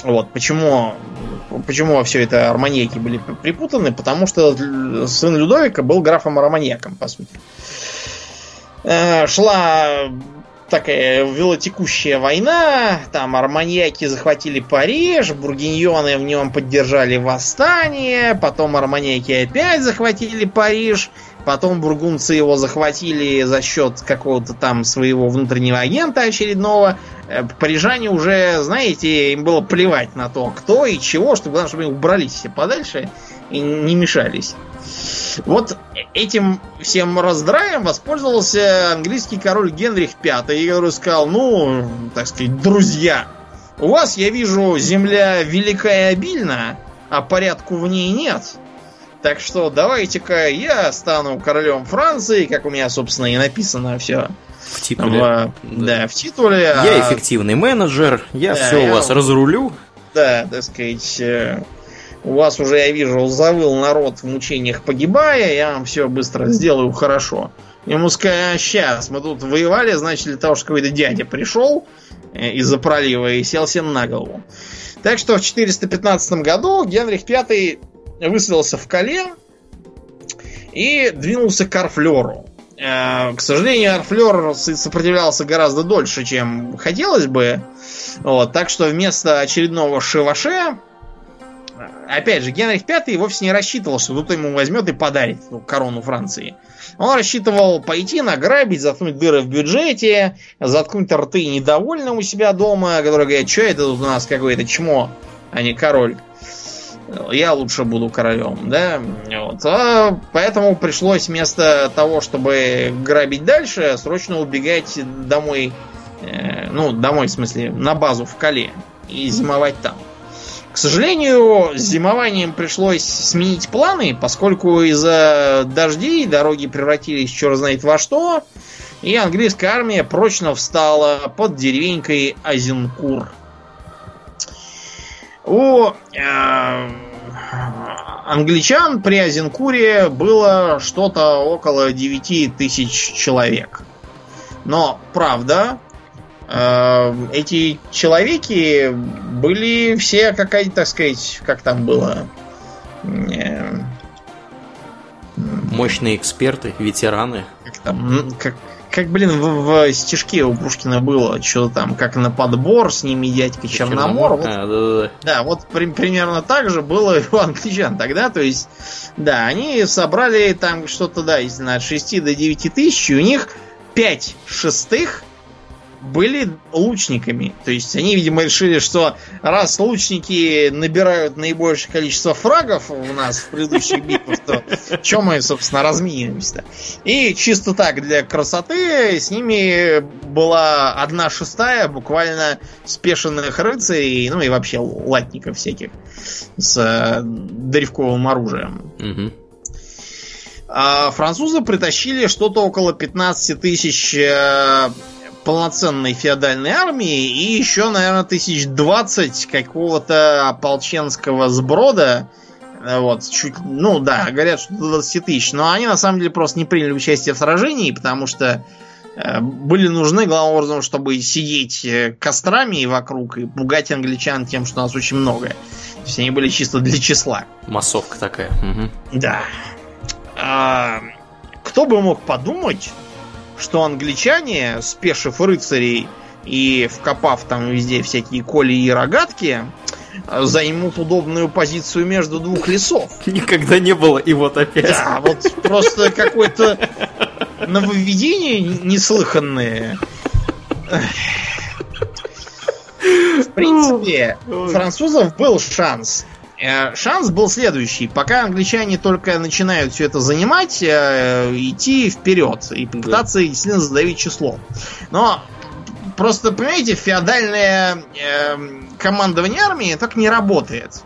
Вот, почему, почему все это арманьяки были припутаны? Потому что сын Людовика был графом арманьяком, по сути. Э, шла такая велотекущая война, там арманьяки захватили Париж, бургиньоны в нем поддержали восстание, потом арманьяки опять захватили Париж, потом бургунцы его захватили за счет какого-то там своего внутреннего агента очередного, Э, парижане уже, знаете, им было плевать на то, кто и чего, чтобы, главное, чтобы они убрались все подальше и не мешались. Вот этим всем раздраем воспользовался английский король Генрих V, который сказал, ну, так сказать, друзья, у вас, я вижу, земля велика и обильна, а порядку в ней нет. Так что давайте-ка я стану королем Франции, как у меня, собственно, и написано все в титуле. В, да, в титуле. Я а... эффективный менеджер, я да, все я... у вас разрулю. Да, так сказать, э, у вас уже, я вижу, завыл народ в мучениях погибая, я вам все быстро сделаю хорошо. Ему сказали, сейчас, мы тут воевали, значит, для того, что какой-то дядя пришел э, из-за пролива и сел всем на голову. Так что в 415 году Генрих V высадился в Кале и двинулся к Арфлеру. Э, к сожалению, Арфлер сопротивлялся гораздо дольше, чем хотелось бы. Вот, так что вместо очередного шиваше, опять же, Генрих V вовсе не рассчитывал, что кто-то ему возьмет и подарит эту корону Франции. Он рассчитывал пойти награбить, заткнуть дыры в бюджете, заткнуть рты недовольным у себя дома, которые говорят, что это тут у нас какое-то чмо, а не король я лучше буду королем, да, вот. А поэтому пришлось вместо того, чтобы грабить дальше, срочно убегать домой, э, ну, домой, в смысле, на базу в Кале и зимовать там. К сожалению, с зимованием пришлось сменить планы, поскольку из-за дождей дороги превратились черт знает во что, и английская армия прочно встала под деревенькой Азенкур. У э, англичан при Азенкуре было что-то около 9 тысяч человек. Но, правда, э, эти человеки были все какая-то, так сказать, как там было... Э, Мощные эксперты, ветераны. Как там, как, как, блин, в, в стишке у Пушкина было, что там, как на подбор, с ними дядька Черномор. Вот, а, да, да, да. да, вот при, примерно так же было у англичан тогда. То есть, да, они собрали там что-то, да, от 6 до 9 тысяч, и у них 5 шестых были лучниками. То есть они, видимо, решили, что раз лучники набирают наибольшее количество фрагов у нас в предыдущих битвах, то чем мы, собственно, разминимся-то? И чисто так, для красоты, с ними была одна шестая буквально спешенных рыцарей, ну и вообще латников всяких с э, древковым оружием. Угу. А французы притащили что-то около 15 тысяч э, полноценной феодальной армии и еще, наверное, тысяч двадцать какого-то ополченского сброда. Э, вот, чуть, ну да, говорят, что до 20 тысяч, но они на самом деле просто не приняли участие в сражении, потому что э, были нужны, главным образом, чтобы сидеть э, кострами вокруг и пугать англичан тем, что нас очень много. То есть они были чисто для числа. Массовка такая. Угу. Да. А, кто бы мог подумать, что англичане, спешив рыцарей и вкопав там везде всякие коли и рогатки, займут удобную позицию между двух лесов. Никогда не было, и вот опять. Да, вот просто какой-то нововведения неслыханные. В принципе, французов был шанс. Э, шанс был следующий. Пока англичане только начинают все это занимать, э, идти вперед и пытаться действительно задавить число. Но просто, понимаете, феодальное э, командование армии так не работает.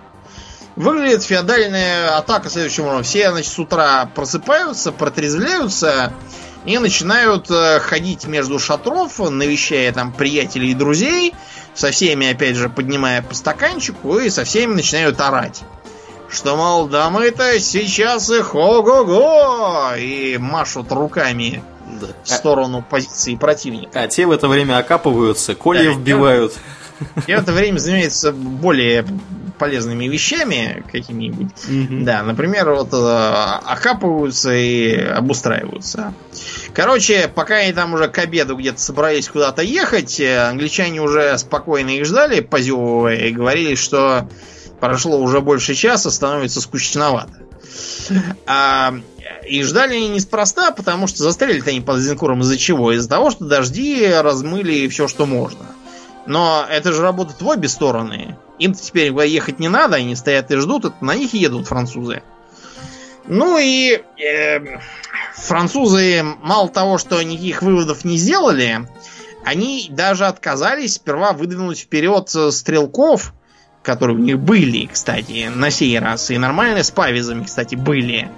Выглядит феодальная атака следующим образом. Все, значит, с утра просыпаются, протрезвляются и начинают э, ходить между шатров, навещая там приятелей и друзей, со всеми, опять же, поднимая по стаканчику, и со всеми начинают орать. Что, мол, да мы-то сейчас их ого-го! И машут руками да. в сторону позиции противника. А те в это время окапываются, колья да, вбивают. И в это время занимаются более полезными вещами какими-нибудь. Mm-hmm. Да, например, вот э, окапываются и обустраиваются. Короче, пока они там уже к обеду где-то собрались куда-то ехать, э, англичане уже спокойно их ждали, позевывая, и говорили, что прошло уже больше часа, становится скучновато. А, и ждали они неспроста, потому что застрелили-то они под Зенкуром из-за чего? Из-за того, что дожди размыли все, что можно. Но это же работает в обе стороны. Им теперь ехать не надо, они стоят и ждут, это на них едут французы. Ну и э, французы мало того, что никаких выводов не сделали, они даже отказались сперва выдвинуть вперед стрелков, которые у них были, кстати, на сей раз. И нормально с павизами, кстати, были.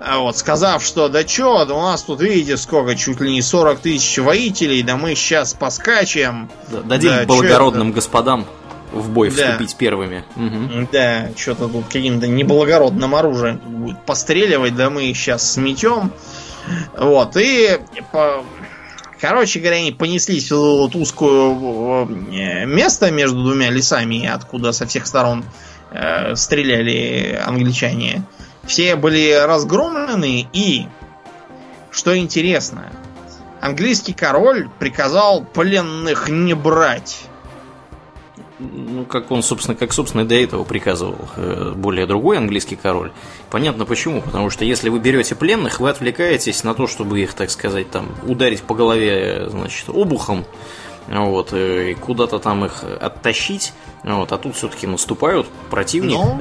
А вот, сказав, что да чё, да у нас тут, видите, сколько, чуть ли не 40 тысяч воителей, да мы сейчас поскачем. Да, дадим да, благородным господам в бой да. вступить первыми. Угу. Да, что-то тут каким-то неблагородным оружием будет постреливать, да мы их сейчас сметем. Вот, и по... Короче говоря, они понеслись в вот узкую э, место между двумя лесами, откуда со всех сторон э, стреляли англичане. Все были разгромлены и, что интересно, английский король приказал пленных не брать. Ну, как он, собственно, как, собственно, до этого приказывал э, более другой английский король. Понятно почему. Потому что если вы берете пленных, вы отвлекаетесь на то, чтобы их, так сказать, там, ударить по голове, значит, обухом, вот, э, и куда-то там их оттащить. Вот, а тут все-таки наступают противник. Но...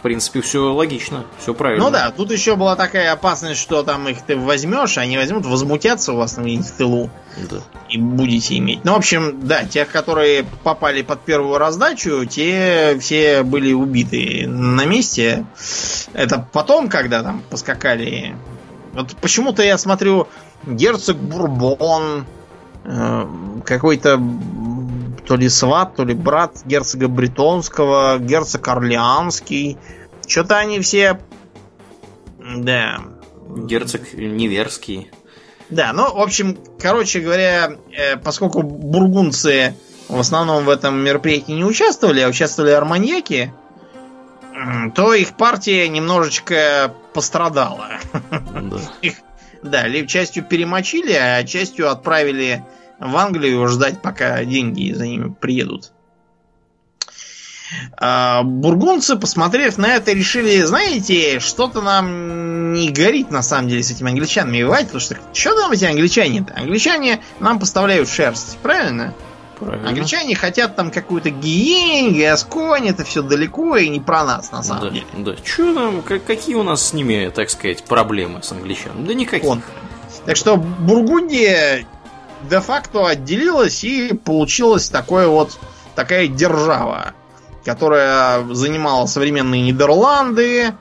В принципе, все логично, все правильно. Ну да, тут еще была такая опасность, что там их ты возьмешь, они возьмут, возмутятся у вас на в тылу. Да. И будете иметь. Ну, в общем, да, тех, которые попали под первую раздачу, те все были убиты на месте. Это потом, когда там поскакали. Вот почему-то я смотрю герцог Бурбон, какой-то то ли сват, то ли брат герцога Бретонского, герцог Орлеанский. Что-то они все... Да. Герцог Неверский. Да, ну, в общем, короче говоря, э, поскольку бургунцы в основном в этом мероприятии не участвовали, а участвовали арманьяки, то их партия немножечко пострадала. Да. Их, да, частью перемочили, а частью отправили в Англию ждать, пока деньги за ними приедут. А, бургунцы, посмотрев на это, решили, знаете, что-то нам не горит на самом деле с этими англичанами воевать, потому что что там эти англичане-то? Англичане нам поставляют шерсть, правильно? Правильно. Англичане хотят там какую-то гиень, гасконь, это все далеко и не про нас, на самом да, деле. Да, что там, как, какие у нас с ними, так сказать, проблемы с англичанами? Да никаких. Он. Так что Бургундия де-факто отделилась и получилась такое вот такая держава, которая занимала современные Нидерланды,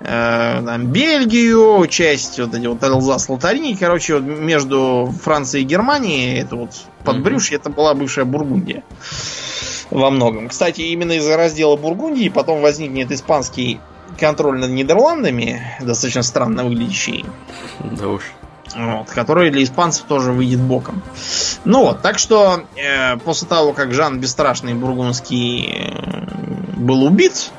э, там, Бельгию, часть вот эти вот Эльзас Лотарини, короче, вот между Францией и Германией, это вот подбрюшье, mm-hmm. это была бывшая Бургундия во многом. Кстати, именно из-за раздела Бургундии потом возникнет испанский контроль над Нидерландами, достаточно странно выглядящий. Да уж вот, который для испанцев тоже выйдет боком. Ну вот, так что э, после того, как Жан Бесстрашный Бургундский э, был убит,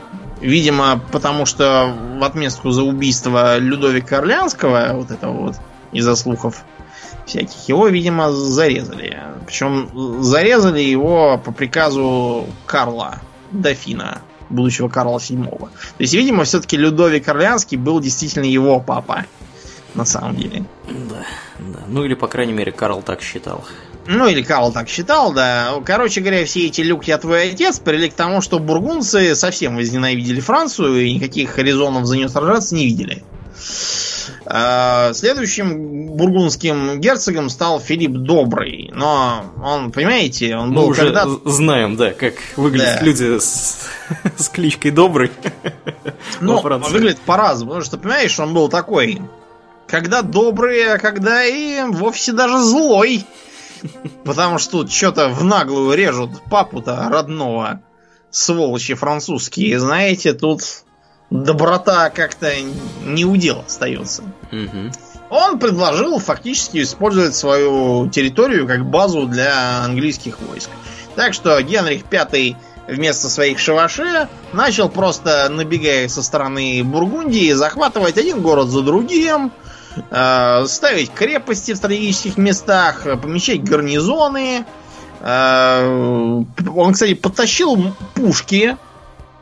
видимо, потому что в отместку за убийство Людовика Орлеанского, вот этого вот, из-за слухов всяких, его, видимо, зарезали. Причем зарезали его по приказу Карла, дофина, будущего Карла VII. То есть, видимо, все-таки Людовик Орлеанский был действительно его папа на самом деле. Да, да. Ну или, по крайней мере, Карл так считал. Ну или Карл так считал, да. Короче говоря, все эти люк я твой отец привели к тому, что бургунцы совсем возненавидели Францию и никаких резонов за нее сражаться не видели. А, следующим бургундским герцогом стал Филипп Добрый. Но он, понимаете, он был Мы уже когда знаем, да, как выглядят да. люди с, с кличкой Добрый. Ну, он выглядит по-разному, потому что, понимаешь, он был такой, когда добрый, а когда и вовсе даже злой. Потому что тут что-то в наглую режут папу-то родного. Сволочи французские, знаете, тут доброта как-то не удел остается. Угу. Он предложил фактически использовать свою территорию как базу для английских войск. Так что Генрих V вместо своих шаваше начал просто, набегая со стороны Бургундии, захватывать один город за другим, ставить крепости в стратегических местах, помещать гарнизоны. Э, он, кстати, подтащил пушки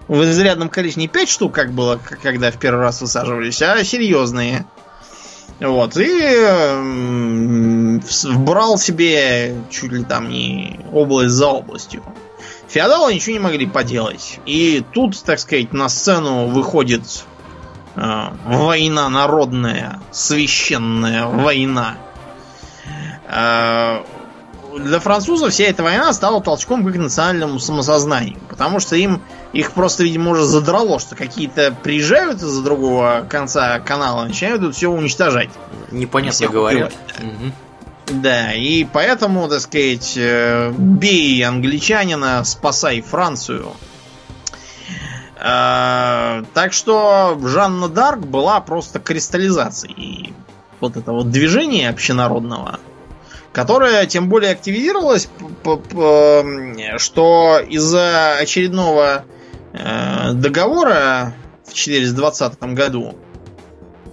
в изрядном количестве. Не 5 штук, как было, когда в первый раз высаживались, а серьезные. Вот, и э, брал себе чуть ли там не область за областью. Феодалы ничего не могли поделать. И тут, так сказать, на сцену выходит э, война народная, священная война. Э, для французов вся эта война стала толчком к их национальному самосознанию. Потому что им их просто, видимо, уже задрало, что какие-то приезжают из-за другого конца канала, начинают тут все уничтожать. Непонятно говорят. Угу. Да, и поэтому, так сказать, э, бей англичанина, спасай Францию. А, так что Жанна Дарк была просто кристаллизацией вот этого движения общенародного, которое тем более активизировалось, что из-за очередного э, договора в 420 году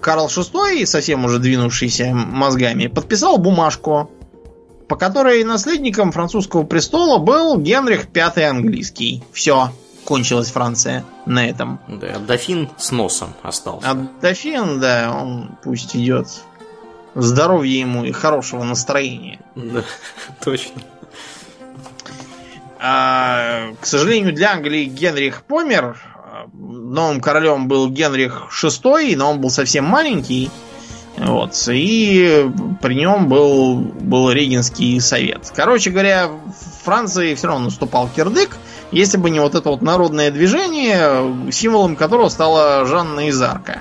Карл VI, совсем уже двинувшийся мозгами, подписал бумажку, по которой наследником французского престола был Генрих V английский. Все, кончилась Франция на этом. Да, дофин с носом остался. А дофин, да, он пусть идет. Здоровья ему и хорошего настроения. Да, точно. А, к сожалению, для Англии Генрих помер, новым королем был Генрих VI, но он был совсем маленький. Вот, и при нем был, был Регенский совет. Короче говоря, в Франции все равно наступал кирдык, если бы не вот это вот народное движение, символом которого стала Жанна из Арка.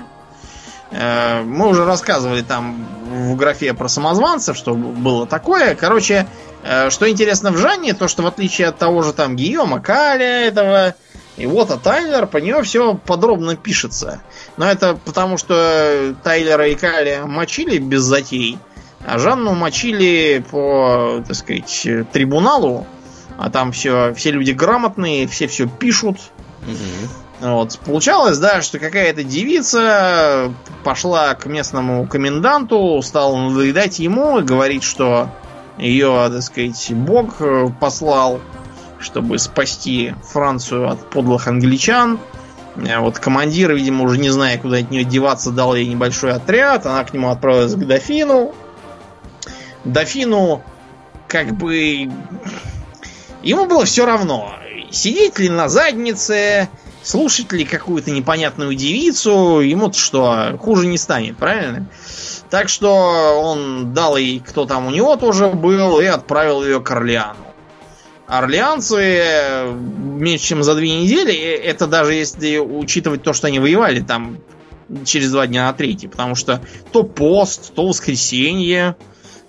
Э, мы уже рассказывали там в графе про самозванцев, что было такое. Короче, э, что интересно в Жанне, то что в отличие от того же там Гийома Каля этого, и вот, а Тайлер, по нее все подробно пишется. Но это потому, что Тайлера и Кали мочили без затей, а Жанну мочили по, так сказать, трибуналу. А там все, все люди грамотные, все все пишут. Угу. Вот. Получалось, да, что какая-то девица пошла к местному коменданту, стала надоедать ему и говорить, что ее, так сказать, Бог послал чтобы спасти Францию от подлых англичан. Э, вот командир, видимо, уже не зная, куда от нее деваться, дал ей небольшой отряд. Она к нему отправилась к дофину. Дофину, как бы... Ему было все равно, сидеть ли на заднице, слушать ли какую-то непонятную девицу, ему-то что, хуже не станет, правильно? Так что он дал ей, кто там у него тоже был, и отправил ее к Орлеану. Орлеанцы меньше чем за две недели, это даже если учитывать то, что они воевали там через два дня на третий, потому что то пост, то воскресенье,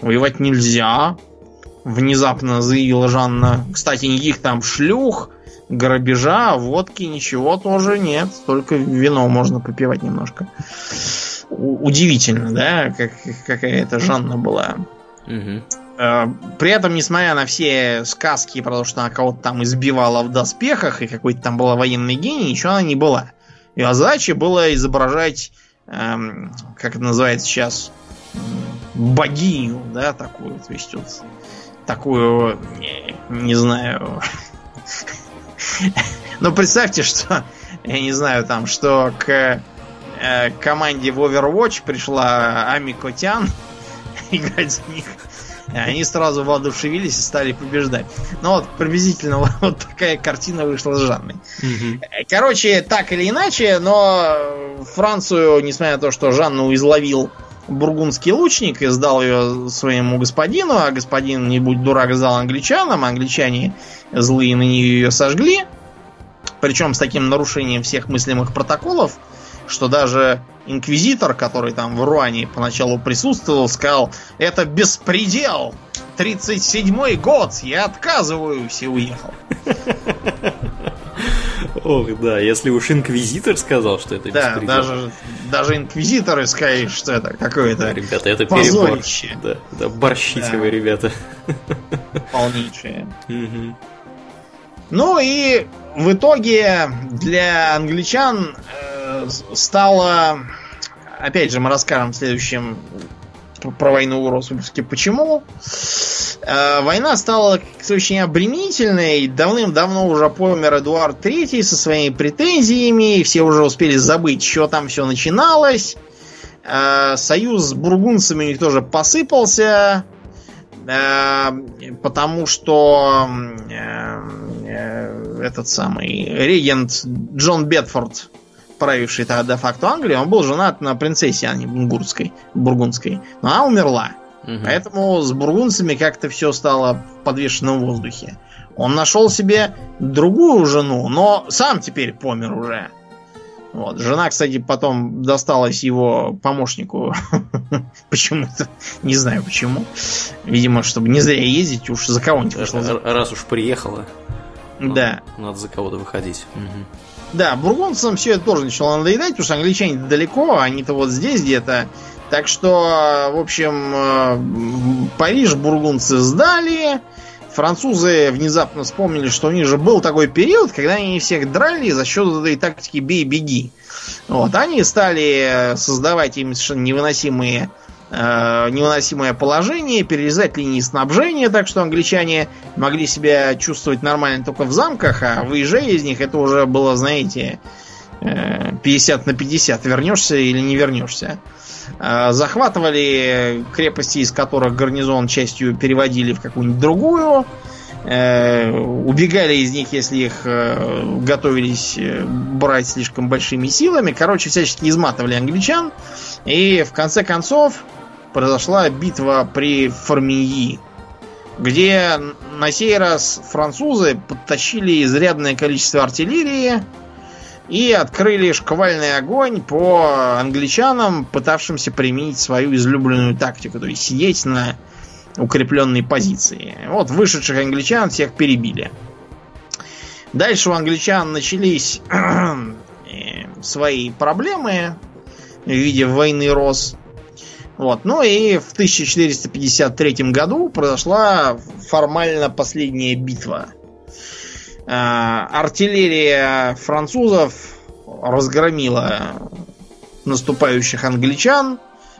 воевать нельзя, внезапно заявила Жанна. Кстати, никаких там шлюх, грабежа, водки, ничего тоже нет, только вино можно попивать немножко. У- удивительно, да, как, какая это Жанна была. Угу. Э, при этом, несмотря на все сказки про то, что она кого-то там избивала в доспехах и какой-то там была военный гений, ничего она не была. Ее задача была изображать, эм, как это называется сейчас, богиню, да, такую, то есть вот такую, не, знаю. Но представьте, что, я не знаю, там, что к э, команде в Overwatch пришла Ами Котян играть за них. Они сразу воодушевились и стали побеждать. Ну вот, приблизительно вот такая картина вышла с Жанной. Угу. Короче, так или иначе, но Францию, несмотря на то, что Жанну изловил бургундский лучник и сдал ее своему господину, а господин, не будь дурак, сдал англичанам, а англичане злые на нее ее сожгли. Причем с таким нарушением всех мыслимых протоколов, что даже инквизитор, который там в Руане поначалу присутствовал, сказал, это беспредел, 37-й год, я отказываюсь и уехал. Ох, да, если уж инквизитор сказал, что это Да, даже, даже инквизиторы сказали, что это какое-то Ребята, это позорище. Да, да, борщите да. вы, ребята. Полнейшие. Ну и в итоге для англичан э, стало... Опять же, мы расскажем в следующем про войну в выпуске почему. Э, война стала очень обременительной. Давным-давно уже помер Эдуард III со своими претензиями. Все уже успели забыть, что там все начиналось. Э, союз с бургунцами у них тоже посыпался. Э, потому что этот самый регент Джон Бетфорд правивший тогда де-факто Англии, он был женат на принцессе Анне Бунгурской, Бургундской. Но она умерла. Угу. Поэтому с бургунцами как-то все стало в подвешенном воздухе. Он нашел себе другую жену, но сам теперь помер уже. Вот. Жена, кстати, потом досталась его помощнику. Почему-то. Не знаю почему. Видимо, чтобы не зря ездить, уж за кого-нибудь Раз уж приехала. Да. Надо за кого-то выходить. Угу. Да, бургундцам все это тоже начало надоедать, потому что англичане далеко, они-то вот здесь где-то. Так что, в общем, э, Париж бургундцы сдали. Французы внезапно вспомнили, что у них же был такой период, когда они всех драли за счет этой тактики бей-беги. Вот, они стали создавать им совершенно невыносимые э, невыносимое положение, перерезать линии снабжения, так что англичане могли себя чувствовать нормально только в замках, а выезжая из них, это уже было, знаете, э, 50 на 50, вернешься или не вернешься. Э, захватывали крепости, из которых гарнизон частью переводили в какую-нибудь другую. Э, убегали из них, если их готовились брать слишком большими силами. Короче, всячески изматывали англичан. И в конце концов произошла битва при Формии, где на сей раз французы подтащили изрядное количество артиллерии и открыли шквальный огонь по англичанам, пытавшимся применить свою излюбленную тактику, то есть сидеть на укрепленной позиции. Вот вышедших англичан всех перебили. Дальше у англичан начались свои проблемы в виде войны Рос. Вот. Ну и в 1453 году произошла формально последняя битва. А, артиллерия французов разгромила наступающих англичан,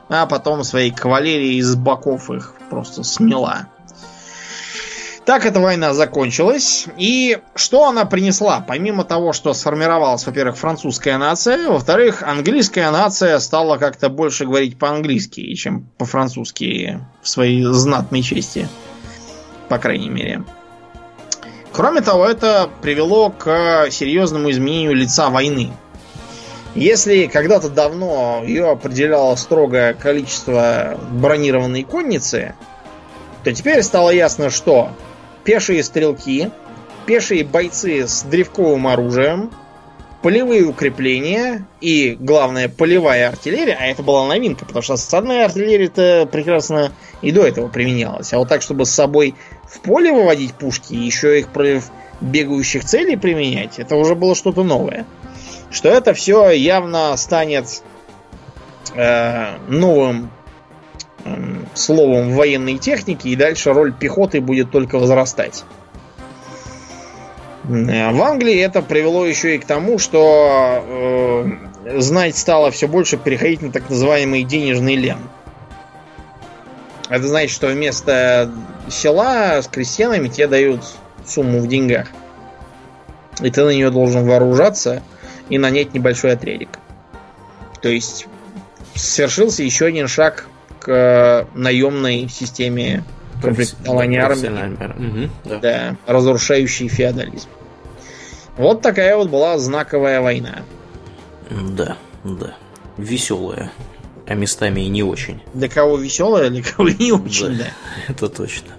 а потом своей кавалерией из боков их просто смела. Так эта война закончилась. И что она принесла? Помимо того, что сформировалась, во-первых, французская нация, во-вторых, английская нация стала как-то больше говорить по-английски, чем по-французски в своей знатной чести. По крайней мере. Кроме того, это привело к серьезному изменению лица войны. Если когда-то давно ее определяло строгое количество бронированной конницы, то теперь стало ясно, что пешие стрелки, пешие бойцы с древковым оружием, полевые укрепления и, главное, полевая артиллерия, а это была новинка, потому что осадная артиллерия-то прекрасно и до этого применялась. А вот так, чтобы с собой в поле выводить пушки и еще их против бегающих целей применять, это уже было что-то новое. Что это все явно станет э, новым словом военной техники, и дальше роль пехоты будет только возрастать. Э, в Англии это привело еще и к тому, что э, знать стало все больше переходить на так называемый денежный лен. Это значит, что вместо села с крестьянами тебе дают сумму в деньгах. И ты на нее должен вооружаться и нанять небольшой отрядик. То есть совершился еще один шаг к наемной системе комплектования армии. Угу, да. да, разрушающий феодализм. Вот такая вот была знаковая война. Да, да. Веселая. А местами и не очень. Для кого веселая, для кого не очень, да. да. Это точно.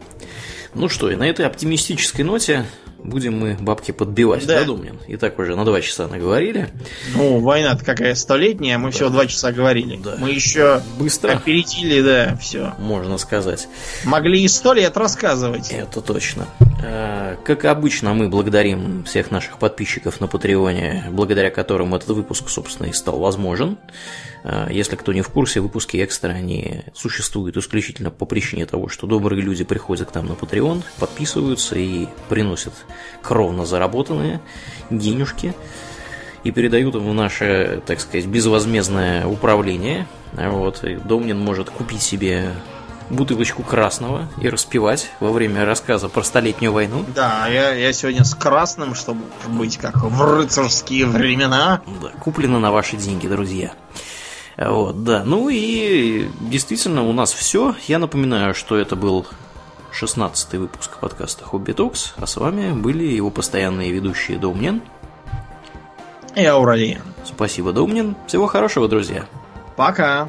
Ну что, и на этой оптимистической ноте будем мы бабки подбивать, да, да Думнин? И так уже на два часа наговорили. Ну, война-то какая столетняя, мы да. всего два часа говорили. Да. Мы еще быстро опередили, да, все. Можно сказать. Могли и сто лет рассказывать. Это точно. А, как обычно, мы благодарим всех наших подписчиков на Патреоне, благодаря которым этот выпуск, собственно, и стал возможен. А, если кто не в курсе, выпуски экстра, они существуют исключительно по причине того, что добрые люди приходят к нам на Patreon, подписываются и приносят кровно заработанные денежки и передают им в наше, так сказать, безвозмездное управление. Вот, и Домнин может купить себе бутылочку красного и распивать во время рассказа про столетнюю войну. Да, я, я сегодня с красным, чтобы быть как в рыцарские времена. Да, куплено на ваши деньги, друзья. Вот, да. Ну и действительно у нас все. Я напоминаю, что это был 16 выпуск подкаста Хобби Токс, а с вами были его постоянные ведущие Домнин и Ауралиен. Спасибо, Домнин. Всего хорошего, друзья. Пока.